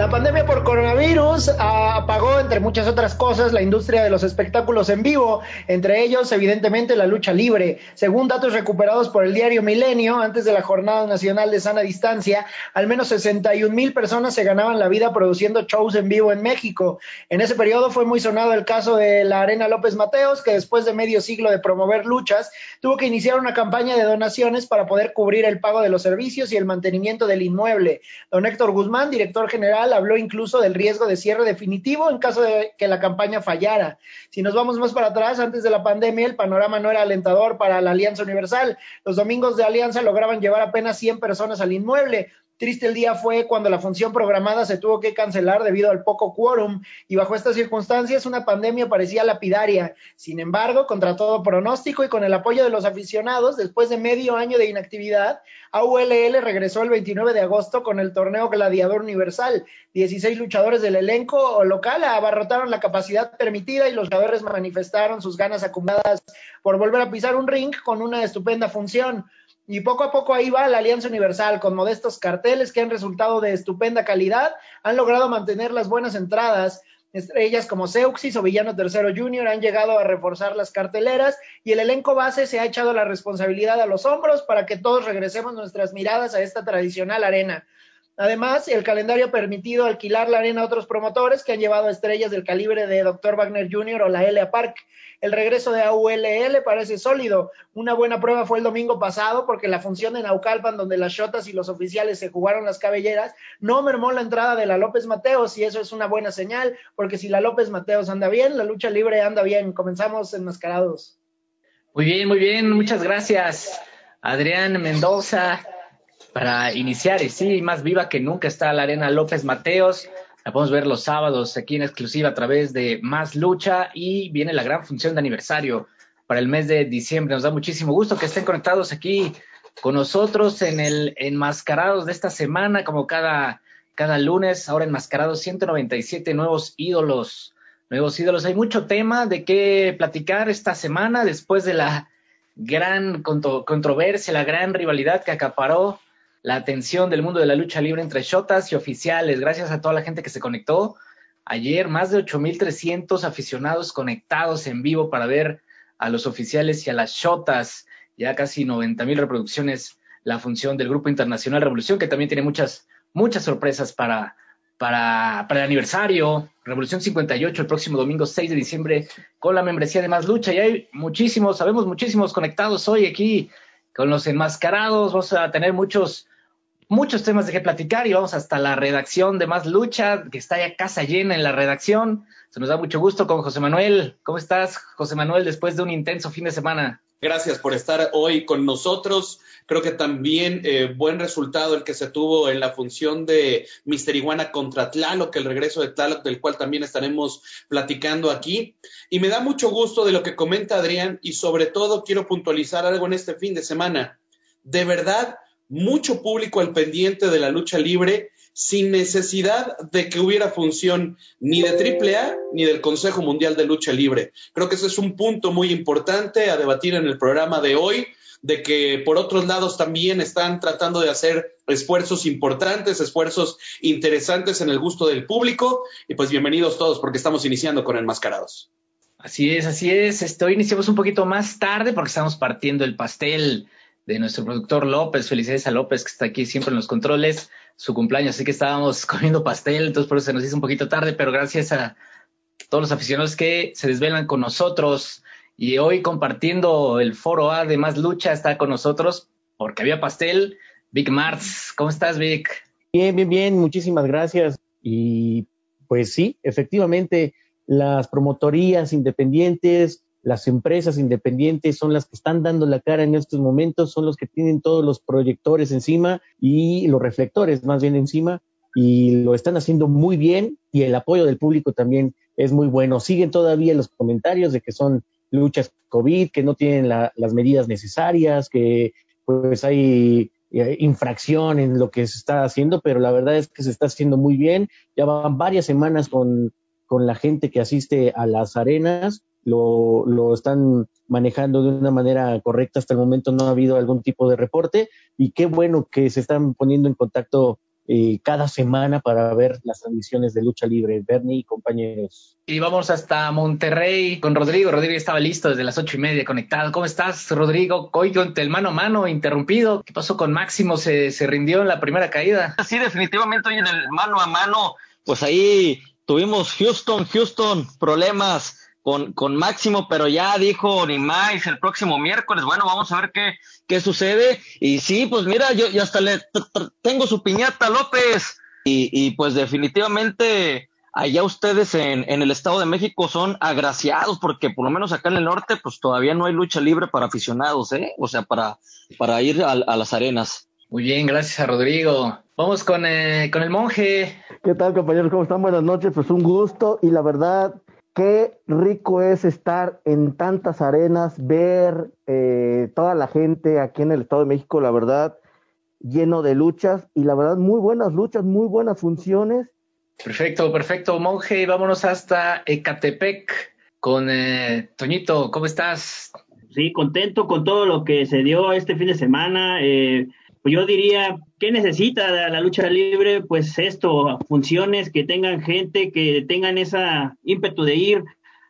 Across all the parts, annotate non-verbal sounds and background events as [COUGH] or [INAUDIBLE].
la pandemia por coronavirus, a, apagó, entre muchas otras cosas, la industria de los espectáculos en vivo, entre ellos, evidentemente, la lucha libre. Según datos recuperados por el diario Milenio, antes de la Jornada Nacional de Sana Distancia, al menos 61 mil personas se ganaban la vida produciendo shows en vivo en México. En ese periodo fue muy sonado el caso de la Arena López Mateos, que después de medio siglo de promover luchas, tuvo que iniciar una campaña de donaciones para poder cubrir el pago de los servicios y el mantenimiento del inmueble. Don Héctor Guzmán, director general, habló incluso del riesgo de cierre definitivo en caso de que la campaña fallara. Si nos vamos más para atrás, antes de la pandemia, el panorama no era alentador para la Alianza Universal. Los domingos de Alianza lograban llevar apenas 100 personas al inmueble, Triste el día fue cuando la función programada se tuvo que cancelar debido al poco quórum y bajo estas circunstancias una pandemia parecía lapidaria. Sin embargo, contra todo pronóstico y con el apoyo de los aficionados, después de medio año de inactividad, AULL regresó el 29 de agosto con el torneo Gladiador Universal. 16 luchadores del elenco local abarrotaron la capacidad permitida y los jugadores manifestaron sus ganas acumuladas por volver a pisar un ring con una estupenda función. Y poco a poco ahí va la Alianza Universal con modestos carteles que han resultado de estupenda calidad, han logrado mantener las buenas entradas. Estrellas como Seuxis o Villano Tercero Junior han llegado a reforzar las carteleras y el elenco base se ha echado la responsabilidad a los hombros para que todos regresemos nuestras miradas a esta tradicional arena. Además, el calendario ha permitido alquilar la arena a otros promotores que han llevado estrellas del calibre de Dr. Wagner Jr. o la L.A. Park. El regreso de AULL parece sólido. Una buena prueba fue el domingo pasado porque la función de Naucalpan, donde las shotas y los oficiales se jugaron las cabelleras, no mermó la entrada de la López Mateos y eso es una buena señal porque si la López Mateos anda bien, la lucha libre anda bien. Comenzamos enmascarados. Muy bien, muy bien. Muchas gracias, Adrián Mendoza, para iniciar. Y sí, más viva que nunca está la Arena López Mateos. La podemos ver los sábados aquí en exclusiva a través de Más Lucha y viene la gran función de aniversario para el mes de diciembre. Nos da muchísimo gusto que estén conectados aquí con nosotros en el Enmascarados de esta semana, como cada, cada lunes, ahora Enmascarados 197 nuevos ídolos. Nuevos ídolos. Hay mucho tema de qué platicar esta semana después de la gran controversia, la gran rivalidad que acaparó la atención del mundo de la lucha libre entre shotas y oficiales. Gracias a toda la gente que se conectó. Ayer más de 8.300 aficionados conectados en vivo para ver a los oficiales y a las shotas. Ya casi 90.000 reproducciones la función del Grupo Internacional Revolución, que también tiene muchas, muchas sorpresas para, para, para el aniversario. Revolución 58 el próximo domingo 6 de diciembre con la membresía de Más Lucha. Y hay muchísimos, sabemos muchísimos conectados hoy aquí con los enmascarados. Vamos a tener muchos muchos temas de qué platicar y vamos hasta la redacción de Más Lucha, que está ya casa llena en la redacción. Se nos da mucho gusto con José Manuel. ¿Cómo estás, José Manuel, después de un intenso fin de semana? Gracias por estar hoy con nosotros. Creo que también eh, buen resultado el que se tuvo en la función de Mister Iguana contra Tlaloc, el regreso de Tlaloc, del cual también estaremos platicando aquí. Y me da mucho gusto de lo que comenta Adrián y sobre todo quiero puntualizar algo en este fin de semana. De verdad, mucho público al pendiente de la lucha libre sin necesidad de que hubiera función ni de AAA ni del Consejo Mundial de Lucha Libre. Creo que ese es un punto muy importante a debatir en el programa de hoy, de que por otros lados también están tratando de hacer esfuerzos importantes, esfuerzos interesantes en el gusto del público. Y pues bienvenidos todos porque estamos iniciando con Enmascarados. Así es, así es. Este, hoy iniciamos un poquito más tarde porque estamos partiendo el pastel de nuestro productor López. Felicidades a López, que está aquí siempre en los controles. Su cumpleaños, así que estábamos [LAUGHS] comiendo pastel, entonces por eso se nos hizo un poquito tarde, pero gracias a todos los aficionados que se desvelan con nosotros. Y hoy compartiendo el foro A de Más Lucha está con nosotros porque había pastel. Vic Martz, ¿cómo estás, Vic? Bien, bien, bien, muchísimas gracias. Y pues sí, efectivamente, las promotorías independientes las empresas independientes son las que están dando la cara en estos momentos, son los que tienen todos los proyectores encima y los reflectores más bien encima y lo están haciendo muy bien y el apoyo del público también es muy bueno. Siguen todavía los comentarios de que son luchas COVID, que no tienen las medidas necesarias, que pues hay eh, infracción en lo que se está haciendo, pero la verdad es que se está haciendo muy bien. Ya van varias semanas con, con la gente que asiste a las arenas, lo, lo están manejando de una manera correcta. Hasta el momento no ha habido algún tipo de reporte y qué bueno que se están poniendo en contacto eh, cada semana para ver las transmisiones de lucha libre. Bernie y compañeros. Y vamos hasta Monterrey con Rodrigo. Rodrigo estaba listo desde las ocho y media conectado. ¿Cómo estás, Rodrigo? Hoy con el mano a mano interrumpido. ¿Qué pasó con Máximo? ¿Se, se rindió en la primera caída? [LAUGHS] Sí, definitivamente hoy en el mano a mano, pues ahí tuvimos Houston, Houston, problemas con, con Máximo, pero ya dijo ni más el próximo miércoles. Bueno, vamos a ver qué, qué sucede. Y sí, pues mira, yo, yo hasta le tengo su piñata, López. Y, y pues definitivamente allá ustedes en, en, el Estado de México son agraciados porque por lo menos acá en el norte pues todavía no hay lucha libre para aficionados, ¿eh? O sea, para, para ir a, a las arenas. Muy bien, gracias a Rodrigo. Vamos con, eh, con el monje. ¿Qué tal compañeros? ¿Cómo están? Buenas noches. Pues un gusto y la verdad qué rico es estar en tantas arenas, ver eh, toda la gente aquí en el Estado de México, la verdad, lleno de luchas y la verdad muy buenas luchas, muy buenas funciones. Perfecto, perfecto, monje. Vámonos hasta Ecatepec con eh, Toñito. ¿Cómo estás? Sí, contento con todo lo que se dio este fin de semana. Eh, yo diría, ¿qué necesita la lucha libre? Pues esto, funciones que tengan gente, que tengan esa ímpetu de ir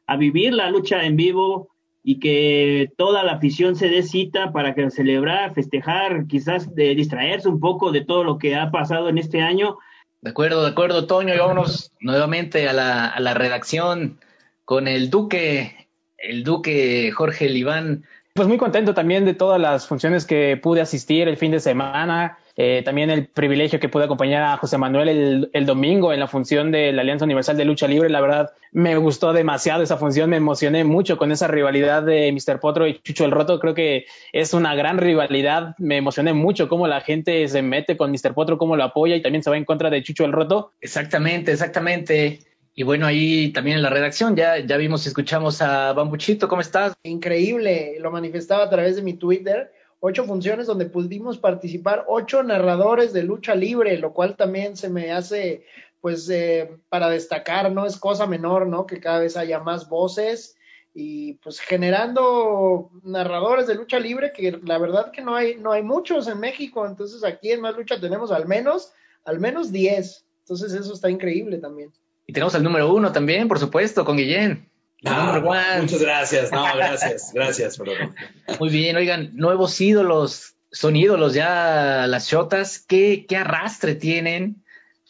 a vivir la lucha en vivo y que toda la afición se dé cita para que celebrar, festejar, quizás de distraerse un poco de todo lo que ha pasado en este año. De acuerdo, de acuerdo, Toño, y vámonos nuevamente a la, a la redacción con el Duque, el Duque Jorge Liván pues muy contento también de todas las funciones que pude asistir el fin de semana. Eh, también el privilegio que pude acompañar a José Manuel el, el, domingo en la función de la Alianza Universal de Lucha Libre. La verdad, me gustó demasiado esa función, me emocioné mucho con esa rivalidad de Mr. Potro y Chucho el Roto. Creo que es una gran rivalidad. Me emocioné mucho cómo la gente se mete con Mr. Potro, cómo lo apoya y también se va en contra de Chucho el Roto. Exactamente, exactamente. Y bueno, ahí también en la redacción ya, ya vimos y escuchamos a Bambuchito. ¿Cómo estás? Increíble, lo manifestaba a través de mi Twitter. Ocho funciones donde pudimos participar, ocho narradores de lucha libre, lo cual también se me hace, pues, eh, para destacar, no es cosa menor, ¿no? Que cada vez haya más voces y pues generando narradores de lucha libre que la verdad que no hay no hay muchos en México entonces aquí en más lucha tenemos al menos al menos diez entonces eso está increíble también y tenemos al número uno también, por supuesto, con Guillén. Ah, muchas gracias. No, gracias, gracias. Muy bien, oigan, nuevos ídolos, son ídolos ya las shotas. ¿Qué, qué arrastre tienen?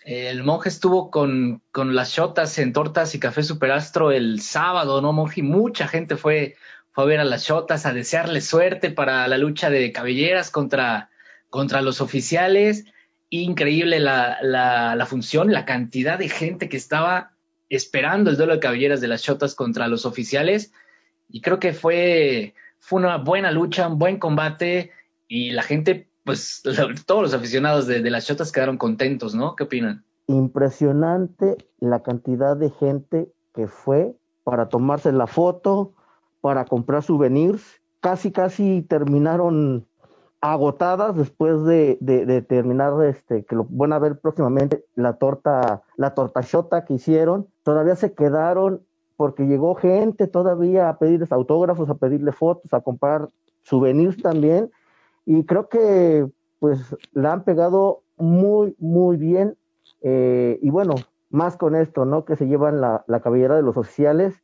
El monje estuvo con, con las shotas en Tortas y Café Superastro el sábado, ¿no, monje? Mucha gente fue, fue a ver a las shotas, a desearle suerte para la lucha de cabelleras contra, contra los oficiales increíble la, la, función, la cantidad de gente que estaba esperando el duelo de cabelleras de las Chotas contra los oficiales. Y creo que fue, fue una buena lucha, un buen combate. Y la gente, pues todos los aficionados de, de las Chotas quedaron contentos, ¿no? ¿Qué opinan? Impresionante la cantidad de gente que fue para tomarse la foto, para comprar souvenirs. Casi, casi terminaron agotadas después de, terminar este que lo van a ver próximamente la torta la tortachota que hicieron todavía se quedaron porque llegó gente todavía a pedirles autógrafos a pedirle fotos a comprar souvenirs también. Y creo que pues la han pegado muy muy bien. Eh, y bueno más con esto no que se llevan la, la cabellera de los oficiales.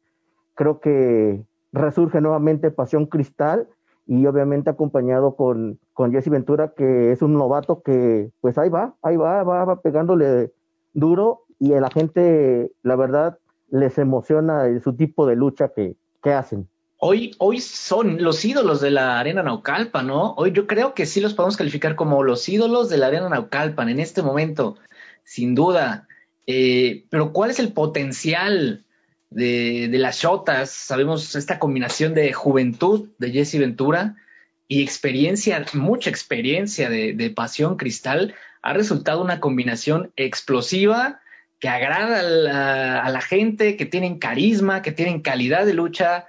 Creo que resurge nuevamente Pasión Cristal y obviamente acompañado con, con Jesse Ventura, que es un novato que pues ahí va, ahí va, va, va pegándole duro y a la gente, la verdad, les emociona su tipo de lucha que, que hacen. Hoy, hoy son los ídolos de la Arena Naucalpan, ¿no? Hoy yo creo que sí los podemos calificar como los ídolos de la Arena Naucalpan en este momento, sin duda. Eh, pero ¿cuál es el potencial de, de las Shotas, sabemos esta combinación de juventud de Jesse Ventura y experiencia, mucha experiencia de, de Pasión Cristal, ha resultado una combinación explosiva que agrada a la, gente, que tienen carisma, que tienen calidad de lucha.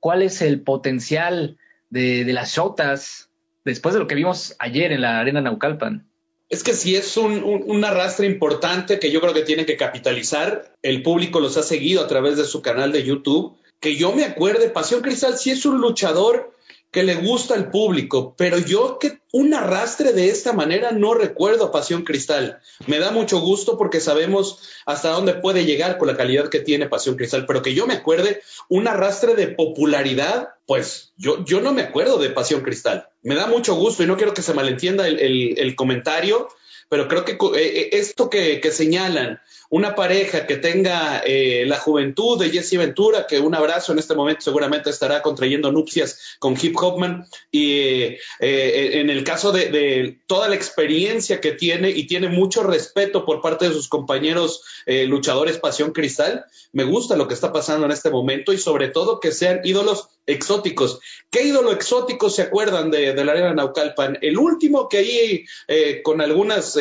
¿Cuál es el potencial de, de las Shotas después de lo que vimos ayer en la Arena Naucalpan? Es que si es un, un, un, arrastre importante que yo creo que tiene que capitalizar. El público los ha seguido a través de su canal de YouTube. Que yo me acuerde, Pasión Cristal sí es un luchador que le gusta al público, pero yo que un arrastre de esta manera no recuerdo a Pasión Cristal. Me da mucho gusto porque sabemos hasta dónde puede llegar con la calidad que tiene Pasión Cristal, pero que yo me acuerde un arrastre de popularidad, pues yo, yo no me acuerdo de Pasión Cristal. Me da mucho gusto y no quiero que se malentienda el, el, el comentario, pero creo que eh, esto que, que, señalan, una pareja que tenga eh, la juventud de Jesse Ventura, que un abrazo en este momento seguramente estará contrayendo nupcias con Hip Hopman, y eh, eh, en el caso de, toda la experiencia que tiene y tiene mucho respeto por parte de sus compañeros eh, luchadores Pasión Cristal, me gusta lo que está pasando en este momento y sobre todo que sean ídolos exóticos. ¿Qué ídolo exótico se acuerdan de, de la arena Naucalpan? El último que ahí eh, con algunas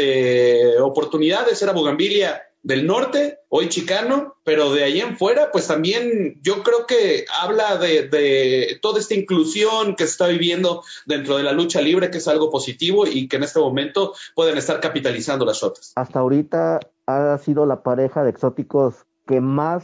oportunidades era Bugambilia del norte, hoy chicano, pero de ahí en fuera, pues también yo creo que habla de, de, toda esta inclusión que se está viviendo dentro de la lucha libre, que es algo positivo y que en este momento pueden estar capitalizando las otras. Hasta ahorita ha sido la pareja de exóticos que más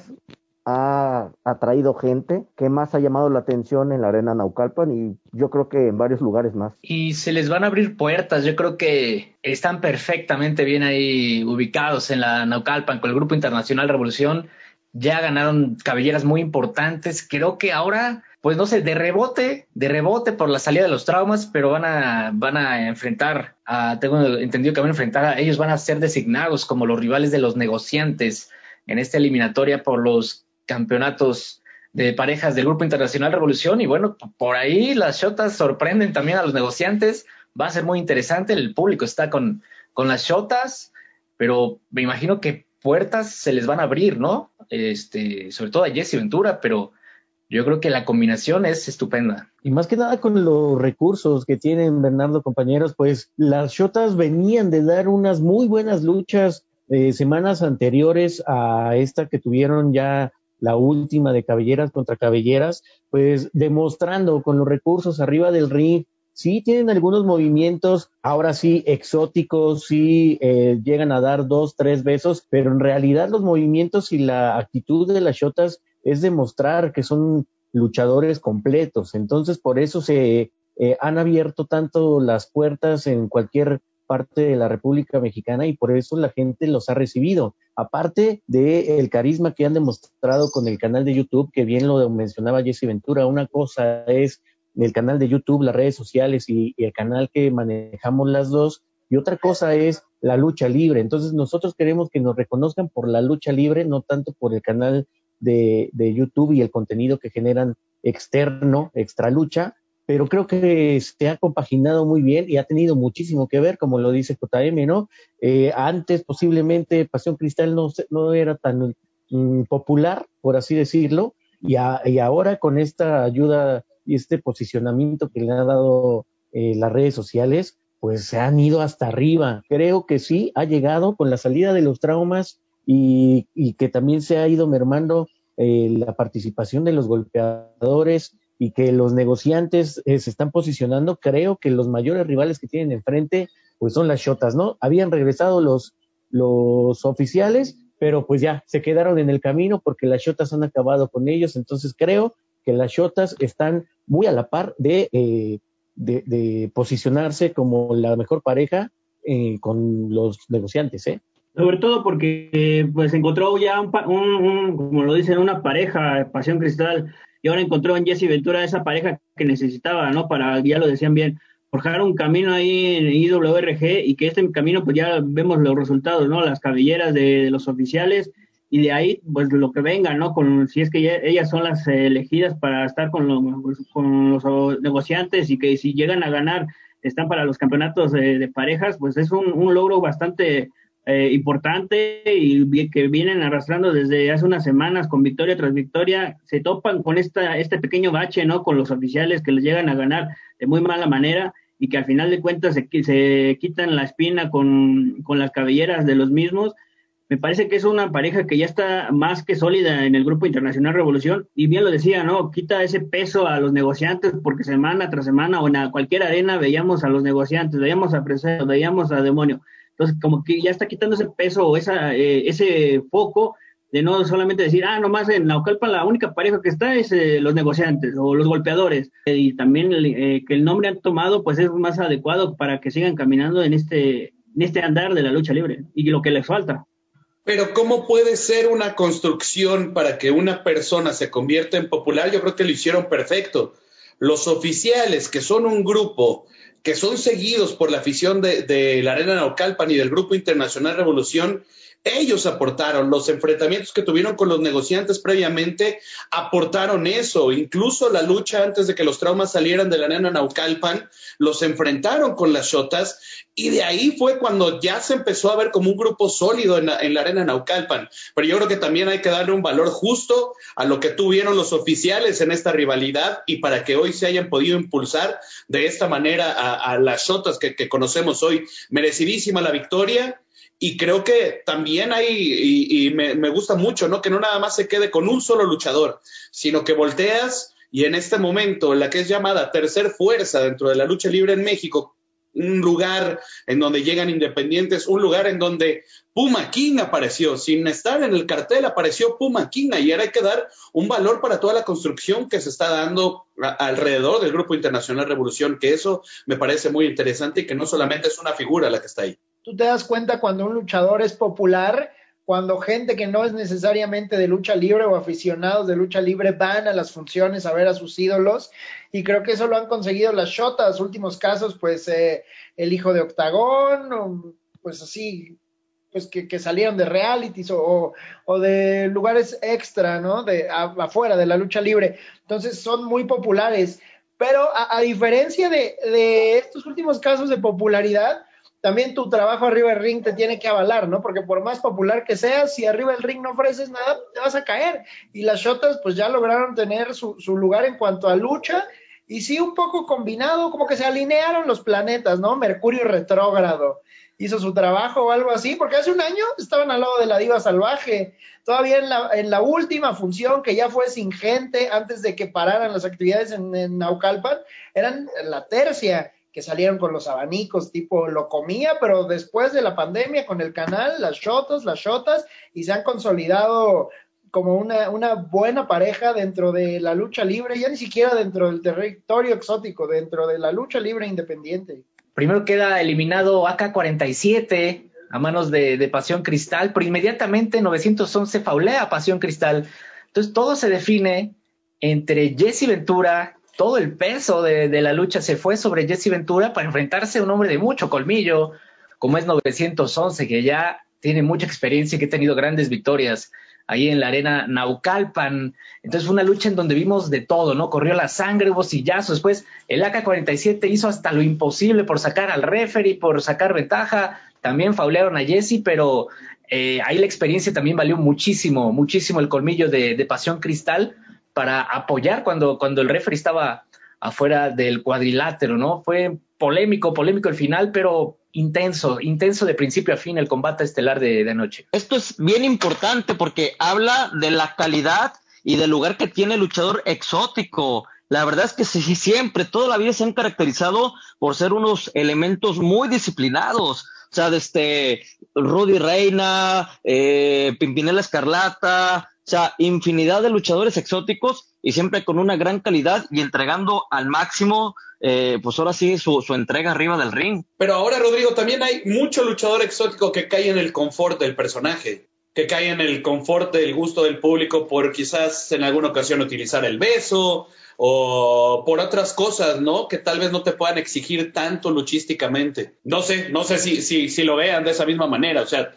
ha atraído gente, que más ha llamado la atención en la arena Naucalpan y yo creo que en varios lugares más. Y se les van a abrir puertas, yo creo que están perfectamente bien ahí ubicados en la Naucalpan con el Grupo Internacional Revolución, ya ganaron cabelleras muy importantes, creo que ahora pues no sé, de rebote, de rebote por la salida de los traumas, pero van a, van a enfrentar, a, tengo entendido que van a enfrentar a ellos, van a ser designados como los rivales de los negociantes en esta eliminatoria por los campeonatos de parejas del Grupo Internacional Revolución y bueno, por ahí las shotas sorprenden también a los negociantes, va a ser muy interesante, el público está con, con las shotas, pero me imagino que puertas se les van a abrir, ¿no? Este, sobre todo a Jesse Ventura, pero yo creo que la combinación es estupenda. Y más que nada con los recursos que tienen Bernardo compañeros, pues las Shotas venían de dar unas muy buenas luchas eh, semanas anteriores a esta que tuvieron ya la última de cabelleras contra cabelleras, pues demostrando con los recursos arriba del ring, sí tienen algunos movimientos, ahora sí exóticos, sí eh, llegan a dar dos, tres besos, pero en realidad los movimientos y la actitud de las shotas es demostrar que son luchadores completos. Entonces, por eso se eh, han abierto tanto las puertas en cualquier parte de la República Mexicana y por eso la gente los ha recibido. Aparte del el carisma que han demostrado con el canal de YouTube, que bien lo mencionaba Jesse Ventura, una cosa es el canal de YouTube, las redes sociales y, y el canal que manejamos las dos, y otra cosa es la lucha libre. Entonces nosotros queremos que nos reconozcan por la lucha libre, no tanto por el canal de, de, YouTube y el contenido que generan externo, extra lucha, pero creo que se ha compaginado muy bien y ha tenido muchísimo que ver, como lo dice JM, ¿no? Eh, antes posiblemente Pasión Cristal no, no era tan mm, popular, por así decirlo, y, a, y, ahora con esta ayuda y este posicionamiento que le ha dado eh, las redes sociales, pues se han ido hasta arriba. Creo que sí, ha llegado con la salida de los traumas y, y que también se ha ido mermando eh, la participación de los golpeadores y que los negociantes eh, se están posicionando, creo que los mayores rivales que tienen enfrente pues son las shotas, ¿no? Habían regresado los, los oficiales, pero pues ya se quedaron en el camino porque las shotas han acabado con ellos, entonces creo que las shotas están muy a la par de, eh, de, posicionarse como la mejor pareja eh, con los negociantes, ¿eh? Sobre todo porque pues encontró ya un, un, un, como lo dicen, una pareja, Pasión Cristal, y ahora encontró en Jesse Ventura esa pareja que necesitaba, ¿no? Para, ya lo decían bien, forjar un camino ahí en IWRG y que este camino pues ya vemos los resultados, ¿no? Las cabelleras de, los oficiales y de ahí pues lo que venga, ¿no? Con, si es que ellas son las elegidas para estar con, lo, con los negociantes y que si llegan a ganar están para los campeonatos de, de parejas, pues es un, un logro bastante eh, importante y que vienen arrastrando desde hace unas semanas con victoria tras victoria, se topan con esta, este pequeño bache, ¿no? Con los oficiales que les llegan a ganar de muy mala manera y que al final de cuentas se, se quitan la espina con, con las cabelleras de los mismos me parece que es una pareja que ya está más que sólida en el Grupo Internacional Revolución y bien lo decía, ¿no? Quita ese peso a los negociantes porque semana tras semana o en cualquier arena veíamos a los negociantes, veíamos a Preseo, veíamos a Demonio. Entonces, como que ya está quitando ese peso o esa, eh, ese foco de no solamente decir, ah, nomás en Naucalpan la única pareja que está es eh, los negociantes o los golpeadores. y también eh, que el nombre han tomado, pues es más adecuado para que sigan caminando en este, en este andar de la lucha libre y lo que les falta. Pero ¿cómo puede ser una construcción para que una persona se convierta en popular? Yo creo que lo hicieron perfecto. Los oficiales, que son un grupo que son seguidos por la afición de, la Arena Naucalpan y del Grupo Internacional Revolución, ellos aportaron, los enfrentamientos que tuvieron con los negociantes previamente aportaron eso, incluso la lucha antes de que los traumas salieran de la arena Naucalpan, los enfrentaron con las Shotas y de ahí fue cuando ya se empezó a ver como un grupo sólido en la, en la arena Naucalpan. Pero yo creo que también hay que darle un valor justo a lo que tuvieron los oficiales en esta rivalidad y para que hoy se hayan podido impulsar de esta manera a, las Shotas que, que conocemos hoy. Merecidísima la victoria y creo que también hay, y, me, me, gusta mucho, ¿no? Que no nada más se quede con un solo luchador, sino que volteas y en este momento, la que es llamada tercer fuerza dentro de la lucha libre en México, un lugar en donde llegan independientes, un lugar en donde Puma King apareció, sin estar en el cartel apareció Puma King, y ahora hay que dar un valor para toda la construcción que se está dando alrededor del Grupo Internacional Revolución, que eso me parece muy interesante y que no solamente es una figura la que está ahí tú te das cuenta cuando un luchador es popular, cuando gente que no es necesariamente de lucha libre o aficionados de lucha libre van a las funciones a ver a sus ídolos y creo que eso lo han conseguido las shotas, últimos casos pues eh, el hijo de Octagón, pues así, pues que, salieron de realities o, de lugares extra, ¿no? De afuera de la lucha libre. Entonces son muy populares. Pero a, a diferencia de, estos últimos casos de popularidad, también tu trabajo arriba del ring te tiene que avalar, ¿no? Porque por más popular que seas, si arriba del ring no ofreces nada, te vas a caer. Y las Shotas, pues ya lograron tener su, su lugar en cuanto a lucha. Y sí, un poco combinado, como que se alinearon los planetas, ¿no? Mercurio retrógrado hizo su trabajo o algo así, porque hace un año estaban al lado de la diva salvaje. Todavía en la, en la última función, que ya fue sin gente, antes de que pararan las actividades en, en Naucalpan, eran la tercia que salieron con los abanicos, tipo lo comía, pero después de la pandemia con el canal, las shotas, las shotas, y se han consolidado como una, una buena pareja dentro de la lucha libre, ya ni siquiera dentro del territorio exótico, dentro de la lucha libre independiente. Primero queda eliminado AK-47 a manos de, de, Pasión Cristal, pero inmediatamente 911 faulea Pasión Cristal. Entonces todo se define entre Jesse Ventura todo el peso de, la lucha se fue sobre Jesse Ventura para enfrentarse a un hombre de mucho colmillo, como es 911, que ya tiene mucha experiencia y que ha tenido grandes victorias ahí en la arena Naucalpan. Entonces fue una lucha en donde vimos de todo, ¿no? Corrió la sangre, hubo sillazos. Después el AK-47 hizo hasta lo imposible por sacar al referee, por sacar ventaja. También faulearon a Jesse, pero eh, ahí la experiencia también valió muchísimo, muchísimo el colmillo de, de Pasión Cristal para apoyar cuando, cuando el referee estaba afuera del cuadrilátero, ¿no? Fue polémico, polémico el final, pero intenso, intenso de principio a fin el combate estelar de, de anoche. Esto es bien importante porque habla de la calidad y del lugar que tiene el luchador exótico. La verdad es que sí, siempre, toda la vida se han caracterizado por ser unos elementos muy disciplinados. O sea, desde Rudy Reina, eh, Pimpinela Escarlata, sea, infinidad de luchadores exóticos y siempre con una gran calidad y entregando al máximo, eh, pues ahora sí, su, su, entrega arriba del ring. Pero ahora, Rodrigo, también hay mucho luchador exótico que cae en el confort del personaje, que cae en el confort del gusto del público por quizás en alguna ocasión utilizar el beso o por otras cosas, ¿no? Que tal vez no te puedan exigir tanto luchísticamente. No sé, no sé si, si, si lo vean de esa misma manera, o sea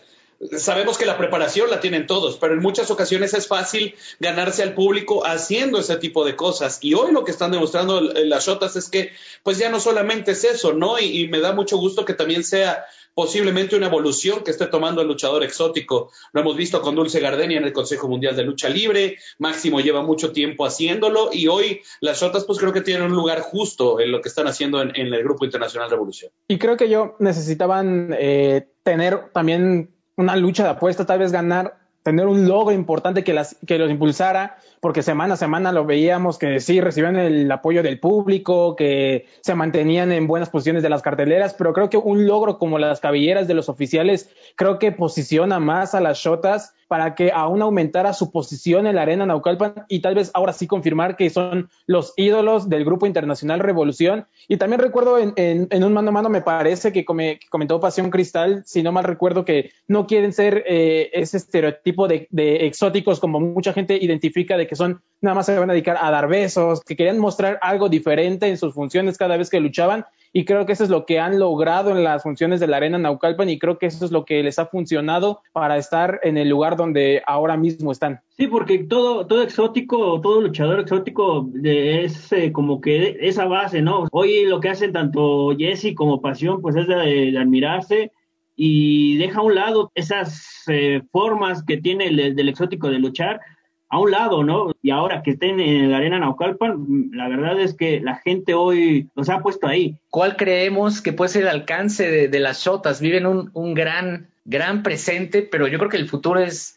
sabemos que la preparación la tienen todos, pero en muchas ocasiones es fácil ganarse al público haciendo ese tipo de cosas. Y hoy lo que están demostrando las Shotas es que, pues ya no solamente es eso, ¿no? Y, me da mucho gusto que también sea posiblemente una evolución que esté tomando el luchador exótico. Lo hemos visto con Dulce Gardenia en el Consejo Mundial de Lucha Libre, Máximo lleva mucho tiempo haciéndolo y hoy las Shotas pues creo que tienen un lugar justo en lo que están haciendo en, el Grupo Internacional Revolución. Y creo que yo necesitaban eh, tener también una lucha de apuesta, tal vez ganar tener un logro importante que, las, que los impulsara, porque semana a semana lo veíamos que sí recibían el apoyo del público, que se mantenían en buenas posiciones de las carteleras, pero creo que un logro como las cabelleras de los oficiales, creo que posiciona más a las shotas para que aún aumentara su posición en la arena Naucalpan y tal vez ahora sí confirmar que son los ídolos del Grupo Internacional Revolución. Y también recuerdo en, en, un mano a mano, me parece que, comentó Pasión Cristal, si no mal recuerdo, que no quieren ser eh, ese estereotipo de, de, exóticos como mucha gente identifica de que son nada más se van a dedicar a dar besos, que querían mostrar algo diferente en sus funciones cada vez que luchaban y creo que eso es lo que han logrado en las funciones de la Arena Naucalpan y creo que eso es lo que les ha funcionado para estar en el lugar donde ahora mismo están. Sí, porque todo, todo exótico, todo luchador exótico es eh, como que esa base, ¿no? Hoy lo que hacen tanto Jesse como Pasión, pues es de, admirarse y deja a un lado esas eh, formas que tiene el, del exótico de luchar a un lado, ¿no? Y ahora que estén en la arena Naucalpan, la verdad es que la gente hoy los ha puesto ahí. ¿Cuál creemos que puede ser el alcance de, las shotas? Viven un, un, gran, gran presente, pero yo creo que el futuro es,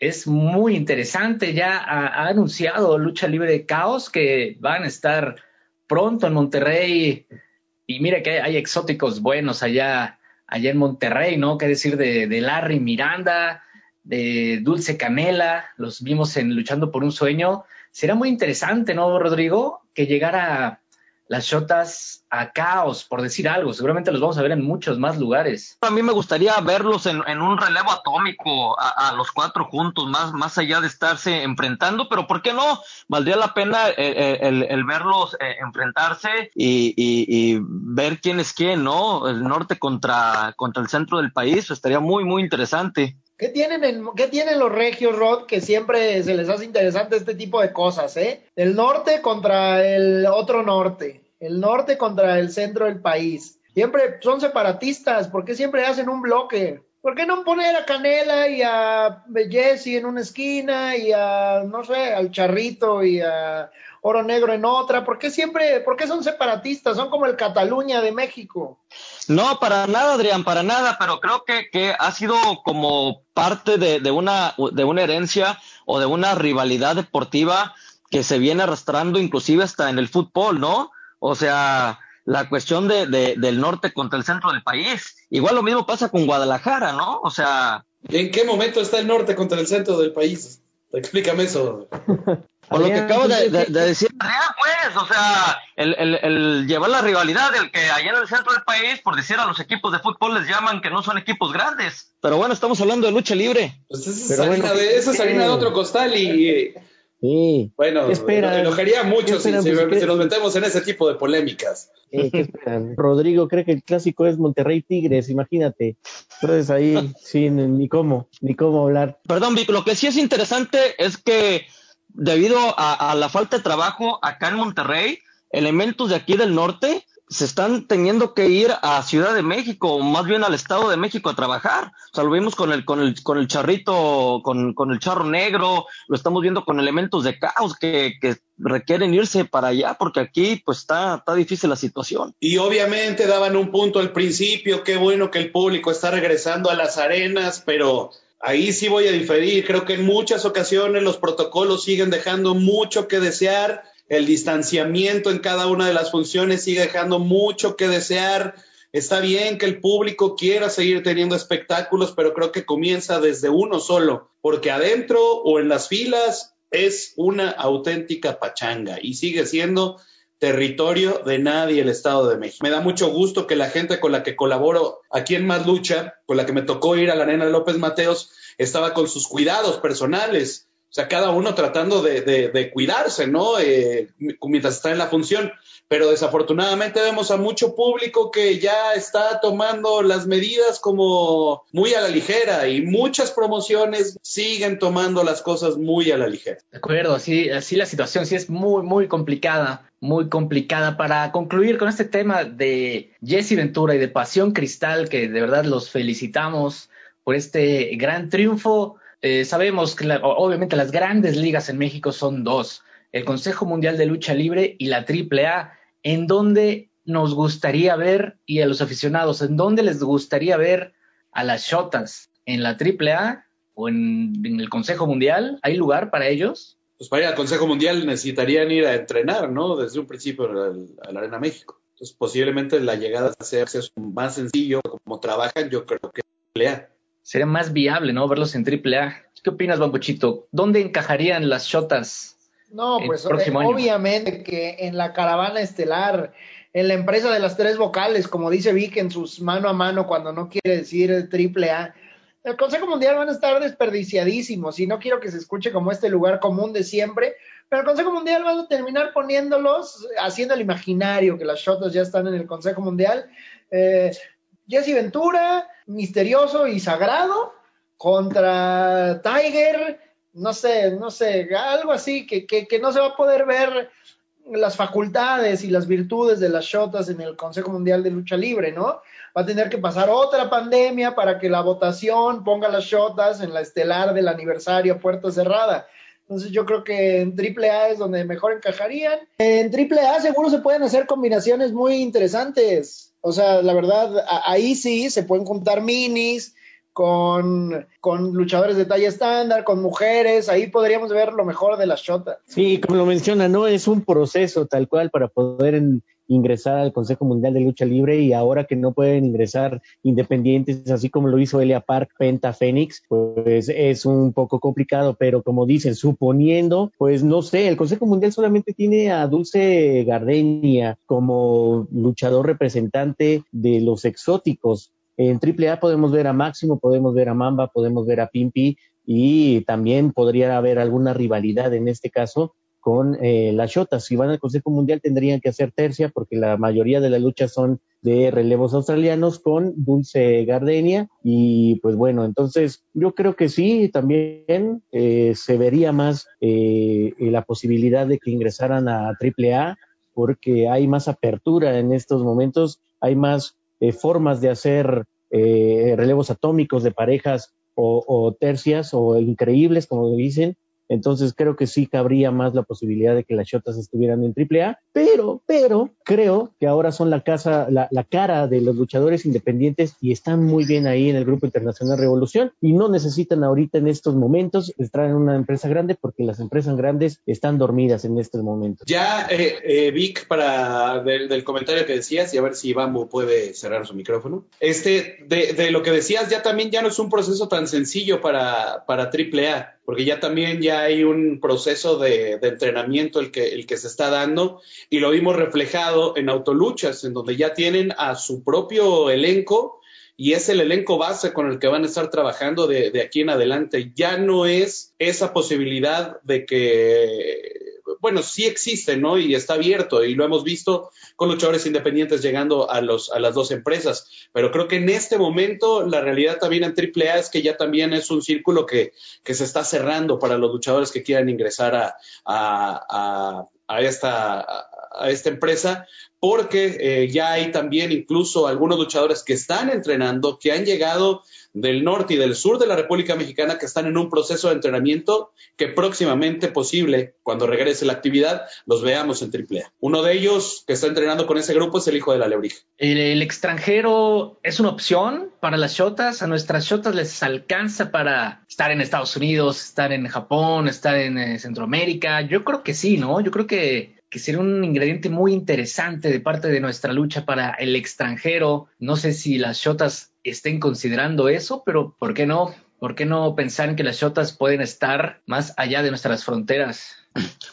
es muy interesante. Ya ha, anunciado Lucha Libre de Caos que van a estar pronto en Monterrey. Y mira que hay, exóticos buenos allá, allá en Monterrey, ¿no? ¿Qué decir de, de Larry Miranda? De Dulce Canela, los vimos en Luchando por un Sueño. Será muy interesante, ¿no, Rodrigo? Que llegara las shotas a caos, por decir algo. Seguramente los vamos a ver en muchos más lugares. A mí me gustaría verlos en, un relevo atómico a, los cuatro juntos, más, más allá de estarse enfrentando, pero ¿por qué no? Valdría la pena eh, eh, el, verlos eh, enfrentarse y, y, ver quién es quién, ¿no? El norte contra, contra el centro del país, estaría muy, muy interesante. ¿Qué tienen, en, ¿Qué tienen los regios, Rod, que siempre se les hace interesante este tipo de cosas, eh? El norte contra el otro norte, el norte contra el centro del país. Siempre son separatistas, ¿por qué siempre hacen un bloque? ¿Por qué no poner a Canela y a Jesse en una esquina y a, no sé, al Charrito y a Oro Negro en otra? ¿Por qué siempre, por qué son separatistas? Son como el Cataluña de México. No, para nada, Adrián, para nada, pero creo que ha sido como parte de, de, una, de una herencia o de una rivalidad deportiva que se viene arrastrando inclusive hasta en el fútbol, ¿no? O sea, la cuestión de, de, del norte contra el centro del país. Igual lo mismo pasa con Guadalajara, ¿no? O sea... ¿En qué momento está el norte contra el centro del país? Explícame eso. [LAUGHS] Por lo que acabo de, decir, pues, o sea, el, el, el, llevar la rivalidad del que allá en el centro del país, por decir a los equipos de fútbol, les llaman que no son equipos grandes. Pero bueno, estamos hablando de lucha libre. Pues esa es, harina, de, esa es harina de otro costal y, Sí. Bueno, espera, enojaría mucho si, pues, nos metemos en ese tipo de polémicas. [LAUGHS] Rodrigo cree que el clásico es Monterrey Tigres, imagínate. Entonces ahí [LAUGHS] sí, ni cómo, ni cómo hablar. Perdón, Vic, lo que sí es interesante es que debido a, la falta de trabajo acá en Monterrey, elementos de aquí del norte se están teniendo que ir a Ciudad de México, o más bien al Estado de México a trabajar. O sea, lo vimos con el, con el, con el charrito, con, con el charro negro, lo estamos viendo con elementos de caos que, que requieren irse para allá, porque aquí pues está, está difícil la situación. Y obviamente daban un punto al principio, qué bueno que el público está regresando a las arenas, pero ahí sí voy a diferir. Creo que en muchas ocasiones los protocolos siguen dejando mucho que desear el distanciamiento en cada una de las funciones sigue dejando mucho que desear. Está bien que el público quiera seguir teniendo espectáculos, pero creo que comienza desde uno solo, porque adentro o en las filas es una auténtica pachanga y sigue siendo territorio de nadie el Estado de México. Me da mucho gusto que la gente con la que colaboro aquí en Más Lucha, con la que me tocó ir a la Nena López Mateos, estaba con sus cuidados personales O sea, cada uno tratando de, de, cuidarse, ¿no? Eh, mientras está en la función. Pero desafortunadamente vemos a mucho público que ya está tomando las medidas como muy a la ligera y muchas promociones siguen tomando las cosas muy a la ligera. De acuerdo, así, así la situación sí es muy, muy complicada muy complicada. Para concluir con este tema de Jesse Ventura y de Pasión Cristal, que de verdad los felicitamos por este gran triunfo, eh, sabemos que obviamente las grandes ligas en México son dos, el Consejo Mundial de Lucha Libre y la AAA, en donde nos gustaría ver, y a los aficionados, en dónde les gustaría ver a las Shotas, en la AAA o en, el Consejo Mundial, ¿hay lugar para ellos? Pues para ir al Consejo Mundial necesitarían ir a entrenar, ¿no? Desde un principio a la Arena México. Entonces posiblemente la llegada sea más sencillo, como trabajan, yo creo que AAA sería más viable, ¿no? Verlos en AAA. ¿Qué opinas, Bambuchito? ¿Dónde encajarían las shotas? No, pues obviamente que en la caravana estelar, en la empresa de las tres vocales, como dice Vic en sus mano a mano cuando no quiere decir AAA. El Consejo Mundial van a estar desperdiciadísimos y no quiero que se escuche como este lugar común de siempre, pero el Consejo Mundial va a terminar poniéndolos, haciendo el imaginario que las shotas ya están en el Consejo Mundial. Eh, Jesse Ventura, misterioso y sagrado, contra Tiger, no sé, no sé, algo así, que, que, no se va a poder ver las facultades y las virtudes de las shotas en el Consejo Mundial de Lucha Libre, ¿no? Va a tener que pasar otra pandemia para que la votación ponga las shotas en la estelar del aniversario a puerta cerrada. Entonces yo creo que en AAA es donde mejor encajarían. En AAA seguro se pueden hacer combinaciones muy interesantes. O sea, la verdad, ahí sí se pueden juntar minis con, con luchadores de talla estándar, con mujeres, ahí podríamos ver lo mejor de la Shota. Sí, como lo menciona, ¿no? Es un proceso tal cual para poder ingresar al Consejo Mundial de Lucha Libre y ahora que no pueden ingresar independientes, así como lo hizo Elia Park, Penta, Fénix, pues es un poco complicado, pero como dicen, suponiendo, pues no sé, el Consejo Mundial solamente tiene a Dulce Gardenia como luchador representante de los exóticos. En AAA podemos ver a Máximo, podemos ver a Mamba, podemos ver a Pimpi y también podría haber alguna rivalidad en este caso con eh, las Shotas. Si van al Consejo Mundial tendrían que hacer tercia porque la mayoría de las luchas son de relevos australianos con Dulce Gardenia y pues bueno, entonces yo creo que sí, también eh, se vería más eh, la posibilidad de que ingresaran a AAA porque hay más apertura en estos momentos, hay más formas de hacer relevos atómicos de parejas o, o tercias o increíbles, como dicen, entonces creo que sí cabría más la posibilidad de que las Shotas estuvieran en AAA, pero, pero creo que ahora son la casa, la, cara de los luchadores independientes y están muy bien ahí en el Grupo Internacional Revolución y no necesitan ahorita en estos momentos estar en una empresa grande porque las empresas grandes están dormidas en estos momentos. Ya, eh, eh, Vic, para del, comentario que decías y a ver si Bambo puede cerrar su micrófono. Este, de, lo que decías, ya también ya no es un proceso tan sencillo para, para AAA porque ya también ya hay un proceso de, entrenamiento el que, el que se está dando y lo vimos reflejado en autoluchas, en donde ya tienen a su propio elenco y es el elenco base con el que van a estar trabajando de, de aquí en adelante. Ya no es esa posibilidad de que bueno, sí existe, ¿no? Y está abierto y lo hemos visto con luchadores independientes llegando a, los, a las dos empresas. Pero creo que en este momento la realidad también en AAA es que ya también es un círculo que, que se está cerrando para los luchadores que quieran ingresar a, a, a esta, a esta empresa, porque eh, ya hay también incluso algunos luchadores que están entrenando, que han llegado del norte y del sur de la República Mexicana que están en un proceso de entrenamiento que próximamente posible, cuando regrese la actividad, los veamos en AAA. Uno de ellos que está entrenando con ese grupo es el hijo de la Lebrija. El, extranjero es una opción para las shotas. A nuestras shotas les alcanza para estar en Estados Unidos, estar en Japón, estar en eh, Centroamérica. Yo creo que sí, ¿no? Yo creo que que sería un ingrediente muy interesante de parte de nuestra lucha para el extranjero. No sé si las shotas estén considerando eso, pero ¿por qué no? ¿Por qué no pensar en que las shotas pueden estar más allá de nuestras fronteras?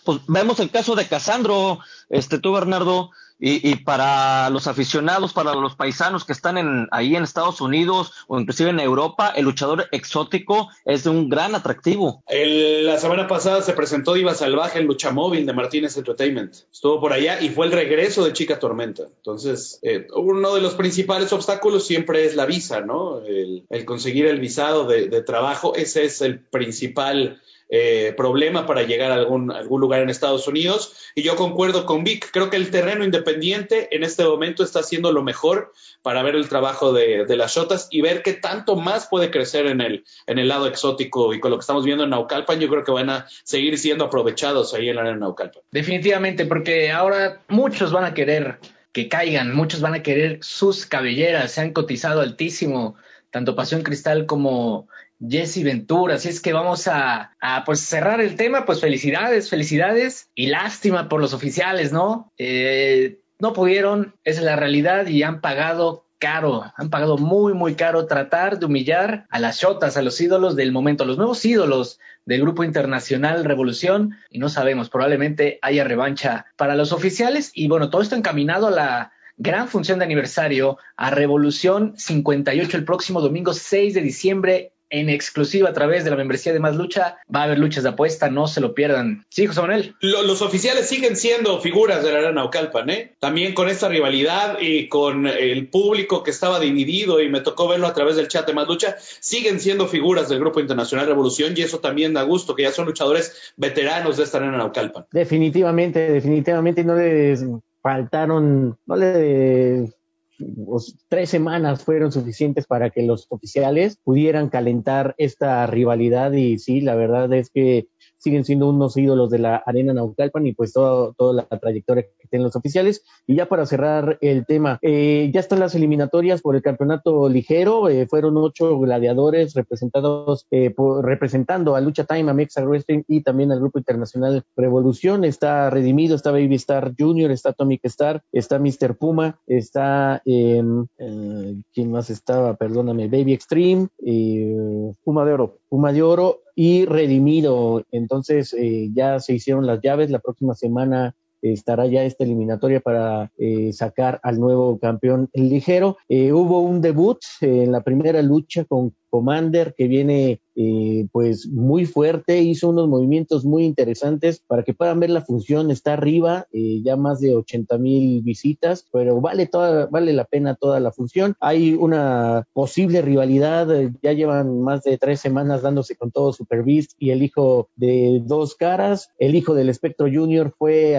Pues vemos el caso de Casandro, este tú Bernardo, y, y, para los aficionados, para los paisanos que están en, ahí en Estados Unidos o inclusive en Europa, el luchador exótico es de un gran atractivo. El, la semana pasada se presentó Diva Salvaje en Lucha Móvil de Martínez Entertainment. Estuvo por allá y fue el regreso de Chica Tormenta. Entonces, eh, uno de los principales obstáculos siempre es la visa, ¿no? El, el conseguir el visado de, de trabajo, ese es el principal eh, problema para llegar a algún, algún lugar en Estados Unidos. Y yo concuerdo con Vic, creo que el terreno independiente en este momento está haciendo lo mejor para ver el trabajo de, de las Shotas y ver qué tanto más puede crecer en el, en el lado exótico. Y con lo que estamos viendo en Naucalpan, yo creo que van a seguir siendo aprovechados ahí en la arena Naucalpan. Definitivamente, porque ahora muchos van a querer que caigan, muchos van a querer sus cabelleras, se han cotizado altísimo, tanto Pasión Cristal como Jesse Ventura. Así es que vamos a, a, pues cerrar el tema. Pues felicidades, felicidades y lástima por los oficiales, ¿no? Eh, no pudieron, es la realidad y han pagado caro, han pagado muy, muy caro tratar de humillar a las shotas, a los ídolos del momento, a los nuevos ídolos del Grupo Internacional Revolución y no sabemos, probablemente haya revancha para los oficiales y bueno, todo esto encaminado a la gran función de aniversario a Revolución 58 el próximo domingo 6 de diciembre en exclusiva a través de la membresía de Más Lucha. Va a haber luchas de apuesta, no se lo pierdan. Sí, José Manuel. Lo, los oficiales siguen siendo figuras de la Arena Naucalpan, ¿eh? También con esta rivalidad y con el público que estaba dividido y me tocó verlo a través del chat de Más Lucha, siguen siendo figuras del Grupo Internacional Revolución y eso también da gusto, que ya son luchadores veteranos de esta Arena Naucalpan. Definitivamente, definitivamente no les faltaron, no le pues, tres semanas fueron suficientes para que los oficiales pudieran calentar esta rivalidad y sí, la verdad es que siguen siendo unos ídolos de la arena Naucalpan y pues todo, toda la trayectoria que tienen los oficiales. Y ya para cerrar el tema, eh, ya están las eliminatorias por el campeonato ligero, eh, fueron ocho gladiadores representados, eh, por, representando a Lucha Time, a Mexa Wrestling y también al Grupo Internacional Revolución, está Redimido, está Baby Star Junior, está Atomic Star, está Mr. Puma, está, em, eh, ¿quién más estaba? Perdóname, Baby Extreme, Puma de Oro. Puma de Oro y Redimido. Entonces eh, ya se hicieron las llaves. La próxima semana eh, estará ya esta eliminatoria para eh, sacar al nuevo campeón ligero. Eh, hubo un debut en la primera lucha con Commander que viene eh, pues muy fuerte, hizo unos movimientos muy interesantes para que puedan ver la función, está arriba, eh, ya más de 80 mil visitas, pero vale toda, vale la pena toda la función. Hay una posible rivalidad, eh, ya llevan más de tres semanas dándose con todo Super Beast y el hijo de dos caras, el hijo del Espectro Junior fue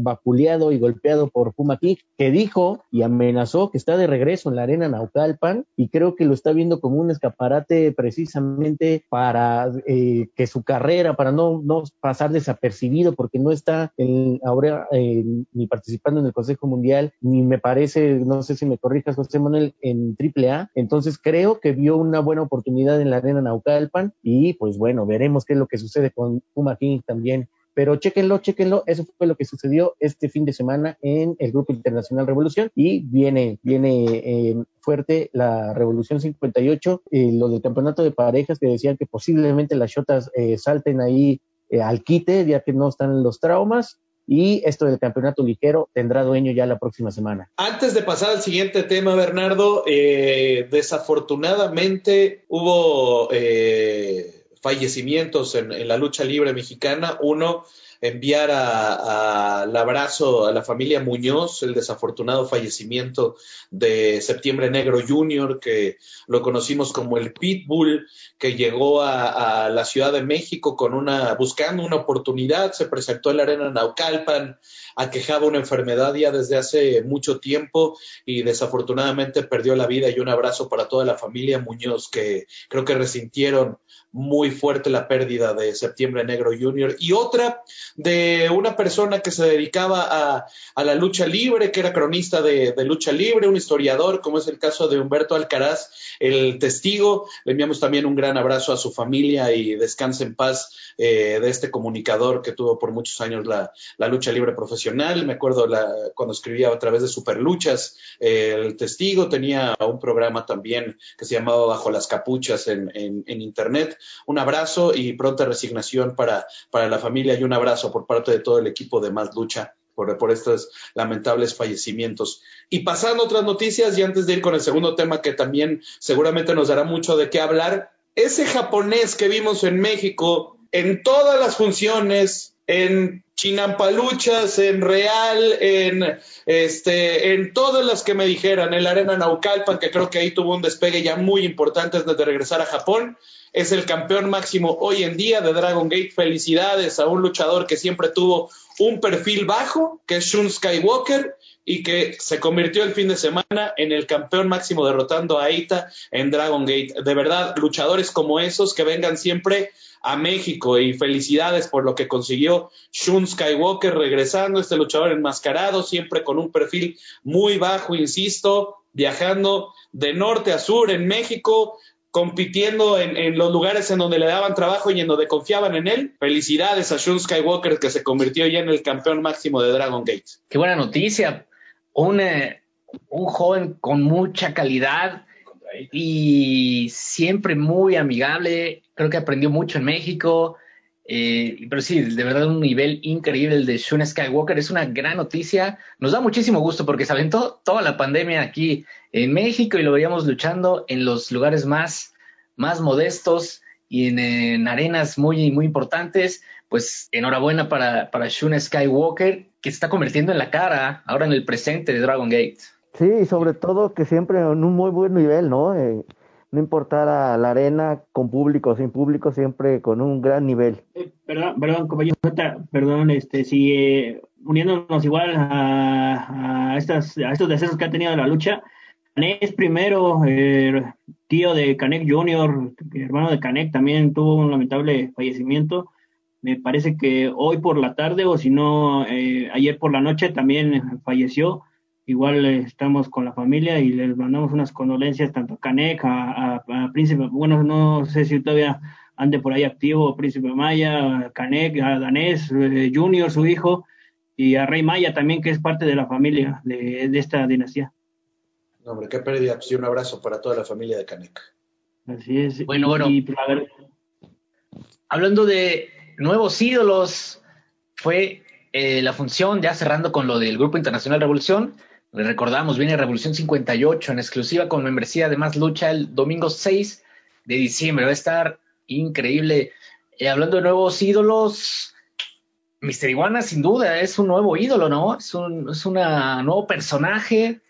vapuleado y golpeado por Puma King, que dijo y amenazó que está de regreso en la arena Naucalpan y creo que lo está viendo como un escaparate precisamente para eh, que su carrera, para no, no pasar desapercibido, porque no está en, ahora ni participando en el Consejo Mundial, ni me parece, no sé si me corrijas, José Manuel, en AAA. Entonces creo que vio una buena oportunidad en la arena Naucalpan y pues bueno, veremos qué es lo que sucede con Puma King también pero chéquenlo, chéquenlo, eso fue lo que sucedió este fin de semana en el Grupo Internacional Revolución y viene, viene eh, fuerte la Revolución 58, eh, lo del campeonato de parejas que decían que posiblemente las shotas eh, salten ahí eh, al quite, ya que no están los traumas. Y esto del campeonato ligero tendrá dueño ya la próxima semana. Antes de pasar al siguiente tema, Bernardo, eh, desafortunadamente hubo eh, fallecimientos en, la lucha libre mexicana. Uno, enviar al abrazo a la familia Muñoz, el desafortunado fallecimiento de Septiembre Negro Jr., que lo conocimos como el Pitbull, que llegó a, a, la Ciudad de México con una, buscando una oportunidad, se presentó en la arena Naucalpan, aquejaba una enfermedad ya desde hace mucho tiempo y desafortunadamente perdió la vida y un abrazo para toda la familia Muñoz que creo que resintieron muy fuerte la pérdida de Septiembre Negro Jr. y otra de una persona que se dedicaba a, a la lucha libre, que era cronista de, de, lucha libre, un historiador, como es el caso de Humberto Alcaraz, el testigo. Le enviamos también un gran abrazo a su familia y descanse en paz eh, de este comunicador que tuvo por muchos años la, la lucha libre profesional. Me acuerdo la, cuando escribía a través de Superluchas, eh, el testigo tenía un programa también que se llamaba Bajo las Capuchas en, en, en Internet un abrazo y pronta resignación para, para la familia y un abrazo por parte de todo el equipo de Más Lucha por, por, estos lamentables fallecimientos. Y pasando a otras noticias, y antes de ir con el segundo tema que también seguramente nos dará mucho de qué hablar, ese japonés que vimos en México en todas las funciones, en Chinampaluchas, en Real, en este, en todas las que me dijeran, en la Arena Naucalpan, que creo que ahí tuvo un despegue ya muy importante antes de regresar a Japón. Es el campeón máximo hoy en día de Dragon Gate. Felicidades a un luchador que siempre tuvo un perfil bajo, que es Shun Skywalker, y que se convirtió el fin de semana en el campeón máximo derrotando a Aita en Dragon Gate. De verdad, luchadores como esos que vengan siempre a México y felicidades por lo que consiguió Shun Skywalker regresando, este luchador enmascarado, siempre con un perfil muy bajo, insisto, viajando de norte a sur en México, compitiendo en, en, los lugares en donde le daban trabajo y en donde confiaban en él. Felicidades a Shun Skywalker que se convirtió ya en el campeón máximo de Dragon Gate. Qué buena noticia. Un, eh, un joven con mucha calidad y siempre muy amigable. Creo que aprendió mucho en México. Eh, pero sí, de verdad un nivel increíble de Shun Skywalker. Es una gran noticia. Nos da muchísimo gusto porque se aventó toda la pandemia aquí en México y lo veíamos luchando en los lugares más, más modestos y en, en arenas muy, muy importantes. Pues enhorabuena para, para Shun Skywalker, que se está convirtiendo en la cara ahora en el presente de Dragon Gate. Sí, y sobre todo que siempre en un muy buen nivel, ¿no? Eh, no importara la arena con público o sin público, siempre con un gran nivel. Eh, perdón, compañero, perdón, este, si eh, uniéndonos igual a, a, estas, a estos decesos que ha tenido la lucha, Canek primero, eh, tío de Canek Jr., hermano de Canek, también tuvo un lamentable fallecimiento. Me parece que hoy por la tarde, o si no, eh, ayer por la noche también falleció igual estamos con la familia y les mandamos unas condolencias tanto a Canek, a, a, a, Príncipe, bueno, no sé si todavía ande por ahí activo, Príncipe Maya, a Canek, a Danés eh, Junior, su hijo, y a Rey Maya también, que es parte de la familia de, de esta dinastía. No, hombre, qué pérdida, pues, y un abrazo para toda la familia de Canek. Así es. Bueno, bueno. Y, a ver. Hablando de nuevos ídolos, fue eh, la función, ya cerrando con lo del Grupo Internacional Revolución, le recordamos, viene Revolución 58 en exclusiva con membresía de Más Lucha el domingo 6 de diciembre. Va a estar increíble. Eh, hablando de nuevos ídolos, Mister Iguana sin duda es un nuevo ídolo, ¿no? Es un es una nuevo personaje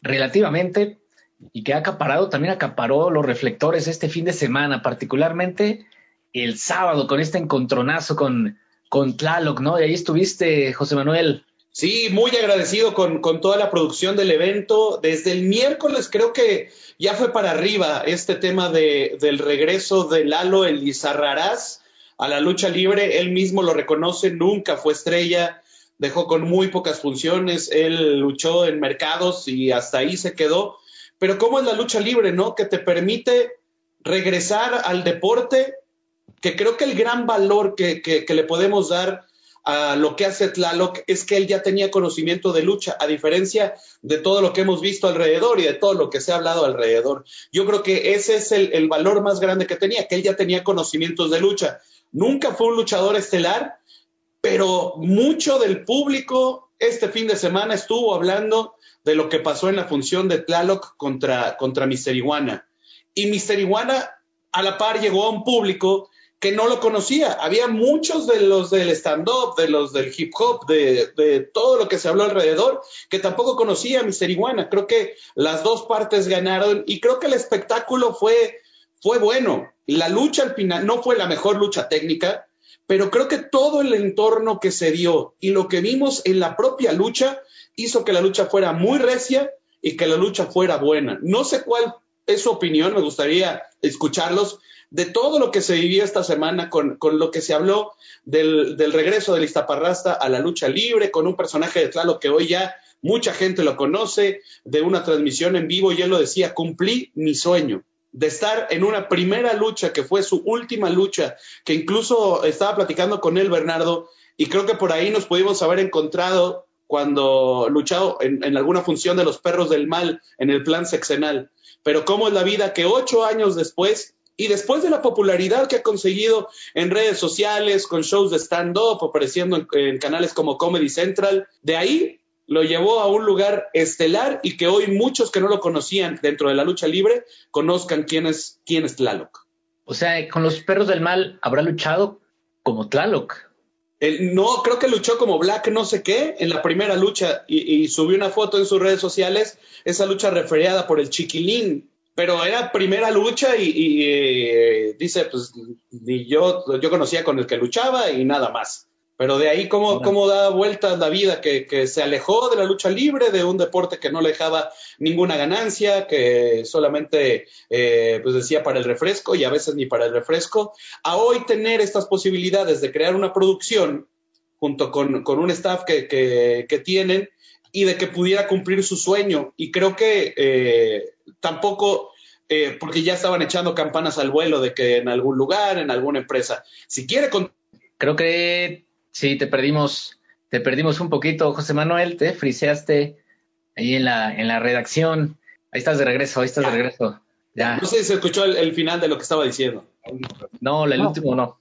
relativamente y que ha acaparado, también acaparó los reflectores este fin de semana, particularmente el sábado con este encontronazo con, con Tlaloc, ¿no? Y ahí estuviste, José Manuel. Sí, muy agradecido con, con, toda la producción del evento. Desde el miércoles creo que ya fue para arriba este tema de, del regreso de Lalo el Lizarrarás a la lucha libre. Él mismo lo reconoce, nunca fue estrella, dejó con muy pocas funciones, él luchó en mercados y hasta ahí se quedó. Pero ¿cómo es la lucha libre, no? Que te permite regresar al deporte, que creo que el gran valor que, que le podemos dar a lo que hace Tlaloc es que él ya tenía conocimiento de lucha, a diferencia de todo lo que hemos visto alrededor y de todo lo que se ha hablado alrededor. Yo creo que ese es el, valor más grande que tenía, que él ya tenía conocimientos de lucha. Nunca fue un luchador estelar, pero mucho del público este fin de semana estuvo hablando de lo que pasó en la función de Tlaloc contra, contra Mister Iguana. Y Mister Iguana a la par llegó a un público que no lo conocía. Había muchos de los del stand-up, de los del hip hop, de, de, todo lo que se habló alrededor, que tampoco conocía a Mister Iguana. Creo que las dos partes ganaron y creo que el espectáculo fue, fue bueno. La lucha al final no fue la mejor lucha técnica, pero creo que todo el entorno que se dio y lo que vimos en la propia lucha hizo que la lucha fuera muy recia y que la lucha fuera buena. No sé cuál es su opinión, me gustaría escucharlos de todo lo que se vivió esta semana con, lo que se habló del, del, regreso de Iztaparrasta a la lucha libre, con un personaje de Tlalo que hoy ya mucha gente lo conoce, de una transmisión en vivo, y él lo decía, cumplí mi sueño de estar en una primera lucha que fue su última lucha, que incluso estaba platicando con él, Bernardo, y creo que por ahí nos pudimos haber encontrado cuando luchado en, en alguna función de los perros del mal en el plan sexenal. Pero cómo es la vida que ocho años después Y después de la popularidad que ha conseguido en redes sociales, con shows de stand-up, apareciendo en, en canales como Comedy Central, de ahí lo llevó a un lugar estelar y que hoy muchos que no lo conocían dentro de la lucha libre conozcan quién es, quién es Tlaloc. O sea, con los perros del mal habrá luchado como Tlaloc. El- no, creo que luchó como Black no sé qué en la primera lucha y, y subió una foto en sus redes sociales, esa lucha referiada por el chiquilín. Pero era primera lucha y, y, eh, dice, pues ni yo, yo conocía con el que luchaba y nada más. Pero de ahí cómo, cómo da vueltas la vida, que, que se alejó de la lucha libre, de un deporte que no le dejaba ninguna ganancia, que solamente eh, pues decía para el refresco y a veces ni para el refresco, a hoy tener estas posibilidades de crear una producción junto con, con un staff que, que, que tienen y de que pudiera cumplir su sueño. Y creo que eh, tampoco, eh, porque ya estaban echando campanas al vuelo de que en algún lugar, en alguna empresa, si quiere con Creo que sí, te perdimos, te perdimos un poquito, José Manuel, te friseaste ahí en la, en la redacción. Ahí estás de regreso, ahí estás de regreso. Ya. No sé si se escuchó el, el final de lo que estaba diciendo. No, el No. último no.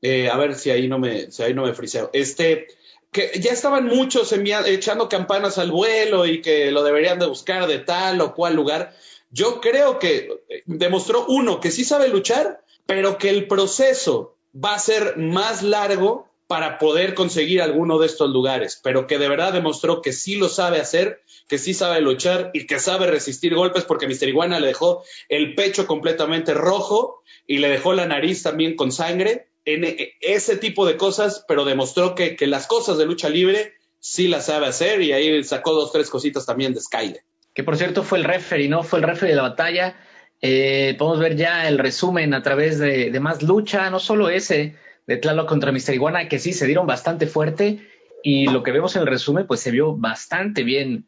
Eh, a ver si ahí no me, si ahí no me friseo. Este, que ya estaban muchos echando campanas al vuelo y que lo deberían de buscar de tal o cual lugar. Yo creo que eh, demostró uno que sí sabe luchar, pero que el proceso va a ser más largo para poder conseguir alguno de estos lugares, pero que de verdad demostró que sí lo sabe hacer, que sí sabe luchar y que sabe resistir golpes porque Mister Iguana le dejó el pecho completamente rojo y le dejó la nariz también con sangre en e- ese tipo de cosas, pero demostró que, que las cosas de lucha libre sí las sabe hacer y ahí sacó dos, tres cositas también de Skyler. que por cierto fue el referee, ¿no? Fue el referee de la batalla. Eh, podemos ver ya el resumen a través de, más lucha, no solo ese de Tlaloc contra Mister Iguana, que sí se dieron bastante fuerte, y lo que vemos en el resumen, pues se vio bastante bien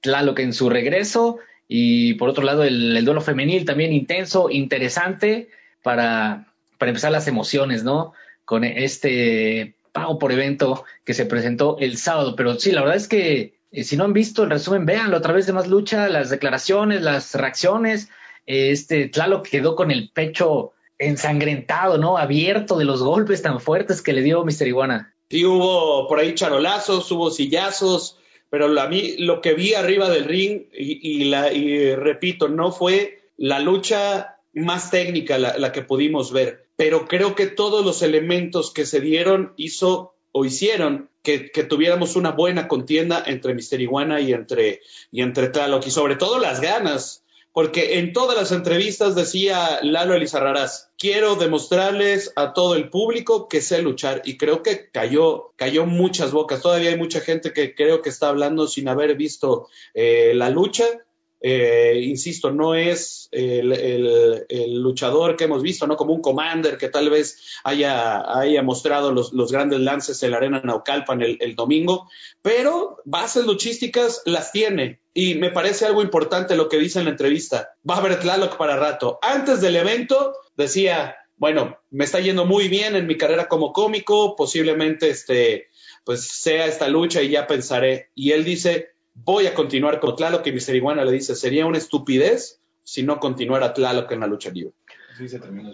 Tlaloc en su regreso, y por otro lado el duelo femenil también intenso, interesante para, para empezar las emociones, ¿no? Con este pago por evento que se presentó el sábado, pero sí, la verdad es que eh, si no han visto el resumen, véanlo a través de más lucha, las declaraciones, las reacciones. Eh, este Tlaloc quedó con el pecho ensangrentado, ¿no? Abierto de los golpes tan fuertes que le dio Mister Iguana. Sí hubo por ahí charolazos, hubo sillazos, pero a mí lo que vi arriba del ring, y, la, y repito, no fue la lucha más técnica la que pudimos ver, pero creo que todos los elementos que se dieron hizo o hicieron que, tuviéramos una buena contienda entre Mister Iguana y entre, y entre Tlaloc, y sobre todo las ganas, porque en todas las entrevistas decía Lalo Elizarrarás, quiero demostrarles a todo el público que sé luchar y creo que cayó, cayó muchas bocas. Todavía hay mucha gente que creo que está hablando sin haber visto eh, la lucha. Eh, insisto, no es el, luchador que hemos visto, ¿no? Como un commander que tal vez haya, haya mostrado los, grandes lances en la arena Naucalpan el, el domingo, pero bases luchísticas las tiene. Y me parece algo importante lo que dice en la entrevista. Va a haber Tlaloc para rato. Antes del evento decía, bueno, me está yendo muy bien en mi carrera como cómico, posiblemente este, pues sea esta lucha y ya pensaré. Y él dice, voy a continuar con Tlaloc y Mister Iguana le dice, sería una estupidez si no continuara Tlaloc en la lucha libre.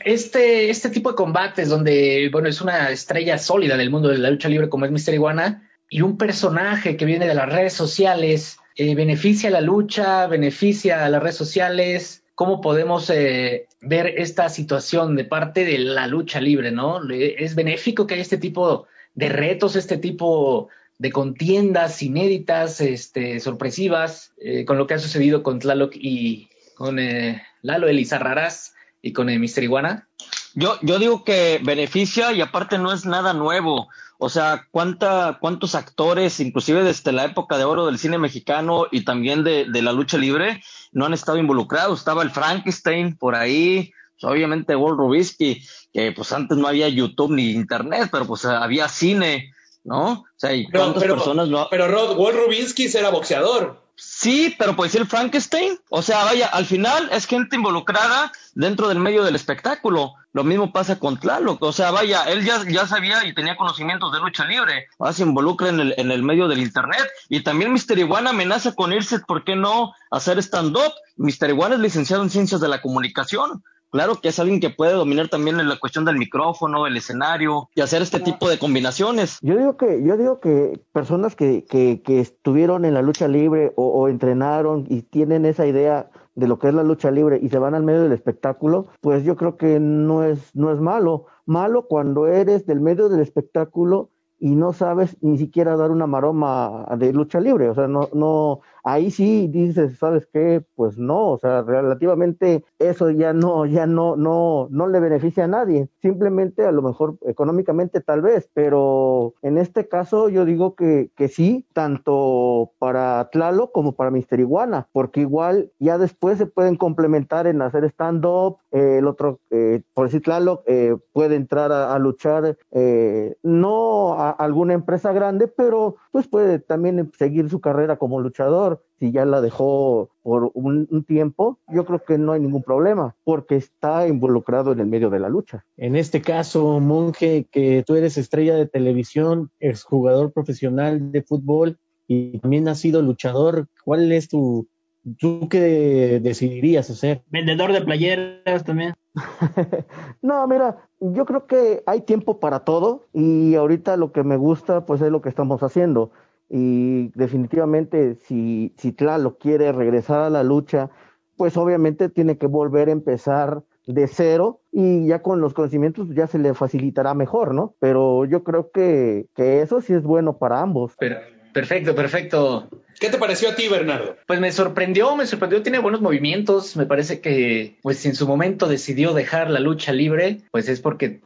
Este, este tipo de combates donde, bueno, es una estrella sólida del mundo de la lucha libre como es Mister Iguana y un personaje que viene de las redes sociales, eh, beneficia a la lucha, beneficia a las redes sociales. ¿Cómo podemos eh, ver esta situación de parte de la lucha libre, no? Es benéfico que haya este tipo de retos, este tipo de contiendas inéditas, este, sorpresivas, eh, con lo que ha sucedido con Tlaloc y con eh, Lalo Elizarrarás y con el Mister Iguana. Yo, yo digo que beneficia y aparte no es nada nuevo. O sea, ¿cuánta, cuántos actores, inclusive desde la época de oro del cine mexicano y también de, de la lucha libre, no han estado involucrados? Estaba el Frankenstein por ahí, pues, obviamente Walt Rubisky, que pues antes no había YouTube ni Internet, pero pues había cine, ¿no? O sea, ¿y Pero- cuántas pero- personas no? Pero Rod, Walt Rubinsky era boxeador. Sí, pero puede ser Frankenstein. O sea, vaya, al final es gente involucrada dentro del medio del espectáculo. Lo mismo pasa con Tlaloc. O sea, vaya, él ya, ya sabía y tenía conocimientos de lucha libre. Ahora se involucra en el, en el medio del internet. Y también Mr. Iguana amenaza con irse, ¿por qué no? Hacer stand-up. Mr. Iguana es licenciado en ciencias de la comunicación. Claro que es alguien que puede dominar también la cuestión del micrófono, el escenario y hacer este tipo de combinaciones. Yo digo que, yo digo que personas que, que, que estuvieron en la lucha libre o, o entrenaron y tienen esa idea de lo que es la lucha libre y se van al medio del espectáculo, pues yo creo que no es, no es malo. Malo cuando eres del medio del espectáculo y no sabes ni siquiera dar una maroma de lucha libre, o sea, no, no, ahí sí dices, ¿sabes qué? Pues no, o sea, relativamente eso ya no, ya no, no, no le beneficia a nadie, simplemente a lo mejor económicamente tal vez, pero en este caso yo digo que, que sí, tanto para Tlalo como para Mister Iguana, porque igual ya después se pueden complementar en hacer stand-up, eh, el otro, eh, por decir Tlalo, eh, puede entrar a, a luchar, eh, no a alguna empresa grande, pero pues puede también seguir su carrera como luchador si ya la dejó por un, un, tiempo, yo creo que no hay ningún problema, porque está involucrado en el medio de la lucha. En este caso, Monje, que tú eres estrella de televisión, exjugador profesional de fútbol y también has sido luchador, ¿cuál es tu, tú qué decidirías hacer? Vendedor de playeras también. [LAUGHS] no, mira, yo creo que hay tiempo para todo y ahorita lo que me gusta pues es lo que estamos haciendo y definitivamente si, si Tlalo quiere regresar a la lucha, pues obviamente tiene que volver a empezar de cero y ya con los conocimientos ya se le facilitará mejor, ¿no? Pero yo creo que, que eso sí es bueno para ambos. Pero, perfecto, perfecto. ¿Qué te pareció a ti, Bernardo? Pues me sorprendió, me sorprendió, tiene buenos movimientos, me parece que pues si en su momento decidió dejar la lucha libre, pues es porque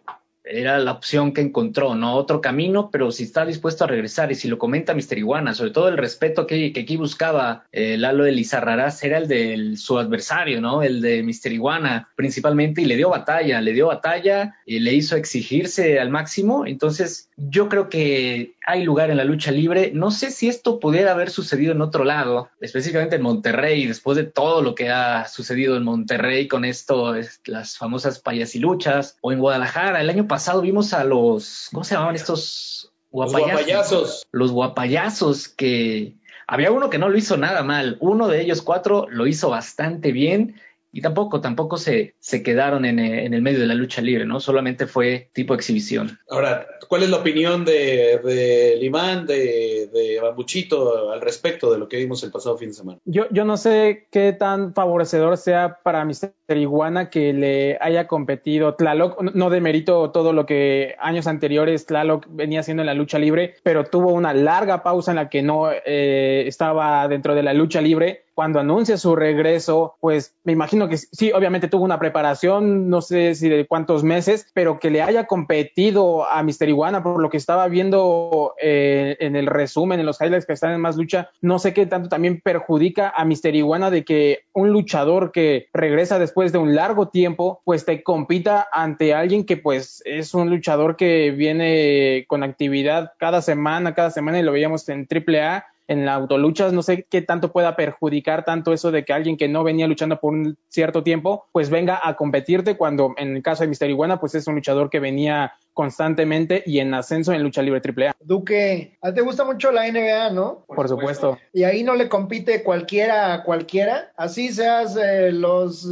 era la opción que encontró, ¿no? Otro camino, pero si está dispuesto a regresar y si lo comenta Mister Iguana, sobre todo el respeto que, que aquí buscaba eh, Lalo de Lizarrarás era el de su adversario, ¿no? El de Mister Iguana principalmente y le dio batalla, le dio batalla y le hizo exigirse al máximo. Entonces yo creo que hay lugar en la lucha libre. No sé si esto pudiera haber sucedido en otro lado, específicamente en Monterrey, después de todo lo que ha sucedido en Monterrey con esto, las famosas payasiluchas, o en Guadalajara. El año pasado vimos a los, ¿cómo se llamaban estos? Guapayazos. Los guapayazos. Los guapayazos que había uno que no lo hizo nada mal. Uno de ellos cuatro lo hizo bastante bien y tampoco, tampoco se, se quedaron en, en, el medio de la lucha libre, ¿no? Solamente fue tipo exhibición. Ahora, ¿cuál es la opinión de, de Limán, de, de Bambuchito al respecto de lo que vimos el pasado fin de semana? Yo, yo no sé qué tan favorecedor sea para Mr. Iguana que le haya competido Tlaloc. No demerito todo lo que años anteriores Tlaloc venía haciendo en la lucha libre, pero tuvo una larga pausa en la que no eh, estaba dentro de la lucha libre cuando anuncia su regreso, pues me imagino que sí, obviamente tuvo una preparación, no sé si de cuántos meses, pero que le haya competido a Mister Iguana por lo que estaba viendo eh, en el resumen, en los highlights que están en Más Lucha, no sé qué tanto también perjudica a Mister Iguana de que un luchador que regresa después de un largo tiempo, pues te compita ante alguien que pues es un luchador que viene con actividad cada semana, cada semana y lo veíamos en AAA en la autoluchas, no sé qué tanto pueda perjudicar tanto eso de que alguien que no venía luchando por un cierto tiempo, pues venga a competirte cuando en el caso de Mister Iguana, pues es un luchador que venía constantemente y en ascenso en lucha libre AAA. Duque, a ti te gusta mucho la NBA, ¿no? Por, Por supuesto. Y ahí no le compite cualquiera a cualquiera, así seas eh, los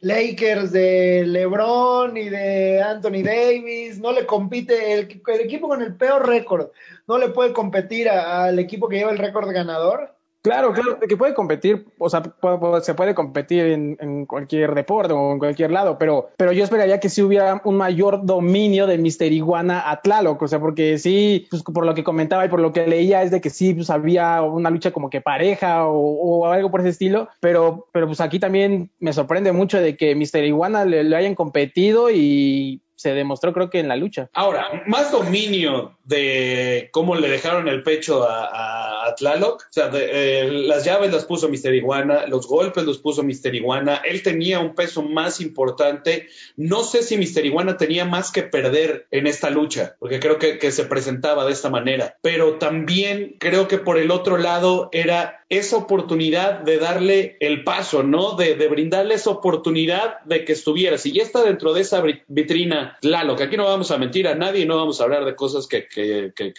Lakers de LeBron y de Anthony Davis, no le compite el, el equipo con el peor récord, no le puede competir al equipo que lleva el récord ganador. Claro, claro, que puede competir, o sea, puede, se puede competir en, cualquier deporte o en cualquier lado, pero, pero yo esperaría que sí hubiera un mayor dominio de Mister Iguana a Tlaloc, o sea, porque sí, pues por lo que comentaba y por lo que leía es de que sí, pues había una lucha como que pareja o, o algo por ese estilo, pero, pero pues aquí también me sorprende mucho de que Mister Iguana le, le hayan competido y se demostró creo que en la lucha. Ahora, más dominio de cómo le dejaron el pecho a, a, Tlaloc, o sea, eh, las llaves las puso Mister Iguana, los golpes los puso Mister Iguana, él tenía un peso más importante, no sé si Mister Iguana tenía más que perder en esta lucha, porque creo que se presentaba de esta manera, pero también creo que por el otro lado era esa oportunidad de darle el paso, ¿no? De, de brindarle esa oportunidad de que estuviera, si ya está dentro de esa vitrina Claro, que aquí no vamos a mentir a nadie y no vamos a hablar de cosas que,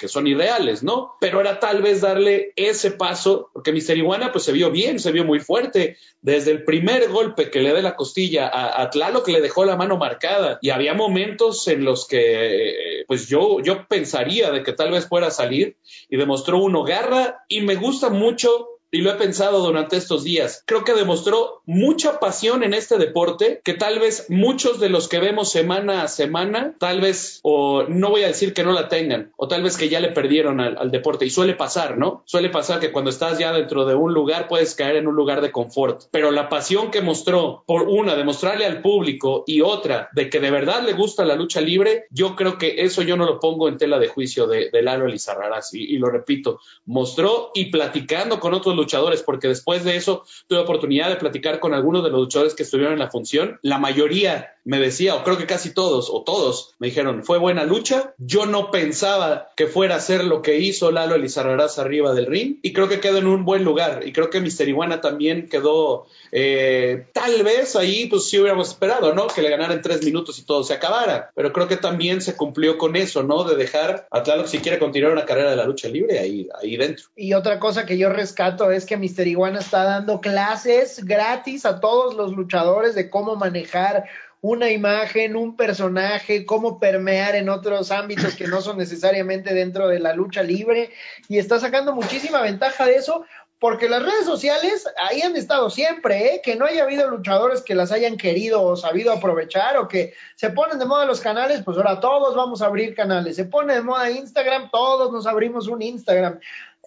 son irreales, ¿no? Pero era tal vez darle ese paso, porque Mister Iguana pues se vio bien, se vio muy fuerte. Desde el primer golpe que le dé la costilla a, a Tlaloc le dejó la mano marcada y había momentos en los que pues yo, yo pensaría de que tal vez fuera a salir y demostró uno garra y me gusta mucho y lo he pensado durante estos días. Creo que demostró mucha pasión en este deporte que tal vez muchos de los que vemos semana a semana, tal vez, o no voy a decir que no la tengan, o tal vez que ya le perdieron al, deporte. Y suele pasar, ¿no? Suele pasar que cuando estás ya dentro de un lugar puedes caer en un lugar de confort. Pero la pasión que mostró, por una, demostrarle al público y otra, de que de verdad le gusta la lucha libre, yo creo que eso yo no lo pongo en tela de juicio de, de Lalo Elizarrarás. Y, y lo repito, mostró y platicando con otros luchadores, porque después de eso tuve oportunidad de platicar con algunos de los luchadores que estuvieron en la función. La mayoría me decía, o creo que casi todos, o todos, me dijeron, fue buena lucha. Yo no pensaba que fuera a hacer lo que hizo Lalo Elizarrarás arriba del ring, y creo que quedó en un buen lugar. Y creo que Mister Iguana también quedó, eh, tal vez ahí, pues sí hubiéramos esperado, ¿no? Que le ganara en tres minutos y todo se acabara. Pero creo que también se cumplió con eso, ¿no? De dejar a Tlaloc si quiere continuar una carrera de la lucha libre ahí, ahí dentro. Y otra cosa que yo rescato es que Mister Iguana está dando clases gratis a todos los luchadores de cómo manejar una imagen, un personaje, cómo permear en otros ámbitos que no son necesariamente dentro de la lucha libre y está sacando muchísima ventaja de eso porque las redes sociales ahí han estado siempre, ¿eh? que no haya habido luchadores que las hayan querido o sabido aprovechar o que se ponen de moda los canales, pues ahora todos vamos a abrir canales, se pone de moda Instagram, todos nos abrimos un Instagram.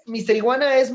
Mister Iguana es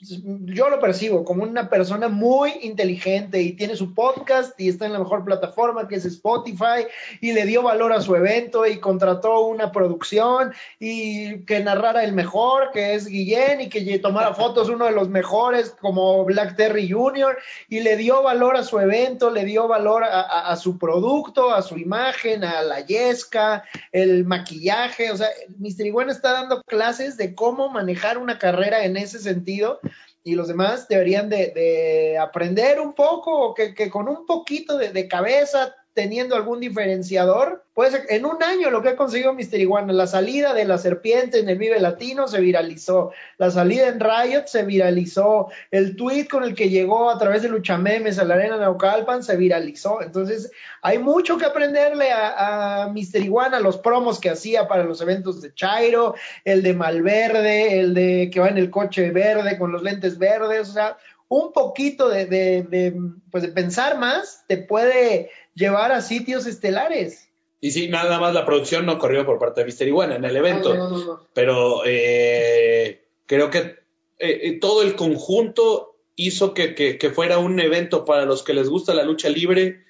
yo lo percibo como una persona muy inteligente y tiene su podcast y está en la mejor plataforma que es Spotify y le dio valor a su evento y contrató una producción y que narrara el mejor, que es Guillén y que tomara fotos uno de los mejores como Black Terry Jr. y le dio valor a su evento, le dio valor a, su producto, a su imagen, a la yesca, el maquillaje, o sea, Mr. Iguana está dando clases de cómo manejar una carrera en ese sentido y los demás deberían de, aprender un poco, que, que con un poquito de, de cabeza, teniendo algún diferenciador, pues en un año lo que ha conseguido Mister Iguana, la salida de la serpiente en el Vive Latino se viralizó, la salida en Riot se viralizó, el tweet con el que llegó a través de Luchamemes a la Arena Naucalpan se viralizó. Entonces, hay mucho que aprenderle a, a Iguana, los promos que hacía para los eventos de Chairo, el de Malverde, el de que va en el coche verde con los lentes verdes, o sea, un poquito de, pues de pensar más te puede llevar a sitios estelares. Y sí, nada más la producción no corrió por parte de Mister Iguana en el evento, pero eh, creo que eh, eh, todo el conjunto hizo que, que, fuera un evento para los que les gusta la lucha libre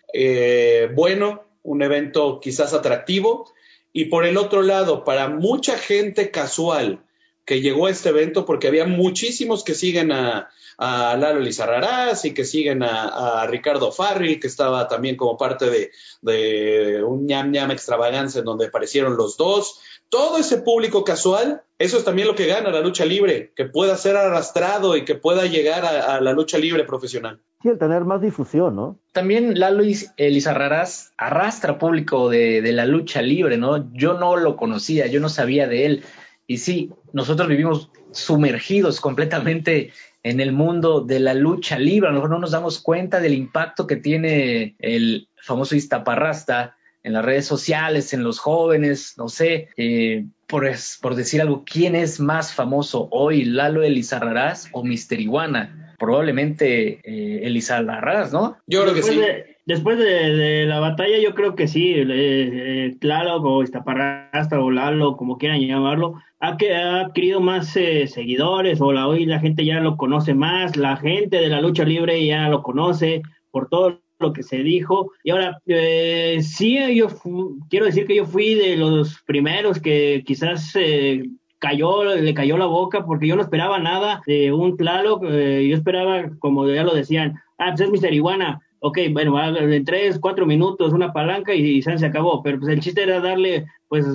bueno, un evento quizás atractivo, y por el otro lado, para mucha gente casual que llegó a este evento, porque había muchísimos que siguen a, a Lalo Lizarrarás y que siguen a, Ricardo Farril, que estaba también como parte de, un ñam ñam extravaganza en donde aparecieron los dos. Todo ese público casual, eso es también lo que gana la lucha libre, que pueda ser arrastrado y que pueda llegar a, la lucha libre profesional. Sí, el tener más difusión, ¿no? También Lalo Lizarrarás arrastra público de, de la lucha libre, ¿no? Yo no lo conocía, yo no sabía de él. Y sí, nosotros vivimos sumergidos completamente en el mundo de la lucha libre. A lo mejor no nos damos cuenta del impacto que tiene el famoso Iztaparrasta en las redes sociales, en los jóvenes, no sé, eh, por, por, decir algo, ¿quién es más famoso hoy, Lalo Elizarrarás o Mister Iguana? Probablemente eh, Elizarrarás, ¿no? Yo creo que sí. después de, la batalla, yo creo que sí, eh, Tlaloc o Iztaparrasta o Lalo, como quieran llamarlo, ha, ha adquirido más eh, seguidores o la, hoy la gente ya lo conoce más, la gente de la lucha libre ya lo conoce por todo lo que se dijo. Y ahora, eh, sí, yo quiero decir que yo fui de los primeros que quizás eh, cayó, le cayó la boca porque yo no esperaba nada de un Tlaloc, eh, yo esperaba, como ya lo decían, ah, pues es Mister Iguana, ok, bueno, en tres, cuatro minutos una palanca y, se acabó, pero pues el chiste era darle pues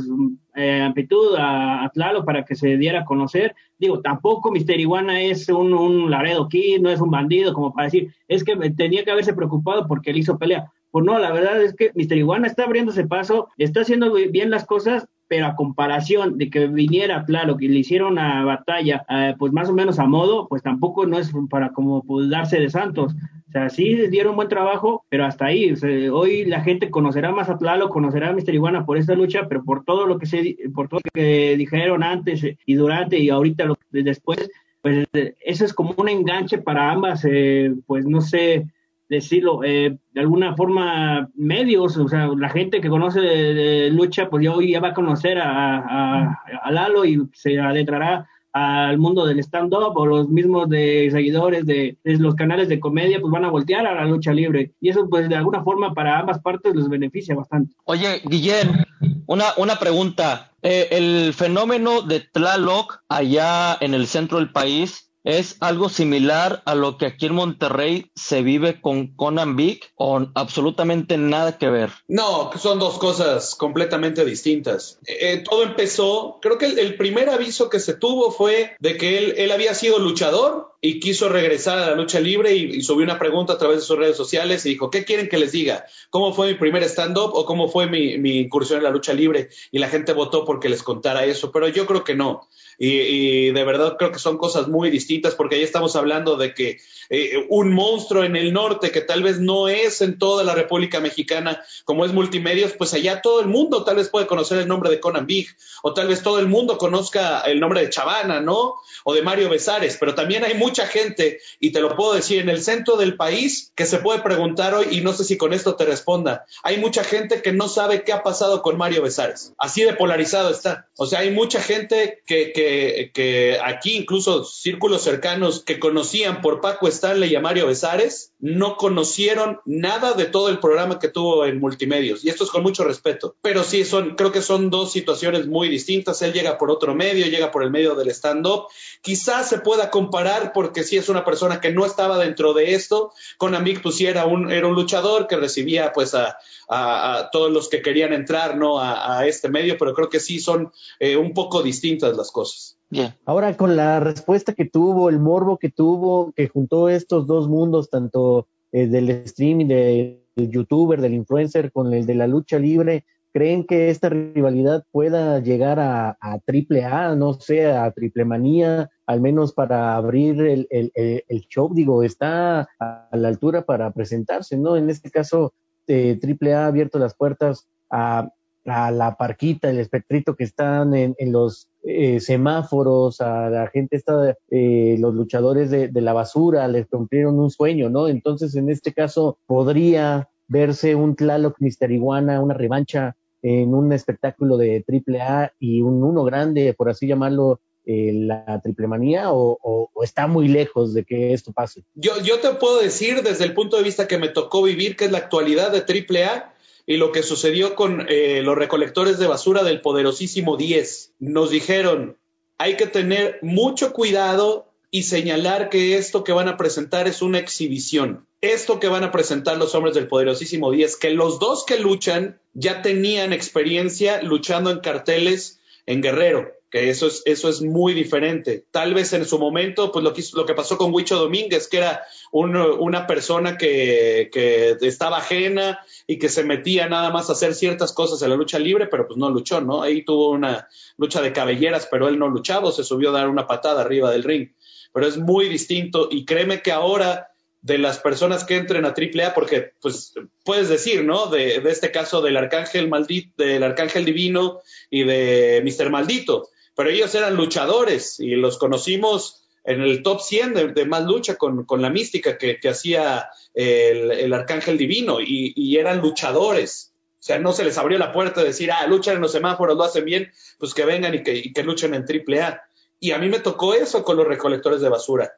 eh, amplitud a, a, Tlalo para que se diera a conocer. Digo, tampoco Mister Iguana es un, un Laredo Kid, no es un bandido como para decir, es que tenía que haberse preocupado porque él hizo pelea. Pues no, la verdad es que Mister Iguana está abriéndose paso, está haciendo bien las cosas, pero a comparación de que viniera claro que le hicieron a batalla, eh, pues más o menos a modo, pues tampoco no es para como pues, darse de santos. Sea, sí dieron buen trabajo, pero hasta ahí. hoy la gente conocerá más a Tlalo, conocerá a Mister Iguana por esta lucha, pero por todo lo que se, por todo lo que dijeron antes y durante y ahorita lo, después, pues eso es como un enganche para ambas, eh, pues no sé, decirlo, eh, de alguna forma medios, o sea, la gente que conoce lucha, pues ya hoy ya va a conocer a, a, Lalo y se adentrará al mundo del stand-up o los mismos de seguidores de, los canales de comedia, pues van a voltear a la lucha libre. Y eso, pues de alguna forma para ambas partes les beneficia bastante. Oye, Guillén, una, una pregunta. Eh, el fenómeno de Tlaloc allá en el centro del país, ¿Es algo similar a lo que aquí en Monterrey se vive con Conan Big o absolutamente nada que ver? No, son dos cosas completamente distintas. Eh, todo empezó, creo que el, primer aviso que se tuvo fue de que él, él, había sido luchador y quiso regresar a la lucha libre y, subió una pregunta a través de sus redes sociales y dijo, ¿qué quieren que les diga? ¿Cómo fue mi primer stand-up o cómo fue mi, mi incursión en la lucha libre? Y la gente votó porque les contara eso, pero yo creo que no. Y, de verdad creo que son cosas muy distintas porque ahí estamos hablando de que eh, un monstruo en el norte que tal vez no es en toda la República Mexicana como es multimedios, pues allá todo el mundo tal vez puede conocer el nombre de Conan Big o tal vez todo el mundo conozca el nombre de Chavana, ¿no? O de Mario Besares, pero también hay mucha gente, y te lo puedo decir, en el centro del país que se puede preguntar hoy, y no sé si con esto te responda, hay mucha gente que no sabe qué ha pasado con Mario Besares, así de polarizado está. O sea, hay mucha gente que que, aquí incluso círculos cercanos que conocían por Paco Stanley y a Mario Besares, no conocieron nada de todo el programa que tuvo en multimedios. Y esto es con mucho respeto. Pero sí, son, creo que son dos situaciones muy distintas. Él llega por otro medio, llega por el medio del stand-up. Quizás se pueda comparar porque sí es una persona que no estaba dentro de esto. Con Amik, pues sí era un, era un luchador que recibía pues a, a, todos los que querían entrar, ¿no? A, este medio, pero creo que sí son eh, un poco distintas las cosas. Ahora, con la respuesta que tuvo, el morbo que tuvo, que juntó estos dos mundos, tanto eh, del streaming, del youtuber, del influencer, con el de la lucha libre, ¿creen que esta rivalidad pueda llegar a, triple A, no sé, a triple manía, al menos para abrir el, el, show? Digo, está a la altura para presentarse, ¿no? En este caso, eh, triple A ha abierto las puertas a a la parquita, el espectrito que están en, los eh, semáforos, a la gente está, eh, los luchadores de, la basura, les cumplieron un sueño, ¿no? Entonces, en este caso, podría verse un Tlaloc Mister Iguana, una revancha en un espectáculo de triple A y un uno grande, por así llamarlo, eh, la triple manía o, o, está muy lejos de que esto pase? Yo, yo te puedo decir desde el punto de vista que me tocó vivir, que es la actualidad de triple A, y lo que sucedió con eh, los recolectores de basura del poderosísimo 10. Nos dijeron, hay que tener mucho cuidado y señalar que esto que van a presentar es una exhibición. Esto que van a presentar los hombres del poderosísimo 10, que los dos que luchan ya tenían experiencia luchando en carteles en Guerrero que eso es, eso es muy diferente. Tal vez en su momento, pues lo que, lo que pasó con Huicho Domínguez, que era una persona que, que, estaba ajena y que se metía nada más a hacer ciertas cosas en la lucha libre, pero pues no luchó, ¿no? Ahí tuvo una lucha de cabelleras, pero él no luchaba, se subió a dar una patada arriba del ring. Pero es muy distinto y créeme que ahora de las personas que entren a AAA, porque pues puedes decir, ¿no? De, de este caso del arcángel maldito, del arcángel divino y de Mr. Maldito pero ellos eran luchadores y los conocimos en el top 100 de, más lucha con, la mística que, hacía el, arcángel divino y, eran luchadores. O sea, no se les abrió la puerta de decir, ah, luchan en los semáforos, lo hacen bien, pues que vengan y que, y que luchen en AAA. Y a mí me tocó eso con los recolectores de basura.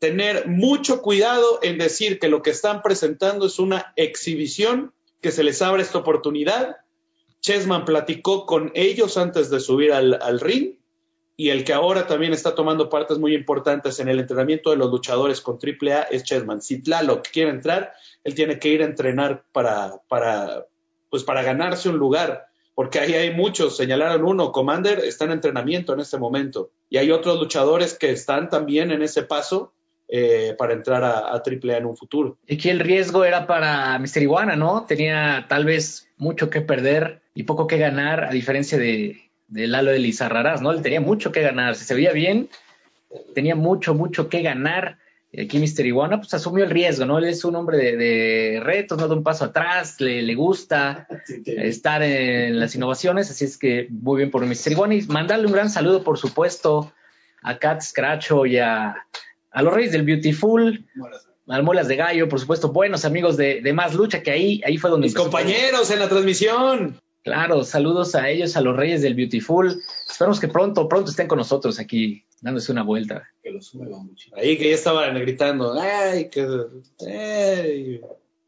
Tener mucho cuidado en decir que lo que están presentando es una exhibición, que se les abre esta oportunidad Chessman platicó con ellos antes de subir al, ring y el que ahora también está tomando partes muy importantes en el entrenamiento de los luchadores con AAA es Chessman. Si Tlaloc quiere entrar, él tiene que ir a entrenar para, para, pues para ganarse un lugar, porque ahí hay muchos, señalaron uno, Commander está en entrenamiento en este momento, y hay otros luchadores que están también en ese paso eh, para entrar a, a AAA en un futuro. Y que el riesgo era para Mr. Iguana, ¿no? Tenía tal vez mucho que perder y poco que ganar, a diferencia de, de Lalo de Lizarrarás, ¿no? Él tenía mucho que ganar, si se veía bien, tenía mucho, mucho que ganar. Y aquí Mister Iguana pues asumió el riesgo, ¿no? Él es un hombre de, retos, no da un paso atrás, le, gusta estar en las innovaciones, así es que muy bien por Mister Iguana y mandarle un gran saludo, por supuesto, a Kat Scratcho y a, los Reyes del Beautiful, a Muelas de Gallo, por supuesto, buenos amigos de, Más Lucha, que ahí, ahí fue donde... Mis compañeros en la transmisión. Claro, saludos a ellos, a los Reyes del Beautiful. Esperamos que pronto, pronto estén con nosotros aquí dándose una vuelta. Que lo mucho. Ahí que ya estaban gritando, ay, que,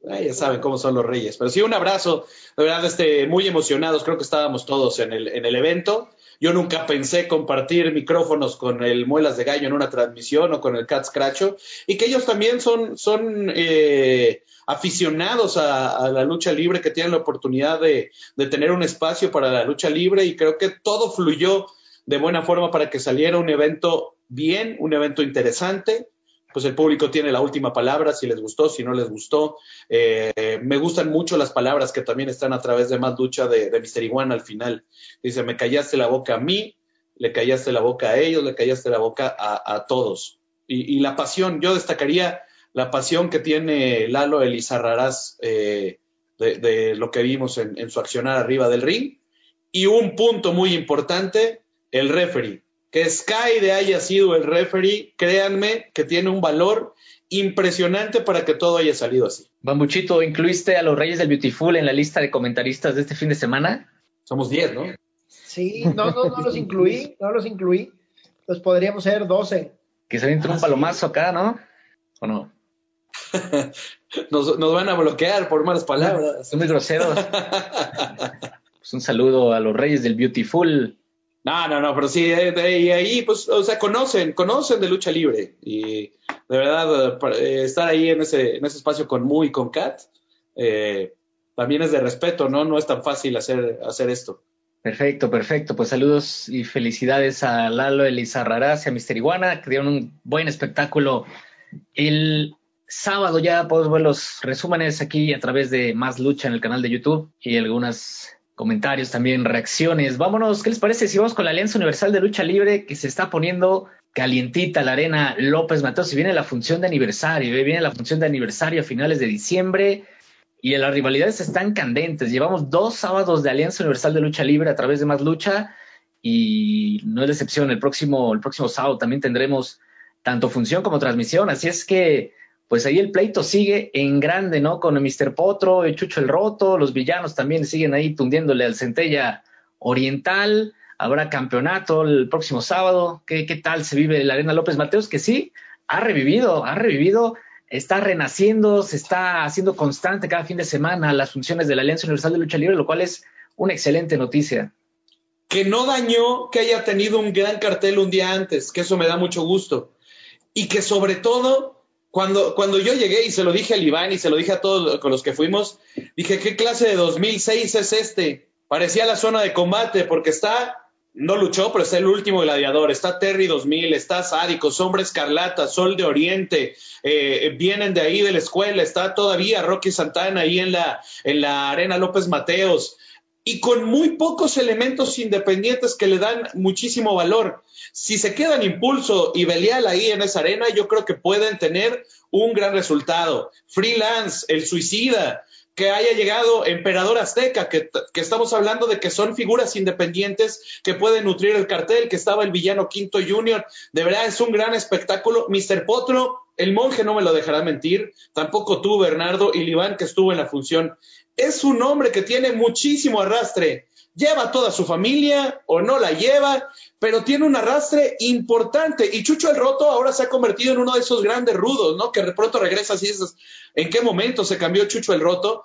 ya saben cómo son los reyes. Pero sí, un abrazo, de verdad, este, muy emocionados, creo que estábamos todos en el, en el evento. Yo nunca pensé compartir micrófonos con el Muelas de Gallo en una transmisión o con el Cat Scratcho, y que ellos también son, son eh, aficionados a, la lucha libre, que tienen la oportunidad de, de tener un espacio para la lucha libre, y creo que todo fluyó de buena forma para que saliera un evento bien, un evento interesante. Pues el público tiene la última palabra, si les gustó, si no les gustó. Eh, me gustan mucho las palabras que también están a través de más lucha de, de Mister Iguana al final. Dice, me callaste la boca a mí, le callaste la boca a ellos, le callaste la boca a, todos. Y, la pasión, yo destacaría la pasión que tiene Lalo Elizarrarás eh, de, de, lo que vimos en, en su accionar arriba del ring. Y un punto muy importante, el referee. Que Sky de haya sido el referee, créanme que tiene un valor impresionante para que todo haya salido así. Bambuchito, ¿incluiste a los Reyes del Beautiful en la lista de comentaristas de este fin de semana? Somos 10, ¿no? Sí, no, no, no los incluí, no los incluí. Los podríamos ser 12. Que se entre un palomazo acá, ¿no? ¿O no? [LAUGHS] nos, nos, van a bloquear por malas palabras. Son muy groseros. [LAUGHS] pues un saludo a los Reyes del Beautiful. No, no, no, pero sí, y ahí, pues, o sea, conocen, conocen de lucha libre. Y de verdad, eh, estar ahí en ese, en ese espacio con Mu y con Kat, eh, también es de respeto, ¿no? No es tan fácil hacer, hacer esto. Perfecto, perfecto. Pues saludos y felicidades a Lalo Elizarrarás y a Mister Iguana, que dieron un buen espectáculo el sábado. Ya podemos ver los resúmenes aquí a través de Más Lucha en el canal de YouTube y algunas comentarios también, reacciones. Vámonos, ¿qué les parece si vamos con la Alianza Universal de Lucha Libre que se está poniendo calientita la arena López Mateos y viene la función de aniversario, ¿eh? viene la función de aniversario a finales de diciembre y las rivalidades están candentes. Llevamos dos sábados de Alianza Universal de Lucha Libre a través de Más Lucha y no es excepción, el próximo, el próximo sábado también tendremos tanto función como transmisión, así es que pues ahí el pleito sigue en grande, ¿no? Con el Mr. Potro, el Chucho el Roto, los villanos también siguen ahí tundiéndole al Centella Oriental. Habrá campeonato el próximo sábado. ¿Qué, qué tal se vive la Arena López Mateos? Que sí, ha revivido, ha revivido, está renaciendo, se está haciendo constante cada fin de semana las funciones de la Alianza Universal de Lucha Libre, lo cual es una excelente noticia. Que no dañó que haya tenido un gran cartel un día antes, que eso me da mucho gusto. Y que sobre todo cuando, cuando yo llegué y se lo dije al Iván y se lo dije a todos con los que fuimos, dije, ¿qué clase de 2006 es este? Parecía la zona de combate porque está, no luchó, pero está el último gladiador, está Terry 2000, está Sádico, Sombra Escarlata, Sol de Oriente, eh, vienen de ahí de la escuela, está todavía Rocky Santana ahí en la, en la Arena López Mateos, y con muy pocos elementos independientes que le dan muchísimo valor. Si se quedan impulso y Belial ahí en esa arena, yo creo que pueden tener un gran resultado. Freelance, el suicida, que haya llegado Emperador Azteca, que, estamos hablando de que son figuras independientes que pueden nutrir el cartel, que estaba el villano Quinto Junior. De verdad es un gran espectáculo. Mr. Potro, el monje no me lo dejará mentir, tampoco tú, Bernardo, y Liván, que estuvo en la función es un hombre que tiene muchísimo arrastre. Lleva toda su familia o no la lleva, pero tiene un arrastre importante. Y Chucho el Roto ahora se ha convertido en uno de esos grandes rudos, ¿no? Que de pronto regresa así, ¿en qué momento se cambió Chucho el Roto?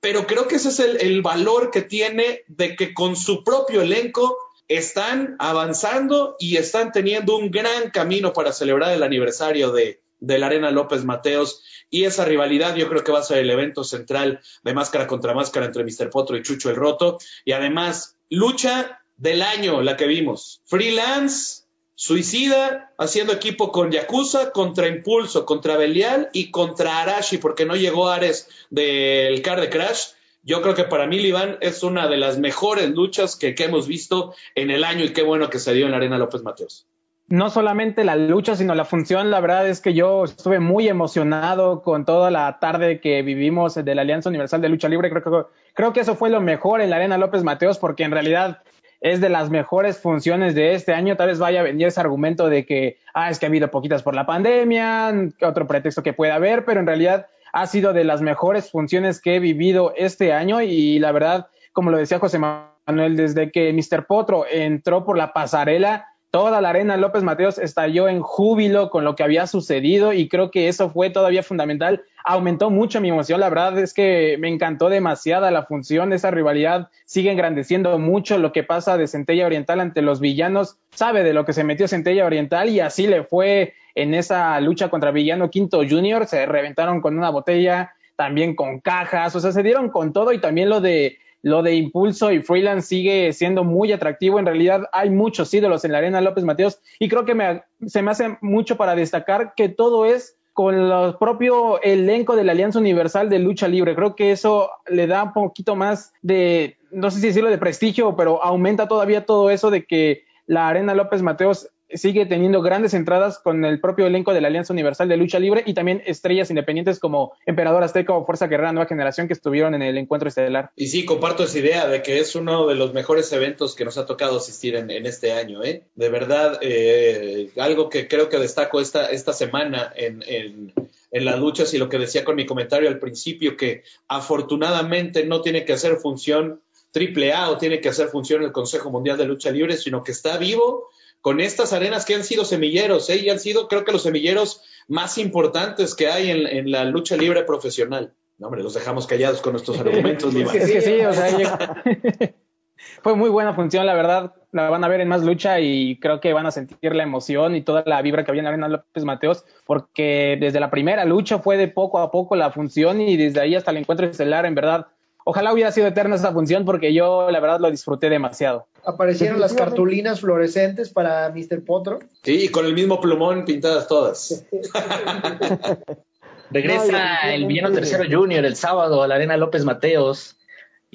Pero creo que ese es el, el valor que tiene de que con su propio elenco están avanzando y están teniendo un gran camino para celebrar el aniversario de, de la Arena López Mateos. Y esa rivalidad yo creo que va a ser el evento central de máscara contra máscara entre Mr. Potro y Chucho el Roto. Y además lucha del año la que vimos. Freelance Suicida haciendo equipo con Yakuza contra Impulso, contra Belial y contra Arashi porque no llegó Ares del Car de Crash. Yo creo que para mí, Iván, es una de las mejores luchas que, que hemos visto en el año y qué bueno que se dio en la Arena López Mateos no solamente la lucha, sino la función. La verdad es que yo estuve muy emocionado con toda la tarde que vivimos de la Alianza Universal de Lucha Libre. Creo que, creo que eso fue lo mejor en la Arena López Mateos, porque en realidad es de las mejores funciones de este año. Tal vez vaya a venir ese argumento de que, ah, es que ha habido poquitas por la pandemia, otro pretexto que pueda haber, pero en realidad ha sido de las mejores funciones que he vivido este año y la verdad, como lo decía José Manuel, desde que Mr. Potro entró por la pasarela, toda la arena López Mateos estalló en júbilo con lo que había sucedido y creo que eso fue todavía fundamental. Aumentó mucho mi emoción, la verdad es que me encantó demasiada la función, esa rivalidad sigue engrandeciendo mucho lo que pasa de Centella Oriental ante los villanos, sabe de lo que se metió Centella Oriental y así le fue en esa lucha contra Villano Quinto Junior, se reventaron con una botella, también con cajas, o sea, se dieron con todo y también lo de lo de Impulso y Freelance sigue siendo muy atractivo. En realidad hay muchos ídolos en la Arena López Mateos y creo que se me hace mucho para destacar que todo es con el propio elenco de la Alianza Universal de Lucha Libre. Creo que eso le da un poquito más de, no sé si decirlo de prestigio, pero aumenta todavía todo eso de que la Arena López Mateos sigue teniendo grandes entradas con el propio elenco de la Alianza Universal de Lucha Libre y también estrellas independientes como Emperador Azteca o Fuerza Guerrera Nueva Generación que estuvieron en el encuentro estelar. Y sí, comparto esa idea de que es uno de los mejores eventos que nos ha tocado asistir en, este año. ¿eh? De verdad, eh, algo que creo que destaco esta, esta semana en, en, en las luchas y lo que decía con mi comentario al principio, que afortunadamente no tiene que hacer función triple A o tiene que hacer función el Consejo Mundial de Lucha Libre, sino que está vivo con estas arenas que han sido semilleros, ¿eh? y han sido, creo que, los semilleros más importantes que hay en, la lucha libre profesional. No, hombre, los dejamos callados con nuestros argumentos, [LAUGHS] Es que sí, o sea, [LAUGHS] [LAUGHS] fue muy buena función, la verdad. La van a ver en más lucha y creo que van a sentir la emoción y toda la vibra que había en la Arena López Mateos, porque desde la primera lucha fue de poco a poco la función y desde ahí hasta el encuentro estelar, en verdad, Ojalá hubiera sido eterna esa función porque yo la verdad lo disfruté demasiado. Aparecieron las cartulinas fluorescentes para Mr. Potro. Sí, con el mismo plumón pintadas todas. [LAUGHS] Regresa el villano tercero junior el sábado a la Arena López Mateos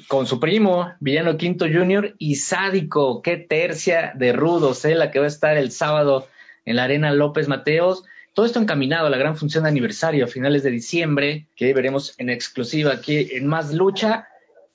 con su primo, villano quinto junior y sádico. Qué tercia de rudos, eh, la que va a estar el sábado en la Arena López Mateos. Todo esto encaminado a la gran función de aniversario a finales de diciembre, que veremos en exclusiva aquí en Más Lucha.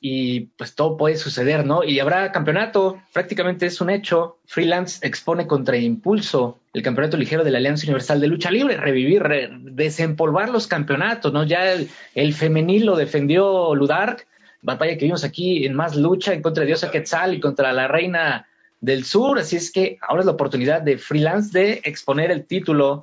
Y pues todo puede suceder, ¿no? Y habrá campeonato, prácticamente es un hecho. Freelance expone contra Impulso el campeonato ligero de la Alianza Universal de Lucha Libre, revivir, desempolvar los campeonatos, ¿no? Ya el, femenil lo defendió Ludark, batalla que vimos aquí en Más Lucha en contra de Diosa Quetzal y contra la Reina del Sur. Así es que ahora es la oportunidad de Freelance de exponer el título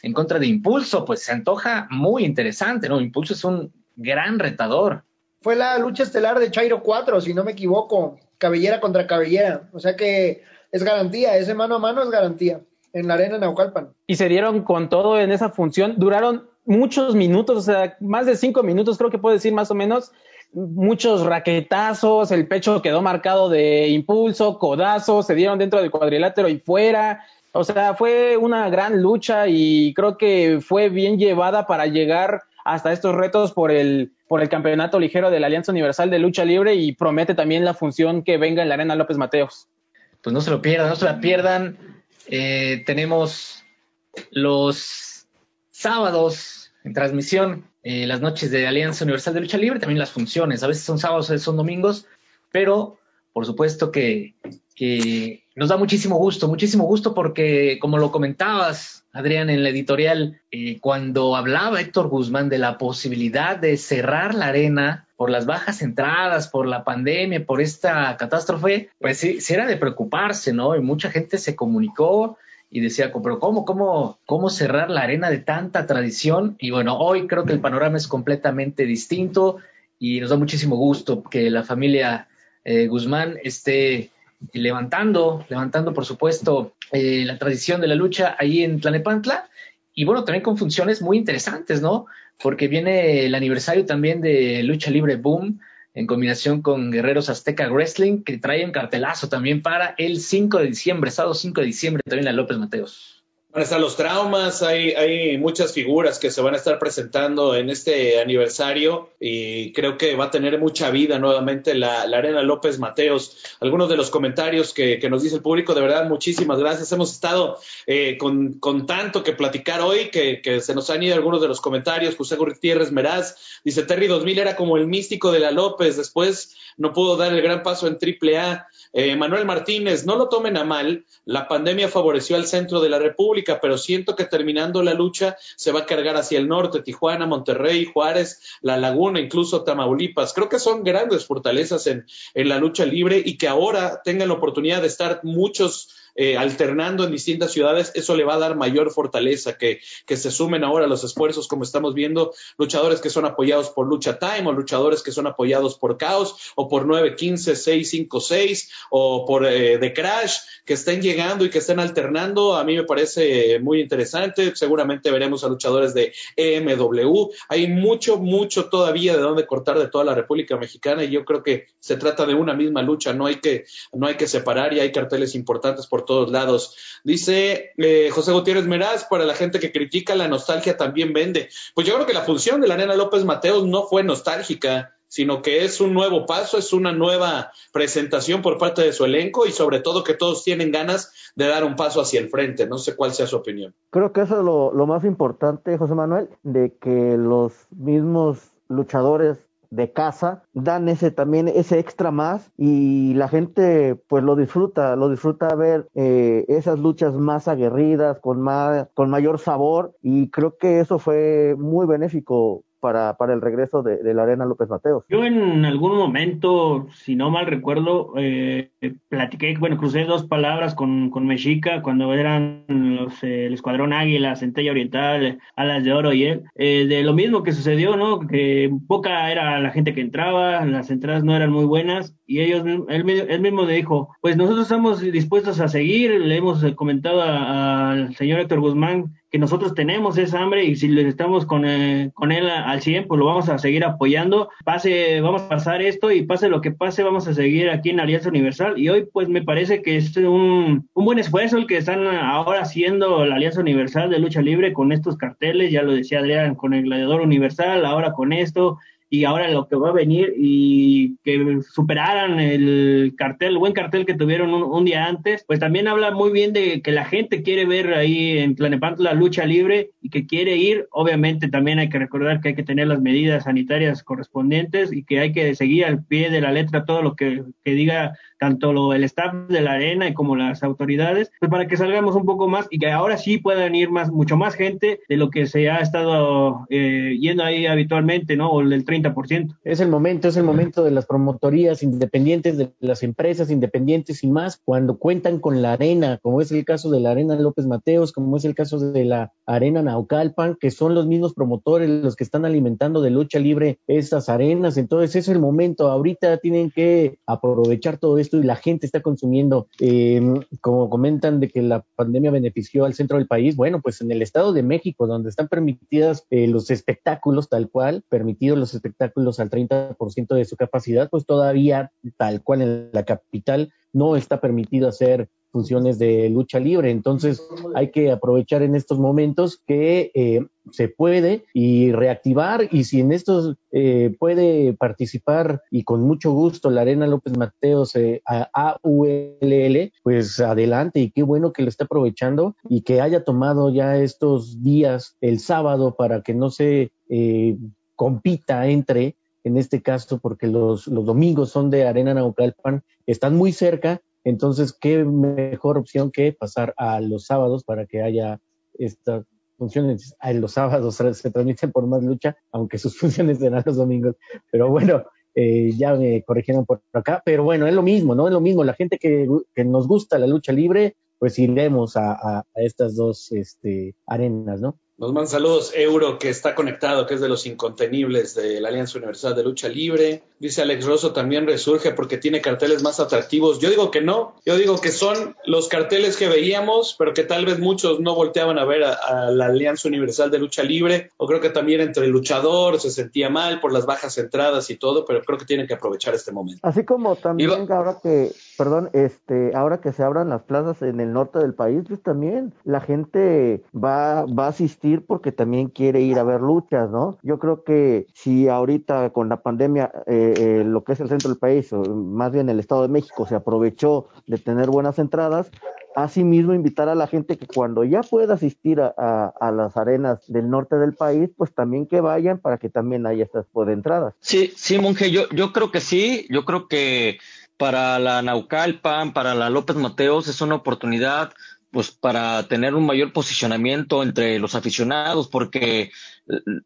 en contra de Impulso, pues se antoja muy interesante, ¿no? Impulso es un gran retador. Fue la lucha estelar de Chairo 4, si no me equivoco, cabellera contra cabellera, o sea que es garantía, ese mano a mano es garantía en la arena Naucalpan. Y se dieron con todo en esa función, duraron muchos minutos, o sea, más de cinco minutos creo que puedo decir más o menos, muchos raquetazos, el pecho quedó marcado de impulso, codazos, se dieron dentro del cuadrilátero y fuera, o sea, fue una gran lucha y creo que fue bien llevada para llegar hasta estos retos por el, por el campeonato ligero de la Alianza Universal de Lucha Libre y promete también la función que venga en la Arena López Mateos. Pues no se lo pierdan, no se la pierdan. Eh, tenemos los sábados en transmisión, eh, las noches de Alianza Universal de Lucha Libre, también las funciones. A veces son sábados, a veces son domingos, pero por supuesto que que nos da muchísimo gusto, muchísimo gusto porque, como lo comentabas, Adrián, en la editorial, eh, cuando hablaba Héctor Guzmán de la posibilidad de cerrar la arena por las bajas entradas, por la pandemia, por esta catástrofe, pues sí, sí era de preocuparse, ¿no? Y mucha gente se comunicó y decía, pero ¿cómo, cómo, cómo cerrar la arena de tanta tradición? Y bueno, hoy creo que el panorama es completamente distinto y nos da muchísimo gusto que la familia eh, Guzmán esté levantando, levantando por supuesto eh, la tradición de la lucha ahí en Tlanepantla y bueno, también con funciones muy interesantes, ¿no? Porque viene el aniversario también de Lucha Libre Boom en combinación con Guerreros Azteca Wrestling, que trae un cartelazo también para el 5 de diciembre, sábado 5 de diciembre, también la López Mateos. Van a estar los traumas, hay, hay muchas figuras que se van a estar presentando en este aniversario y creo que va a tener mucha vida nuevamente la, Arena López Mateos. Algunos de los comentarios que, nos dice el público, de verdad, muchísimas gracias. Hemos estado eh, con, tanto que platicar hoy que, se nos han ido algunos de los comentarios. José Gutiérrez Meraz dice, Terry 2000 era como el místico de la López, después no pudo dar el gran paso en Triple A. Eh, Manuel Martínez, no lo tomen a mal, la pandemia favoreció al centro de la República, pero siento que terminando la lucha se va a cargar hacia el norte, Tijuana, Monterrey, Juárez, La Laguna, incluso Tamaulipas. Creo que son grandes fortalezas en, en la lucha libre y que ahora tengan la oportunidad de estar muchos eh, alternando en distintas ciudades, eso le va a dar mayor fortaleza, que, que se sumen ahora los esfuerzos, como estamos viendo, luchadores que son apoyados por Lucha Time o luchadores que son apoyados por Caos o por 915, 656 o por eh, The Crash, que estén llegando y que estén alternando, a mí me parece muy interesante. Seguramente veremos a luchadores de EMW. Hay mucho, mucho todavía de dónde cortar de toda la República Mexicana y yo creo que se trata de una misma lucha, no hay que, no hay que separar y hay carteles importantes por todos lados. Dice eh, José Gutiérrez Meraz, para la gente que critica, la nostalgia también vende. Pues yo creo que la función de la nena López Mateos no fue nostálgica, sino que es un nuevo paso, es una nueva presentación por parte de su elenco y sobre todo que todos tienen ganas de dar un paso hacia el frente. No sé cuál sea su opinión. Creo que eso es lo, lo más importante, José Manuel, de que los mismos luchadores de casa dan ese también ese extra más y la gente pues lo disfruta lo disfruta ver eh, esas luchas más aguerridas con más con mayor sabor y creo que eso fue muy benéfico para, para el regreso de, la Arena López Mateos. Yo en algún momento, si no mal recuerdo, eh, platiqué, bueno, crucé dos palabras con, con Mexica cuando eran los, eh, el Escuadrón Águila, Centella Oriental, Alas de Oro y él, eh, de lo mismo que sucedió, ¿no? Que poca era la gente que entraba, las entradas no eran muy buenas y ellos, él, él mismo dijo, pues nosotros estamos dispuestos a seguir, le hemos comentado al señor Héctor Guzmán que nosotros tenemos esa hambre y si estamos con, eh, con él al 100, pues lo vamos a seguir apoyando. Pase, vamos a pasar esto y pase lo que pase, vamos a seguir aquí en Alianza Universal. Y hoy, pues me parece que es un, un buen esfuerzo el que están ahora haciendo la Alianza Universal de Lucha Libre con estos carteles, ya lo decía Adrián, con el Gladiador Universal, ahora con esto y ahora lo que va a venir y que superaran el cartel, el buen cartel que tuvieron un, día antes, pues también habla muy bien de que la gente quiere ver ahí en Tlanepantla la lucha libre y que quiere ir. Obviamente también hay que recordar que hay que tener las medidas sanitarias correspondientes y que hay que seguir al pie de la letra todo lo que, que diga tanto lo, el staff de la arena como las autoridades, pues para que salgamos un poco más y que ahora sí puedan ir más, mucho más gente de lo que se ha estado eh, yendo ahí habitualmente, ¿no? O el 30%. Es el momento, es el momento de las promotorías independientes, de las empresas independientes y más, cuando cuentan con la arena, como es el caso de la Arena López Mateos, como es el caso de la Arena Naucalpan, que son los mismos promotores los que están alimentando de lucha libre esas arenas. Entonces es el momento, ahorita tienen que aprovechar todo esto y la gente está consumiendo, eh, como comentan de que la pandemia benefició al centro del país, bueno, pues en el Estado de México, donde están permitidas eh, los espectáculos tal cual, permitidos los espectáculos al 30% de su capacidad, pues todavía tal cual en la capital no está permitido hacer funciones de lucha libre. Entonces hay que aprovechar en estos momentos que eh, se puede y reactivar y si en estos eh, puede participar y con mucho gusto la Arena López Mateos eh, a AULL, pues adelante y qué bueno que lo está aprovechando y que haya tomado ya estos días el sábado para que no se compita entre en este caso porque los, los domingos son de Arena Naucalpan, están muy cerca entonces, ¿qué mejor opción que pasar a los sábados para que haya estas funciones? Los sábados [LAUGHS] se transmiten por más lucha, aunque sus [LAUGHS] funciones serán los domingos. Pero bueno, eh, ya me corrigieron por acá. Pero bueno, es lo mismo, ¿no? Es lo mismo. La gente que, nos gusta la lucha libre, pues iremos a, a, estas dos este, arenas, ¿no? Nos mandan saludos Euro, que está conectado, que es de los incontenibles de la Alianza Universal de Lucha Libre. Dice Alex Rosso, también resurge porque tiene carteles más atractivos. Yo digo que no, yo digo que son los carteles que veíamos, pero que tal vez muchos no volteaban a ver a, la Alianza Universal de Lucha Libre. O creo que también entre el luchador se sentía mal por las bajas entradas y todo, pero creo que tienen que aprovechar este momento. Así como también ahora que, perdón, este, ahora que se abran las plazas en el norte del país, pues también la gente va, va a asistir porque también quiere ir a ver luchas, ¿no? Yo creo que si ahorita con la pandemia eh, eh, lo que es el centro del país, o más bien el Estado de México, se aprovechó de tener buenas entradas, asimismo invitar a la gente que cuando ya pueda asistir a, las arenas del norte del país, pues también que vayan para que también haya estas de entradas. Sí, sí, monje, yo, yo creo que sí, yo creo que para la Naucalpan, para la López Mateos es una oportunidad pues para tener un mayor posicionamiento entre los aficionados, porque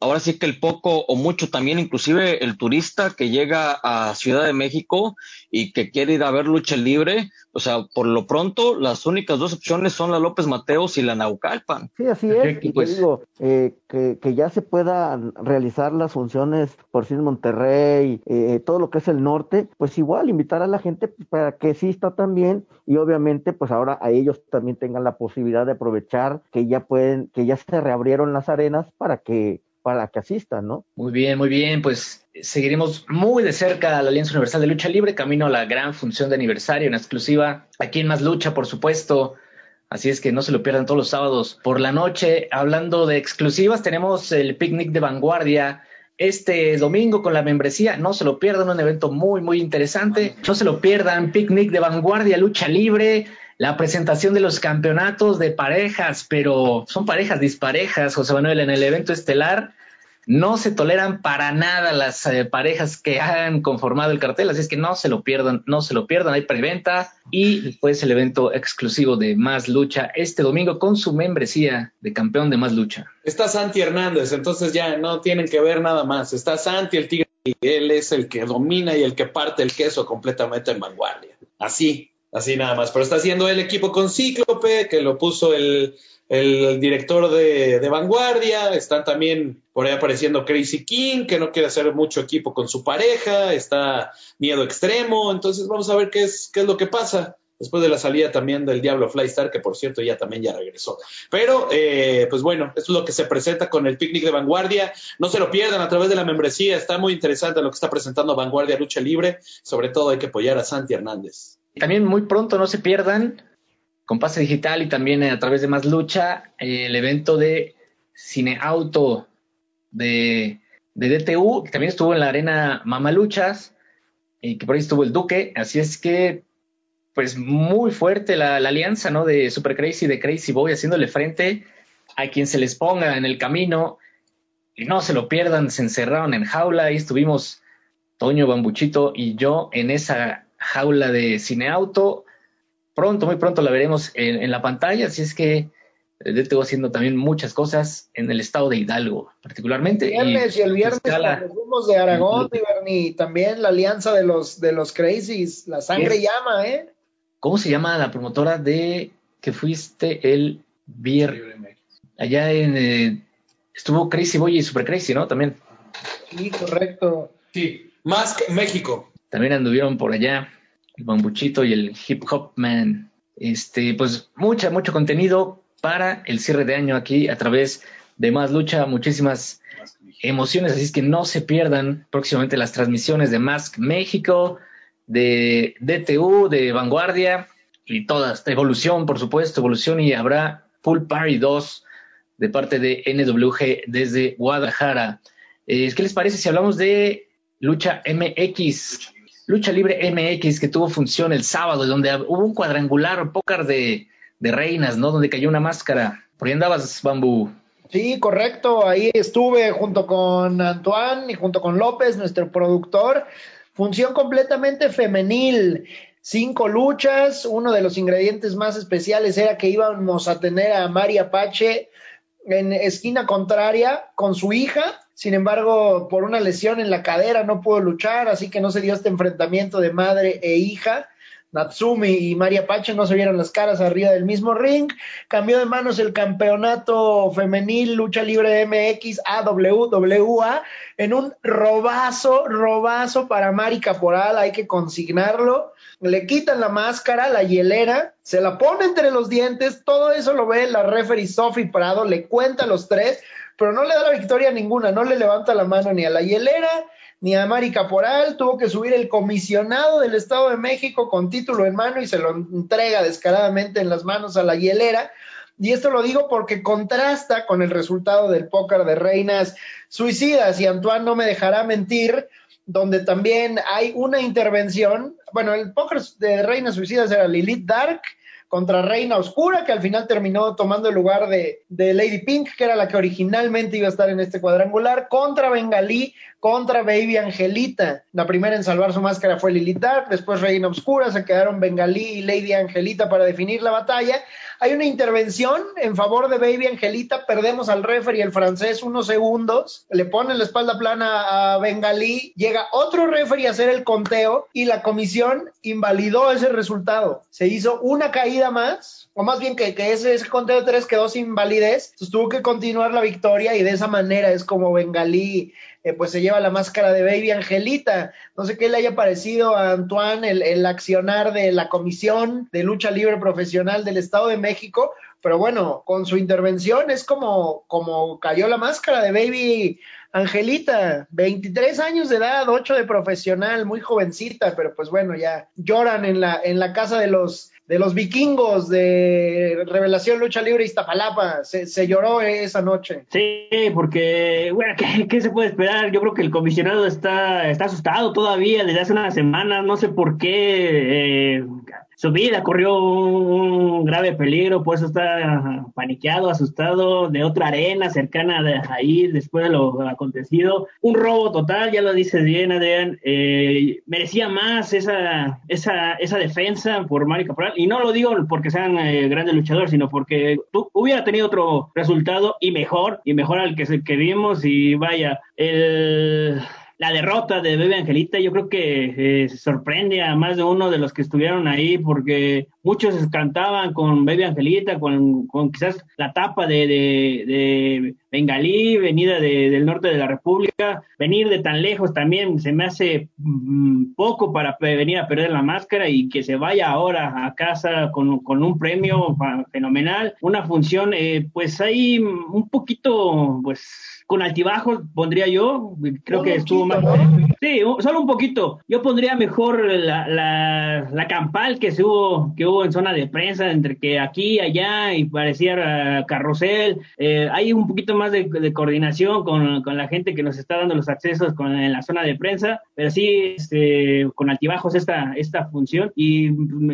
ahora sí que el poco o mucho también, inclusive el turista que llega a Ciudad de México y que quiere ir a ver lucha libre, o sea, por lo pronto las únicas dos opciones son la López Mateos y la Naucalpan. Sí, así es. Y pues, digo, eh, que, que, ya se puedan realizar las funciones por si Monterrey, eh, todo lo que es el norte, pues igual invitar a la gente para que exista también y obviamente pues ahora a ellos también tengan la posibilidad de aprovechar que ya pueden, que ya se reabrieron las arenas para que para que asistan, ¿no? Muy bien, muy bien, pues seguiremos muy de cerca a la Alianza Universal de Lucha Libre, camino a la gran función de aniversario en exclusiva, aquí en Más Lucha, por supuesto. Así es que no se lo pierdan todos los sábados por la noche. Hablando de exclusivas, tenemos el picnic de vanguardia este domingo con la membresía. No se lo pierdan, un evento muy, muy interesante. No se lo pierdan, picnic de vanguardia, lucha libre la presentación de los campeonatos de parejas, pero son parejas disparejas, José Manuel, en el evento estelar. No se toleran para nada las eh, parejas que han conformado el cartel, así es que no se lo pierdan, no se lo pierdan, hay preventa y después el evento exclusivo de Más Lucha este domingo con su membresía de campeón de Más Lucha. Está Santi Hernández, entonces ya no tienen que ver nada más. Está Santi, el tigre, y él es el que domina y el que parte el queso completamente en vanguardia. Así, Así nada más. Pero está haciendo el equipo con Cíclope, que lo puso el, director de, Vanguardia. Están también por ahí apareciendo Crazy King, que no quiere hacer mucho equipo con su pareja. Está Miedo Extremo. Entonces vamos a ver qué es, qué es lo que pasa. Después de la salida también del Diablo Flystar, que por cierto ya también ya regresó. Pero, eh, pues bueno, esto es lo que se presenta con el picnic de Vanguardia. No se lo pierdan a través de la membresía. Está muy interesante lo que está presentando Vanguardia Lucha Libre. Sobre todo hay que apoyar a Santi Hernández. También muy pronto no se pierdan con pase digital y también a través de Más Lucha el evento de Cine Auto de, DTU, que también estuvo en la arena Mamaluchas y que por ahí estuvo el Duque. Así es que, pues muy fuerte la, alianza, ¿no? De Super Crazy, de Crazy Boy, haciéndole frente a quien se les ponga en el camino. Y no se lo pierdan, se encerraron en jaula y estuvimos Toño Bambuchito y yo en esa jaula de cineauto. Pronto, muy pronto la veremos en, la pantalla, así es que eh, tengo haciendo también muchas cosas en el estado de Hidalgo, particularmente. El viernes y, el viernes los de Aragón, y también la alianza de los de los Crazies, la sangre llama, ¿eh? ¿Cómo se llama la promotora de que fuiste el viernes? Allá en eh, estuvo Crazy Boy y Super Crazy, ¿no? También. Sí, correcto. Sí, más que México. También anduvieron por allá el bambuchito y el hip hop man. Este, pues mucha, mucho contenido para el cierre de año aquí a través de Más Lucha, muchísimas emociones, así es que no se pierdan próximamente las transmisiones de Mask México, de DTU, de Vanguardia y todas, de Evolución, por supuesto, Evolución y habrá Full Party 2 de parte de NWG desde Guadalajara. Eh, ¿Qué les parece si hablamos de Lucha MX? Lucha Libre MX que tuvo función el sábado, donde hubo un cuadrangular, pócar de, de reinas, ¿no? Donde cayó una máscara. Por ahí andabas, Bambú. Sí, correcto. Ahí estuve junto con Antoine y junto con López, nuestro productor. Función completamente femenil. Cinco luchas. Uno de los ingredientes más especiales era que íbamos a tener a María Pache en esquina contraria con su hija sin embargo, por una lesión en la cadera no pudo luchar, así que no se dio este enfrentamiento de madre e hija. Natsumi y María Pache no se vieron las caras arriba del mismo ring. Cambió de manos el campeonato femenil lucha libre MX AWWA en un robazo, robazo para Mari Caporal, hay que consignarlo. Le quitan la máscara, la hielera, se la pone entre los dientes, todo eso lo ve la referee Sophie Prado, le cuenta a los tres, pero no le da la victoria a ninguna, no le levanta la mano ni a la hielera ni a Mari Caporal, tuvo que subir el comisionado del Estado de México con título en mano y se lo entrega descaradamente en las manos a la hielera. Y esto lo digo porque contrasta con el resultado del póker de reinas suicidas y Antoine no me dejará mentir, donde también hay una intervención, bueno, el póker de reinas suicidas era Lilith Dark, contra Reina Oscura, que al final terminó tomando el lugar de, de, Lady Pink, que era la que originalmente iba a estar en este cuadrangular, contra Bengalí, contra Baby Angelita. La primera en salvar su máscara fue Lilith Dark, después Reina Oscura, se quedaron Bengalí y Lady Angelita para definir la batalla. Hay una intervención en favor de Baby Angelita, perdemos al referee el francés unos segundos, le ponen la espalda plana a Bengalí, llega otro referee a hacer el conteo y la comisión invalidó ese resultado. Se hizo una caída más, o más bien que, que ese, ese, conteo de tres quedó sin validez, entonces tuvo que continuar la victoria y de esa manera es como Bengalí eh, pues se lleva la máscara de Baby Angelita. No sé qué le haya parecido a Antoine el, el accionar de la Comisión de Lucha Libre Profesional del Estado de México, pero bueno, con su intervención es como, como cayó la máscara de Baby Angelita, 23 años de edad, 8 de profesional, muy jovencita, pero pues bueno, ya lloran en la, en la casa de los de los vikingos de Revelación Lucha Libre Iztapalapa. Se, se lloró esa noche. Sí, porque, bueno, [LAUGHS] ¿qué, ¿qué, se puede esperar? Yo creo que el comisionado está, está asustado todavía desde hace una semana, no sé por qué. Eh, su vida corrió un grave peligro, por eso está paniqueado, asustado de otra arena cercana de ahí después de lo acontecido. Un robo total, ya lo dices bien, Adrián. Eh, merecía más esa, esa, esa defensa por Mari Caporal. Y no lo digo porque sean eh, grandes luchadores, sino porque tú hubiera tenido otro resultado y mejor, y mejor al que, que vimos. Y vaya, el la derrota de Bebe Angelita yo creo que eh, sorprende a más de uno de los que estuvieron ahí porque muchos cantaban con Baby Angelita, con, con quizás la tapa de, de, de Bengalí, venida de, del norte de la República, venir de tan lejos también se me hace mm, poco para venir a perder la máscara y que se vaya ahora a casa con, con un premio fenomenal, una función eh, pues ahí un poquito pues con altibajos pondría yo, creo que estuvo más... Sí, solo un poquito. Yo pondría mejor la, la, la campal que se hubo, que hubo en zona de prensa, entre que aquí, allá, y parecía carrusel. Eh, hay un poquito más de, de coordinación con, con, la gente que nos está dando los accesos con, en la zona de prensa, pero sí este, con altibajos esta, esta función. Y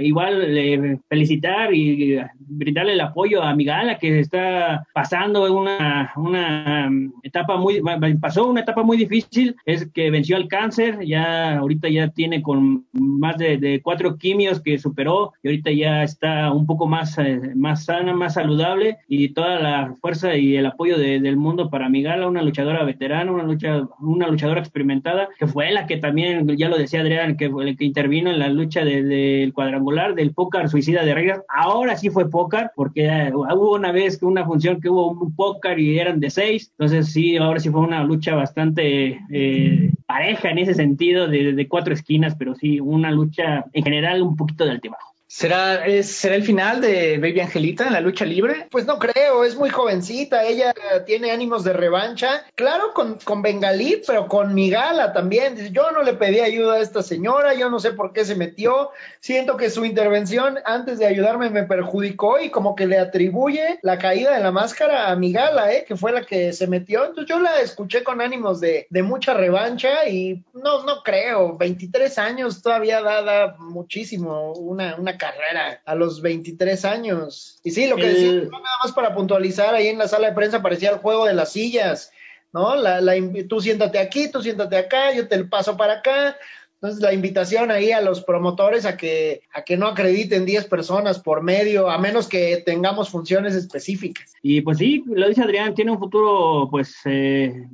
igual eh, felicitar y brindarle el apoyo a Migala que está pasando una, una etapa muy, pasó una etapa muy difícil, es que venció al cáncer, ya ahorita ya tiene con más de, cuatro quimios que superó y ahorita ya está un poco más, eh, más sana, más saludable y toda la fuerza y el apoyo de, del mundo para Migala, una luchadora veterana, una, lucha, una luchadora experimentada, que fue la que también, ya lo decía Adrián, que fue el que intervino en la lucha del de, cuadrangular del póker suicida de reglas. Ahora sí fue póker, porque eh, hubo una vez que una función que hubo un póker y eran de seis, entonces sí, ahora sí fue una lucha bastante eh, pareja en ese sentido, de, de, cuatro esquinas, pero sí, una lucha en general un poquito de altibajo. ¿Será, es, ¿Será el final de Baby Angelita en la lucha libre? Pues no creo, es muy jovencita, ella tiene ánimos de revancha. Claro, con, con Bengalí, pero con Migala también. Yo no le pedí ayuda a esta señora, yo no sé por qué se metió. Siento que su intervención antes de ayudarme me perjudicó y como que le atribuye la caída de la máscara a Migala, ¿eh? que fue la que se metió. Entonces yo la escuché con ánimos de, de mucha revancha y no, no creo. 23 años todavía da, da muchísimo una, una carrera a los 23 años. Y sí, lo que el... decía, nada más para puntualizar, ahí en la sala de prensa parecía el juego de las sillas, ¿no? La, la, tú siéntate aquí, tú siéntate acá, yo te paso para acá. Entonces, la invitación ahí a los promotores a que, a que no acrediten 10 personas por medio, a menos que tengamos funciones específicas. Y pues sí, lo dice Adrián, tiene un futuro, pues, eh,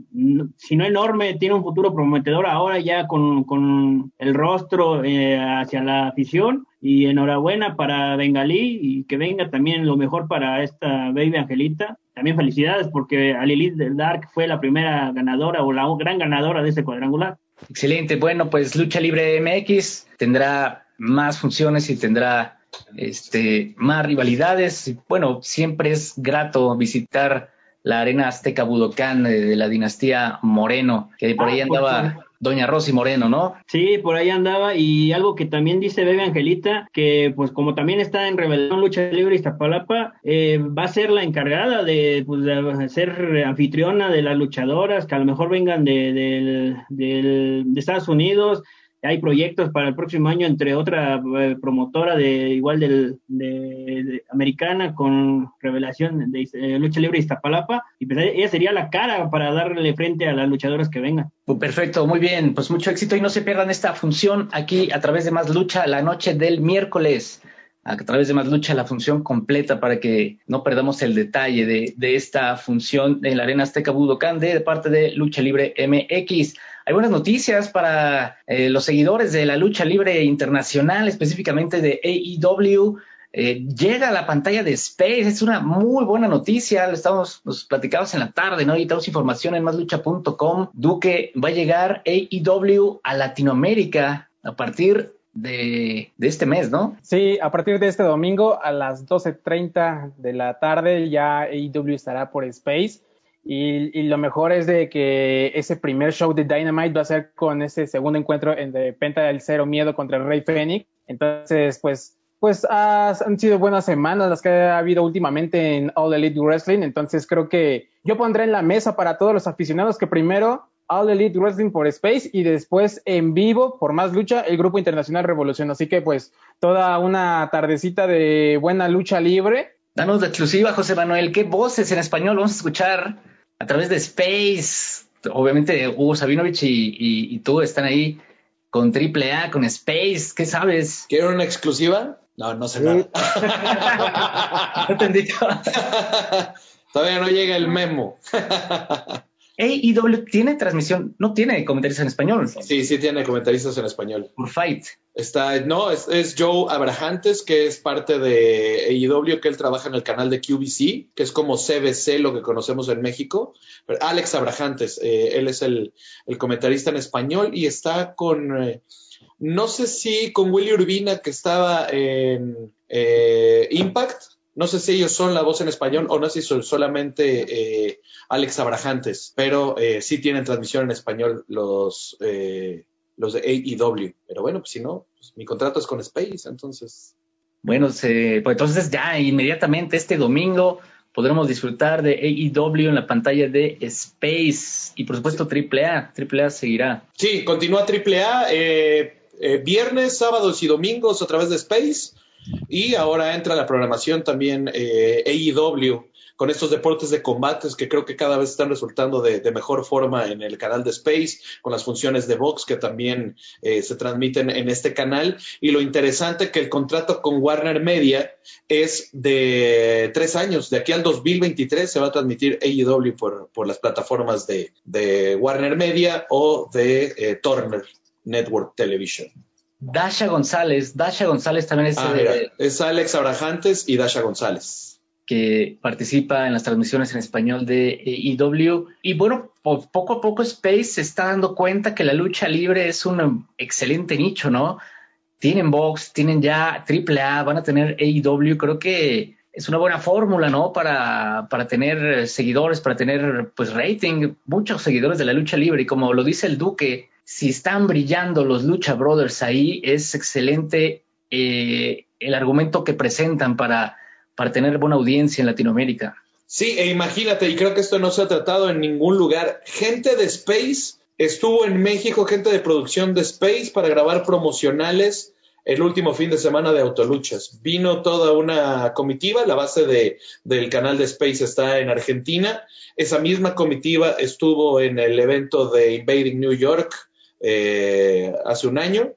si no enorme, tiene un futuro prometedor ahora ya con, con el rostro eh, hacia la afición y enhorabuena para Bengalí y que venga también lo mejor para esta baby Angelita. También felicidades porque Alilit del Dark fue la primera ganadora o la gran ganadora de este cuadrangular. Excelente. Bueno, pues Lucha Libre MX tendrá más funciones y tendrá este, más rivalidades. Bueno, siempre es grato visitar la arena Azteca Budocán de, la dinastía Moreno, que por ahí ah, andaba Doña Rosy Moreno, ¿no? Sí, por ahí andaba y algo que también dice Bebe Angelita, que pues como también está en Revelación Lucha Libre Iztapalapa, eh, va a ser la encargada de, pues, de, ser anfitriona de las luchadoras que a lo mejor vengan de, de Estados Unidos, hay proyectos para el próximo año entre otra eh, promotora de igual del, de, americana con revelación de eh, lucha libre Iztapalapa y pues ella sería la cara para darle frente a las luchadoras que vengan. Pues perfecto, muy bien, pues mucho éxito y no se pierdan esta función aquí a través de Más Lucha la noche del miércoles a través de Más Lucha la función completa para que no perdamos el detalle de, esta función en la Arena Azteca Budocán de parte de Lucha Libre MX. Hay buenas noticias para eh, los seguidores de la lucha libre internacional, específicamente de AEW. Eh, llega a la pantalla de Space, es una muy buena noticia, lo estamos nos platicamos en la tarde, ¿no? Y tenemos información en máslucha.com. Duque va a llegar AEW a Latinoamérica a partir de, de, este mes, ¿no? Sí, a partir de este domingo a las 12.30 de la tarde ya AEW estará por Space. Y, lo mejor es de que ese primer show de Dynamite va a ser con ese segundo encuentro en de Penta del Cero Miedo contra el Rey Fénix. Entonces, pues, pues han sido buenas semanas las que ha habido últimamente en All Elite Wrestling. Entonces creo que yo pondré en la mesa para todos los aficionados que primero All Elite Wrestling por Space y después en vivo por más lucha el Grupo Internacional Revolución. Así que pues toda una tardecita de buena lucha libre. Danos de exclusiva, José Manuel. ¿Qué voces en español vamos a escuchar? A través de Space. Obviamente Hugo Sabinovich y, tú están ahí con AAA, con Space. ¿Qué sabes? ¿Quieren una exclusiva? No, no sé nada. [LAUGHS] no te [LAUGHS] Todavía no llega el memo. [LAUGHS] AEW tiene transmisión, no tiene comentaristas en español. Sí, sí tiene comentaristas en español. Por Fight. Está, no, es, Joe Abrahantes, que es parte de AEW, que él trabaja en el canal de QVC, que es como CBC, lo que conocemos en México. Alex Abrahantes, eh, él es el, comentarista en español y está con, eh, no sé si con Willy Urbina, que estaba en eh, Impact no sé si ellos son la voz en español o no sé si son solamente eh, Alex Abrajantes, pero eh, sí tienen transmisión en español los, eh, los de AEW. Pero bueno, pues si no, pues mi contrato es con Space, entonces. Bueno, pues entonces ya inmediatamente este domingo podremos disfrutar de AEW en la pantalla de Space y por supuesto AAA. AAA seguirá. Sí, continúa AAA. viernes, sábados y domingos a través de Space y ahora entra la programación también eh, AEW con estos deportes de combates que creo que cada vez están resultando de, mejor forma en el canal de Space, con las funciones de box que también eh, se transmiten en este canal. Y lo interesante que el contrato con Warner Media es de tres años. De aquí al 2023 se va a transmitir AEW por, por las plataformas de, de, Warner Media o de eh, Turner Network Television. Dasha González, Dasha González también es, ah, es Alex Abrajantes y Dasha González. Que participa en las transmisiones en español de IW. Y bueno, poco a poco Space se está dando cuenta que la lucha libre es un excelente nicho, ¿no? Tienen box, tienen ya AAA, van a tener AEW. Creo que es una buena fórmula, ¿no? Para, para tener seguidores, para tener pues rating, muchos seguidores de la lucha libre. Y como lo dice el Duque, si están brillando los Lucha Brothers ahí, es excelente eh, el argumento que presentan para, para tener buena audiencia en Latinoamérica. Sí, e imagínate, y creo que esto no se ha tratado en ningún lugar. Gente de Space estuvo en México, gente de producción de Space para grabar promocionales el último fin de semana de Autoluchas. Vino toda una comitiva, la base de, del canal de Space está en Argentina. Esa misma comitiva estuvo en el evento de Invading New York eh, hace un año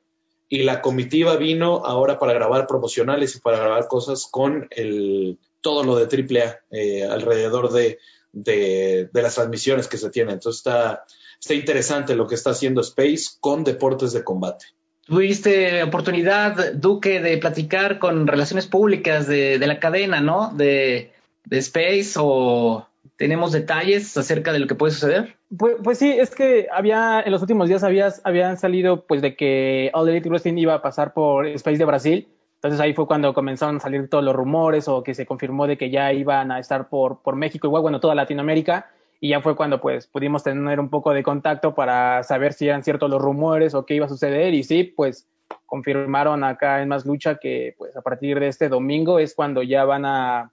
y la comitiva vino ahora para grabar promocionales y para grabar cosas con el, todo lo de AAA eh, alrededor de, de, las transmisiones que se tienen. Entonces está, está interesante lo que está haciendo Space con deportes de combate. Tuviste oportunidad, Duque, de platicar con relaciones públicas de, la cadena, ¿no? De, Space o tenemos detalles acerca de lo que puede suceder. Pues, pues, sí, es que había, en los últimos días habían salido pues de que All Elite Wrestling iba a pasar por Space de Brasil. Entonces ahí fue cuando comenzaron a salir todos los rumores o que se confirmó de que ya iban a estar por, por México, igual, bueno, toda Latinoamérica. Y ya fue cuando pues pudimos tener un poco de contacto para saber si eran ciertos los rumores o qué iba a suceder. Y sí, pues confirmaron acá en Más Lucha que pues a partir de este domingo es cuando ya van a,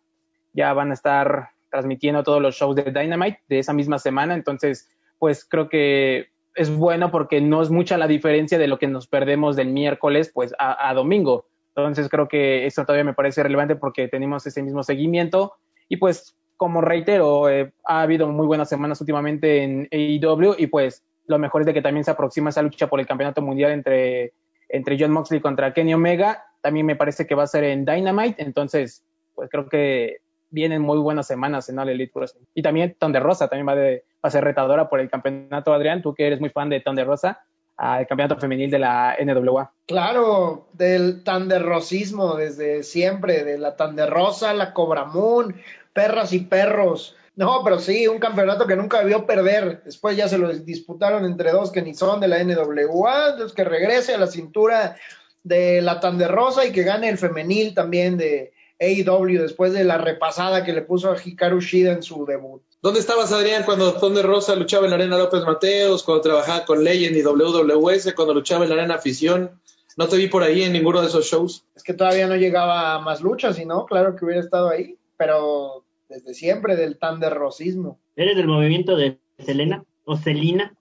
ya van a estar transmitiendo todos los shows de Dynamite de esa misma semana. Entonces, pues creo que es bueno porque no es mucha la diferencia de lo que nos perdemos del miércoles pues a, domingo. Entonces creo que eso todavía me parece relevante porque tenemos ese mismo seguimiento y pues como reitero, eh, ha habido muy buenas semanas últimamente en AEW y pues lo mejor es de que también se aproxima esa lucha por el campeonato mundial entre, entre John Moxley contra Kenny Omega. También me parece que va a ser en Dynamite, entonces pues creo que vienen muy buenas semanas en All Elite Wrestling. Y también Thunder también va, de, va a ser retadora por el campeonato, Adrián, tú que eres muy fan de Thunder Rosa, al campeonato femenil de la NWA. Claro, del Rosismo desde siempre, de la Rosa, la Cobra Moon, perras y perros. No, pero sí, un campeonato que nunca debió perder. Después ya se lo disputaron entre dos que ni son de la NWA, entonces que regrese a la cintura de la Rosa y que gane el femenil también de, AEW después de la repasada que le puso a Hikaru Shida en su debut. ¿Dónde estabas, Adrián, cuando Thunder Rosa luchaba en la Arena López Mateos, cuando trabajaba con Legend y WWS, cuando luchaba en la Arena Afición? No te vi por ahí en ninguno de esos shows. Es que todavía no llegaba a más luchas, y no, claro que hubiera estado ahí, pero desde siempre del Thunder Rosismo. ¿Eres del movimiento de Selena o Celina?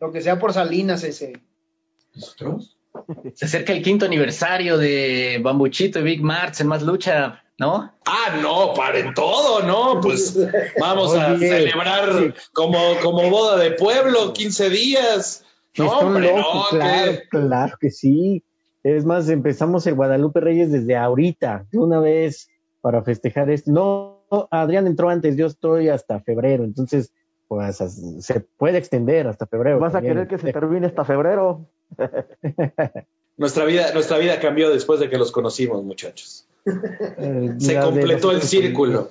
Lo que sea por Salinas ese. ¿Nosotros? [LAUGHS] Se acerca el quinto aniversario de Bambuchito y Big Marts en Más Lucha, ¿no? Ah, no, paren todo, ¿no? Pues [LAUGHS] vamos a celebrar como, como boda de pueblo, 15 días. No, hombre, no, claro, claro que sí. Es más, empezamos el Guadalupe Reyes desde ahorita, de una vez, para festejar esto. No, Adrián entró antes, yo estoy hasta febrero, entonces, pues se puede extender hasta febrero. ¿Vas a querer que se termine hasta febrero? [LAUGHS] nuestra vida, nuestra vida cambió después de que los conocimos, muchachos. Eh, se completó el círculo.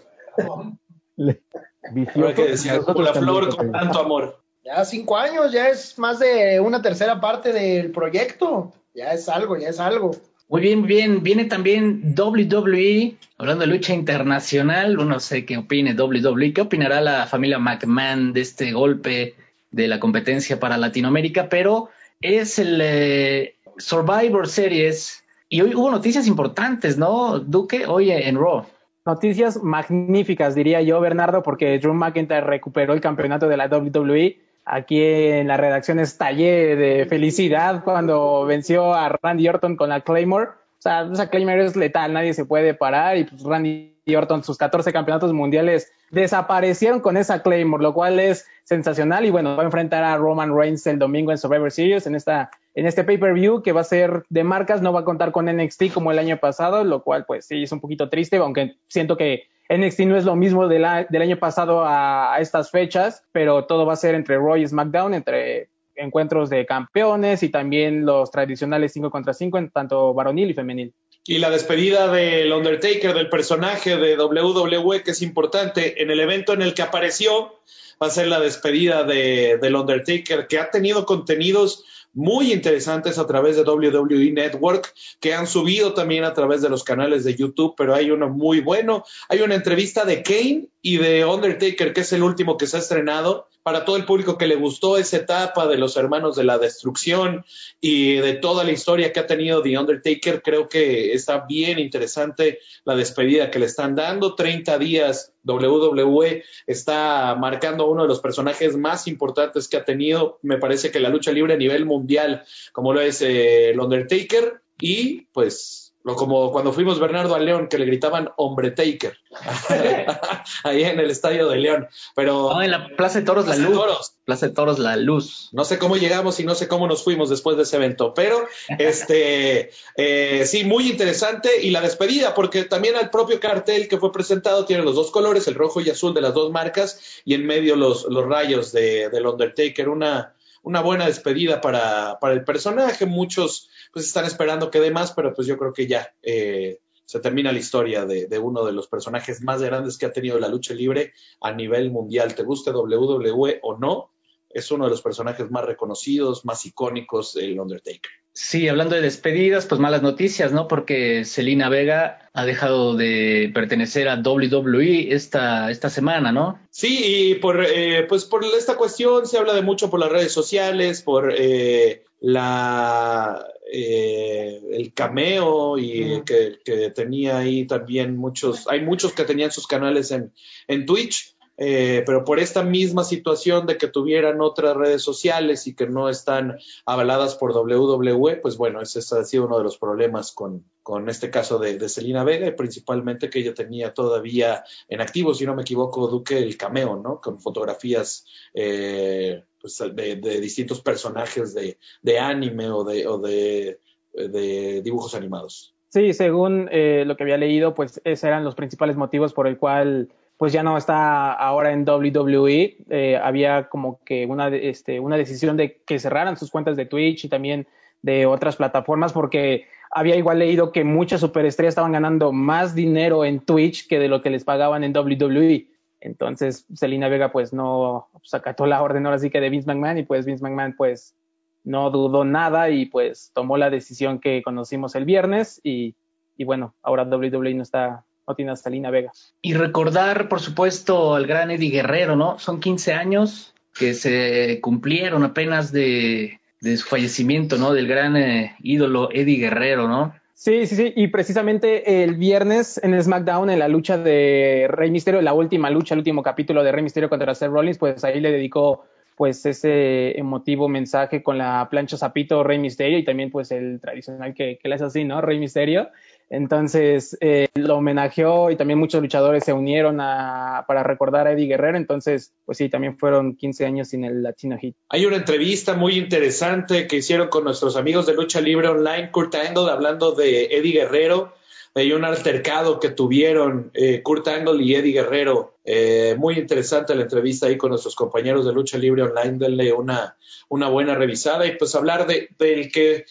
que decía, la flor con tanto amor. Ya cinco años, ya es más de una tercera parte del proyecto. Ya es algo, ya es algo. Muy bien, bien. Viene también WWE, hablando de lucha internacional. No sé qué opine WWE. ¿Qué opinará la familia McMahon de este golpe de la competencia para Latinoamérica? Pero es el eh, Survivor Series y hoy hubo noticias importantes, ¿no, Duque? Hoy en Raw. Noticias magníficas, diría yo, Bernardo, porque Drew McIntyre recuperó el campeonato de la WWE. Aquí en la redacción estallé de felicidad cuando venció a Randy Orton con la Claymore. O sea, esa Claymore es letal, nadie se puede parar y pues Randy Orton, sus 14 campeonatos mundiales desaparecieron con esa Claymore, lo cual es sensacional. Y bueno, va a enfrentar a Roman Reigns el domingo en Survivor Series en esta en este pay-per-view que va a ser de marcas, no va a contar con NXT como el año pasado, lo cual pues sí es un poquito triste, aunque siento que NXT no es lo mismo del año pasado a, estas fechas, pero todo va a ser entre Raw y SmackDown, entre encuentros de campeones y también los tradicionales 5 contra 5 en tanto varonil y femenil. Y la despedida del Undertaker, del personaje de WWE, que es importante, en el evento en el que apareció, va a ser la despedida de, del Undertaker, que ha tenido contenidos muy interesantes a través de WWE Network que han subido también a través de los canales de YouTube, pero hay uno muy bueno. Hay una entrevista de Kane y de Undertaker, que es el último que se ha estrenado, para todo el público que le gustó esa etapa de los hermanos de la destrucción y de toda la historia que ha tenido The Undertaker, creo que está bien interesante la despedida que le están dando. 30 días WWE está marcando uno de los personajes más importantes que ha tenido, me parece que la lucha libre a nivel mundial, como lo es eh, el Undertaker, y pues como cuando fuimos Bernardo a León, que le gritaban Hombre Taker, [LAUGHS] [LAUGHS] ahí en el estadio de León. Pero. No, en la Plaza de Toros La Luz. Plaza de Toros La Luz. No sé cómo llegamos y no sé cómo nos fuimos después de ese evento, pero este [LAUGHS] eh, sí, muy interesante. Y la despedida, porque también al propio cartel que fue presentado tiene los dos colores, el rojo y azul de las dos marcas, y en medio los, los rayos de, del Undertaker. Una, una buena despedida para, para el personaje. Muchos pues están esperando que dé más, pero pues yo creo que ya eh, se termina la historia de, de, uno de los personajes más grandes que ha tenido la lucha libre a nivel mundial. ¿Te guste WWE o no? Es uno de los personajes más reconocidos, más icónicos del Undertaker. Sí, hablando de despedidas, pues malas noticias, ¿no? Porque Selina Vega ha dejado de pertenecer a WWE esta, esta semana, ¿no? Sí, y por, eh, pues por esta cuestión se habla de mucho por las redes sociales, por eh, la eh, el cameo y que, que, tenía ahí también muchos, hay muchos que tenían sus canales en, en Twitch, eh, pero por esta misma situación de que tuvieran otras redes sociales y que no están avaladas por WWE, pues bueno, ese ha sido uno de los problemas con, con este caso de, de Selena Vega, principalmente que ella tenía todavía en activo, si no me equivoco, Duque, el cameo, ¿no? Con fotografías eh, pues, de, de, distintos personajes de, de anime o de, o de, de dibujos animados. Sí, según eh, lo que había leído, pues esos eran los principales motivos por el cual pues ya no está ahora en WWE. Eh, había como que una, este, una decisión de que cerraran sus cuentas de Twitch y también de otras plataformas porque había igual leído que muchas superestrellas estaban ganando más dinero en Twitch que de lo que les pagaban en WWE. Entonces, Selina Vega pues no pues, la orden ahora sí que de Vince McMahon y pues Vince McMahon pues no dudó nada y pues tomó la decisión que conocimos el viernes y, y bueno, ahora WWE no está no tiene Vega. Y recordar, por supuesto, al gran Eddie Guerrero, ¿no? Son 15 años que se cumplieron apenas de, de su fallecimiento, ¿no? Del gran eh, ídolo Eddie Guerrero, ¿no? Sí, sí, sí. Y precisamente el viernes en SmackDown, en la lucha de Rey Misterio, la última lucha, el último capítulo de Rey Misterio contra Seth Rollins, pues ahí le dedicó pues ese emotivo mensaje con la plancha zapito Rey Misterio y también pues el tradicional que, que le es así, ¿no? Rey Misterio. Entonces eh, lo homenajeó y también muchos luchadores se unieron a, para recordar a Eddie Guerrero. Entonces, pues sí, también fueron 15 años sin el Latino Hit. Hay una entrevista muy interesante que hicieron con nuestros amigos de Lucha Libre Online, Kurt Angle, hablando de Eddie Guerrero. Hay un altercado que tuvieron eh, Kurt Angle y Eddie Guerrero. Eh, muy interesante la entrevista ahí con nuestros compañeros de Lucha Libre Online. Denle una, buena revisada y pues hablar de, del que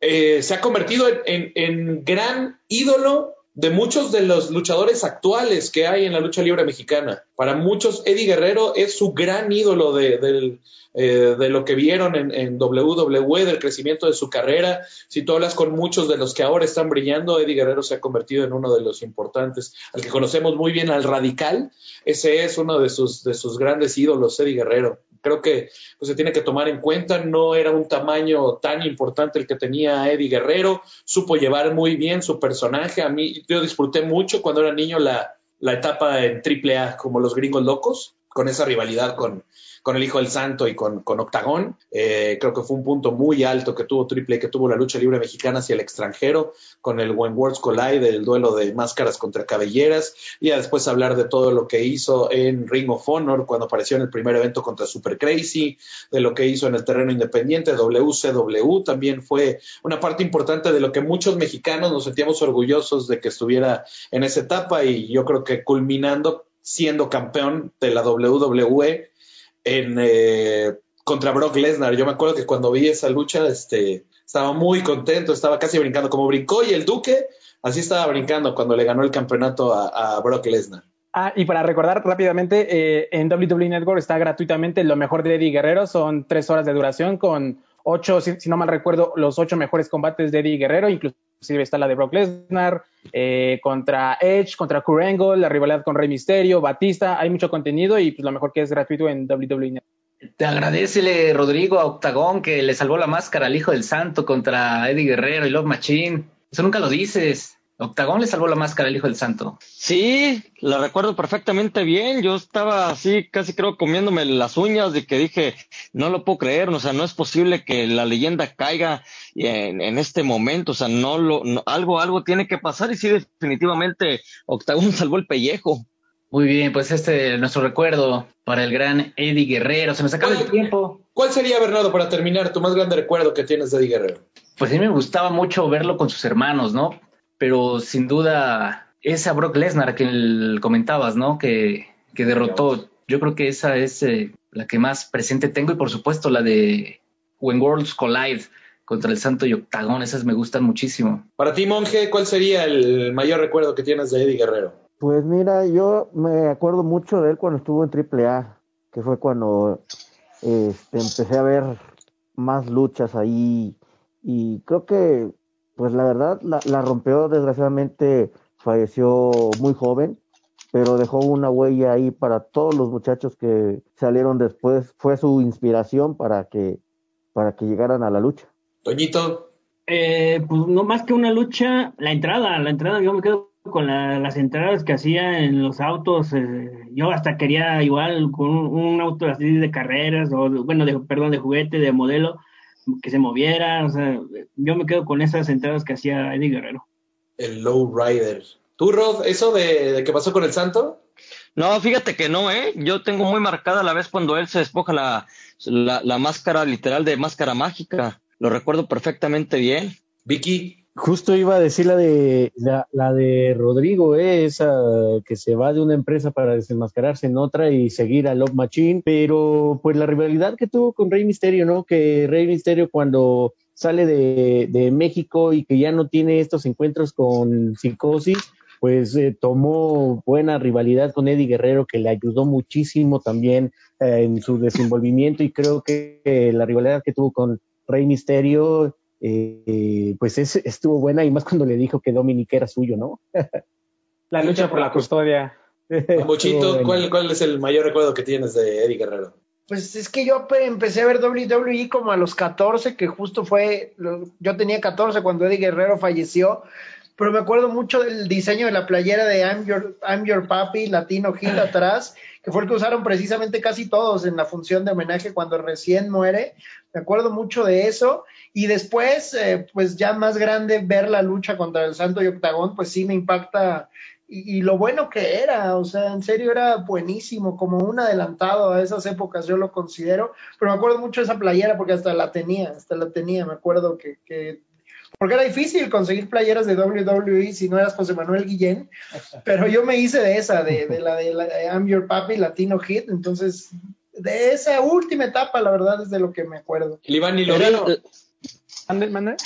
eh, se ha convertido en, en, gran ídolo de muchos de los luchadores actuales que hay en la lucha libre mexicana. Para muchos, Eddie Guerrero es su gran ídolo de, eh, lo que vieron en, en, WWE, del crecimiento de su carrera. Si tú hablas con muchos de los que ahora están brillando, Eddie Guerrero se ha convertido en uno de los importantes, al que conocemos muy bien, al Radical. Ese es uno de sus, de sus grandes ídolos, Eddie Guerrero creo que pues, se tiene que tomar en cuenta, no era un tamaño tan importante el que tenía Eddie Guerrero, supo llevar muy bien su personaje, a mí yo disfruté mucho cuando era niño la, la etapa en AAA como los gringos locos, con esa rivalidad con, con el Hijo del Santo y con, con Octagón. Eh, creo que fue un punto muy alto que tuvo Triple, que tuvo la lucha libre mexicana hacia el extranjero, con el When Worlds Collide, el duelo de máscaras contra cabelleras, y después hablar de todo lo que hizo en Ring of Honor cuando apareció en el primer evento contra Super Crazy, de lo que hizo en el terreno independiente, WCW, también fue una parte importante de lo que muchos mexicanos nos sentíamos orgullosos de que estuviera en esa etapa, y yo creo que culminando siendo campeón de la WWE en, eh, contra Brock Lesnar. Yo me acuerdo que cuando vi esa lucha, este, estaba muy contento, estaba casi brincando como brincó y el Duque, así estaba brincando cuando le ganó el campeonato a, Brock Lesnar. Ah, y para recordar rápidamente, eh, en WWE Network está gratuitamente lo mejor de Eddie Guerrero, son tres horas de duración con ocho, si, si no mal recuerdo, los ocho mejores combates de Eddie Guerrero, inclusive está la de Brock Lesnar, eh, contra Edge, contra Kurt Angle, la rivalidad con Rey Misterio, Batista, hay mucho contenido y pues lo mejor que es gratuito en WWE. Te agradecele, Rodrigo, a Octagón, que le salvó la máscara al Hijo del Santo contra Eddie Guerrero y Love Machine. Eso nunca lo dices. Octagón le salvó la máscara al Hijo del Santo. Sí, la recuerdo perfectamente bien. Yo estaba así, casi creo comiéndome las uñas de que dije, no lo puedo creer, o sea, no es posible que la leyenda caiga en, en este momento, o sea, no lo, no, algo, algo tiene que pasar y sí, definitivamente Octagón [LAUGHS] salvó el pellejo. Muy bien, pues este es nuestro recuerdo para el gran Eddie Guerrero. Se nos acaba el tiempo. ¿Cuál sería, Bernardo, para terminar, tu más grande recuerdo que tienes de Eddie Guerrero? Pues a mí me gustaba mucho verlo con sus hermanos, ¿no? Pero sin duda esa Brock Lesnar que comentabas, ¿no? Que, que derrotó Yo creo que esa es eh, la que más presente tengo y por supuesto la de When Worlds Collide contra el Santo y Octagón, esas me gustan muchísimo. Para ti, Monje, ¿cuál sería el mayor recuerdo que tienes de Eddie Guerrero? Pues mira, yo me acuerdo mucho de él cuando estuvo en AAA, que fue cuando este, empecé a ver más luchas ahí y creo que, pues la verdad, la, la rompió, desgraciadamente falleció muy joven, pero dejó una huella ahí para todos los muchachos que salieron después, fue su inspiración para que, para que llegaran a la lucha. Toñito. Eh, pues no más que una lucha, la entrada, la entrada, yo me quedo con la- las entradas que hacía en los autos. eh, yo hasta quería igual con un, un auto así de carreras, o bueno, de, perdón, de juguete, de modelo, que se moviera. O sea, yo me quedo con esas entradas que hacía Eddie Guerrero. El Low Rider. ¿Tú, Rod, eso de, de que pasó con el Santo? No, fíjate que no, ¿eh? Yo tengo muy marcada la vez cuando él se despoja la, la, la máscara literal de máscara mágica. Lo recuerdo perfectamente bien. Vicky. Justo iba a decir la de la, de Rodrigo, ¿eh? esa que se va de una empresa para desenmascararse en otra y seguir a Love Machine, pero pues la rivalidad que tuvo con Rey Misterio, ¿no? Que Rey Misterio cuando sale de, de México y que ya no tiene estos encuentros con Psicosis, pues eh, tomó buena rivalidad con Eddie Guerrero que le ayudó muchísimo también eh, en su desenvolvimiento y creo que eh, la rivalidad que tuvo con Rey Misterio eh, pues es, estuvo buena y más cuando le dijo que Dominic era suyo, ¿no? [LAUGHS] La lucha por la custodia. [LAUGHS] Mochito. ¿cuál, ¿cuál es el mayor recuerdo que tienes de Eddie Guerrero? Pues es que yo pe- empecé a ver WWE como a los 14, que justo fue, yo tenía 14 cuando Eddie Guerrero falleció, pero me acuerdo mucho del diseño de la playera de I'm Your, I'm Your Papi, Latino Hit [LAUGHS] atrás, que fue el que usaron precisamente casi todos en la función de homenaje cuando recién muere. Me acuerdo mucho de eso. Y después, eh, pues ya más grande, ver la lucha contra el Santo y Octagón, pues sí me impacta y, y lo bueno que era, o sea, en serio era buenísimo, como un adelantado a esas épocas, yo lo considero, pero me acuerdo mucho de esa playera porque hasta la tenía, hasta la tenía, me acuerdo que, que porque era difícil conseguir playeras de WWE si no eras José Manuel Guillén, pero yo me hice de esa, de, de la de la de I'm Your Papi, Latino Hit, entonces de esa última etapa, la verdad, es de lo que me acuerdo. Iván y Loreno. ¿Mande, mande?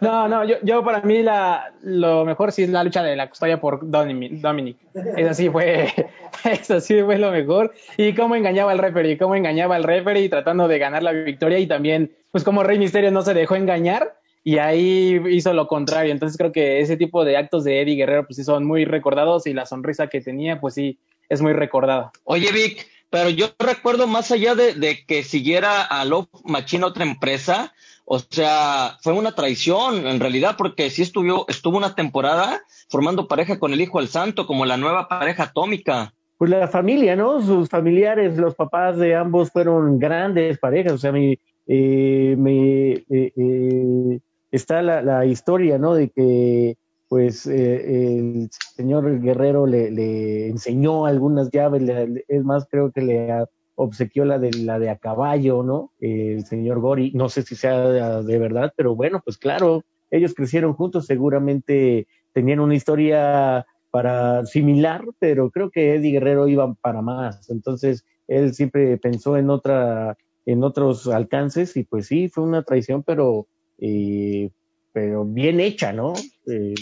no, no, yo, yo para mí la, lo mejor sí es la lucha de la custodia por Dominic. Dominic. Esa sí fue, [LAUGHS] esa sí fue lo mejor. Y cómo engañaba al referee, cómo engañaba al referee tratando de ganar la victoria y también, pues como Rey Misterio no se dejó engañar y ahí hizo lo contrario. Entonces creo que ese tipo de actos de Eddie Guerrero pues sí son muy recordados y la sonrisa que tenía pues sí es muy recordada. Oye, Vic, pero yo recuerdo más allá de, de que siguiera a Love Machine otra empresa, o sea, fue una traición en realidad, porque sí estuvo, estuvo una temporada formando pareja con el Hijo del Santo, como la nueva pareja atómica. Pues la familia, ¿no? Sus familiares, los papás de ambos fueron grandes parejas, o sea, mi, eh, me, eh, eh, está la, la historia, ¿no? De que pues eh, el señor Guerrero le, enseñó algunas llaves, es más, creo que le obsequió la de la de a caballo, ¿no? el señor Gori, no sé si sea de, de verdad, pero bueno, pues claro, ellos crecieron juntos, seguramente tenían una historia para similar, pero creo que Eddie Guerrero iba para más, entonces él siempre pensó en otra, en otros alcances y pues sí, fue una traición, pero eh, pero bien hecha, ¿no? Eh,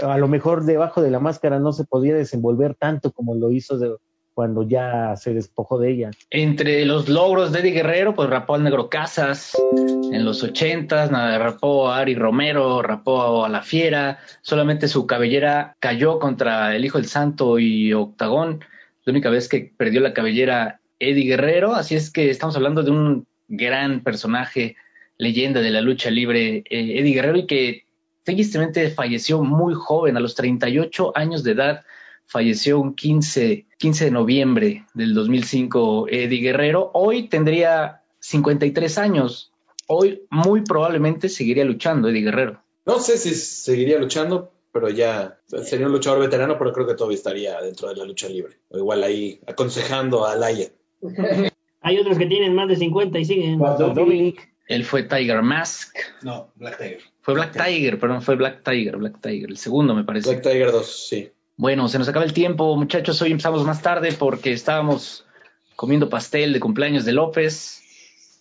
a lo mejor debajo de la máscara no se podía desenvolver tanto como lo hizo de- cuando ya se despojó de ella. Entre los logros de Eddie Guerrero, pues rapó al Negro Casas en los ochentas, rapó a Ari Romero, rapó a La Fiera, solamente su cabellera cayó contra el Hijo del Santo y Octagón, la única vez que perdió la cabellera Eddie Guerrero, así es que estamos hablando de un gran personaje, leyenda de la lucha libre, eh, Eddie Guerrero, y que tristemente falleció muy joven, a los 38 años de edad, falleció un 15, 15 de noviembre del 2005 Eddie Guerrero. Hoy tendría 53 años. Hoy muy probablemente seguiría luchando Eddie Guerrero. No sé si seguiría luchando, pero ya sería un luchador veterano, pero creo que todavía estaría dentro de la lucha libre. O igual ahí aconsejando a Laia. [LAUGHS] Hay otros que tienen más de 50 y siguen. Dominic, Él fue Tiger Mask. No, Black Tiger. Fue Black Tiger, perdón, fue Black Tiger, Black Tiger. El segundo me parece. Black Tiger 2, sí. Bueno, se nos acaba el tiempo, muchachos. Hoy empezamos más tarde porque estábamos comiendo pastel de cumpleaños de López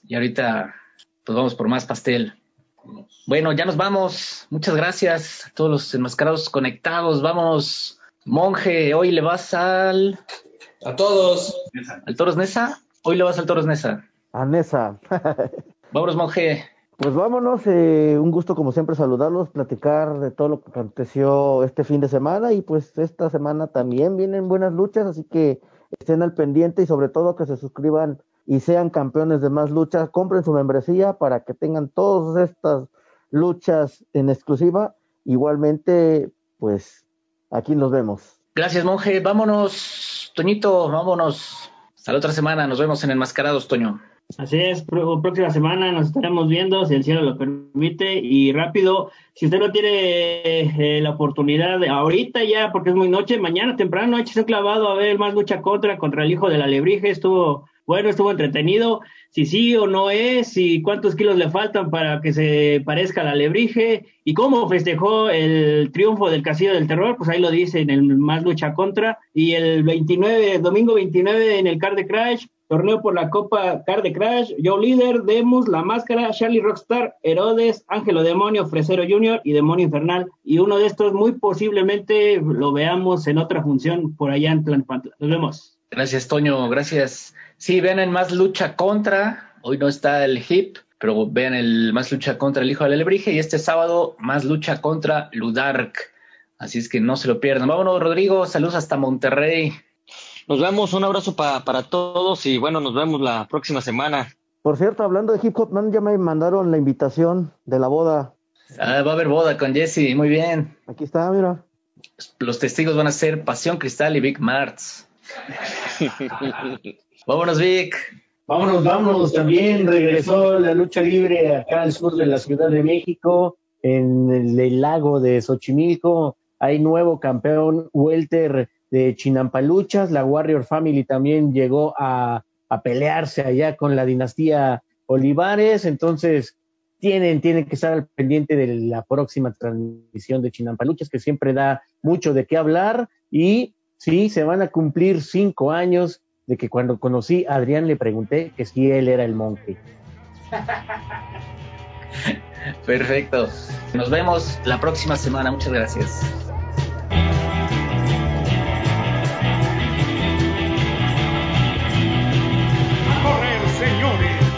y ahorita pues vamos por más pastel. Bueno, ya nos vamos. Muchas gracias a todos los enmascarados conectados. Vamos, monje, hoy le vas al... A todos. ¿Al Toros Nesa? Hoy le vas al Toros Nesa. A Nesa. [LAUGHS] Vámonos, monje. Pues vámonos, eh, un gusto como siempre saludarlos, platicar de todo lo que aconteció este fin de semana y pues esta semana también vienen buenas luchas, así que estén al pendiente y sobre todo que se suscriban y sean campeones de más luchas, compren su membresía para que tengan todas estas luchas en exclusiva. Igualmente, pues aquí nos vemos. Gracias, monje. Vámonos, Toñito, vámonos. Hasta la otra semana. Nos vemos en Enmascarados, Toño. Así es, próxima semana nos estaremos viendo, si el cielo lo permite, y rápido, si usted no tiene eh, la oportunidad, de, ahorita ya, porque es muy noche, mañana temprano, échese un clavado a ver más lucha contra, contra el hijo de la lebrige, estuvo bueno, estuvo entretenido, si sí o no es, y cuántos kilos le faltan para que se parezca a la lebrige, y cómo festejó el triunfo del Castillo del Terror, pues ahí lo dice en el Más Lucha Contra, y el 29, domingo 29 en el Car de Crash, torneo por la Copa Car de Crash, Joe Líder, Demus, La Máscara, Charlie Rockstar, Herodes, Ángelo Demonio, Fresero Junior y Demonio Infernal. Y uno de estos muy posiblemente lo veamos en otra función por allá en Plan Pantla. Nos vemos. Gracias, Toño. Gracias. Sí, vean el Más Lucha Contra. Hoy no está el HIP, pero vean el Más Lucha Contra el Hijo de la Lebrige. Y este sábado, Más Lucha Contra Ludark. Así es que no se lo pierdan. Vámonos, Rodrigo. Saludos hasta Monterrey. Nos vemos, un abrazo para todos y bueno, nos vemos la próxima semana. Por cierto, hablando de Hip Hop Man, ya me mandaron la invitación de la boda. Ah, va a haber boda con Jesse, muy bien. Aquí está, mira. Los testigos van a ser Pasión Cristal y Vic Marts. [LAUGHS] vámonos, Vic. Vámonos, vámonos. También regresó la lucha libre acá al sur de la Ciudad de México, en el, el lago de Xochimilco. Hay nuevo campeón welter de Chinampaluchas. La Warrior Family también llegó a, a pelearse allá con la dinastía Olivares. Entonces, tienen, tienen que estar al pendiente de la próxima transmisión de Chinampaluchas, que siempre da mucho de qué hablar. Y sí, se van a cumplir cinco años de que cuando conocí a Adrián le pregunté que si él era el monje. Perfecto. Nos vemos la próxima semana. Muchas gracias. señores.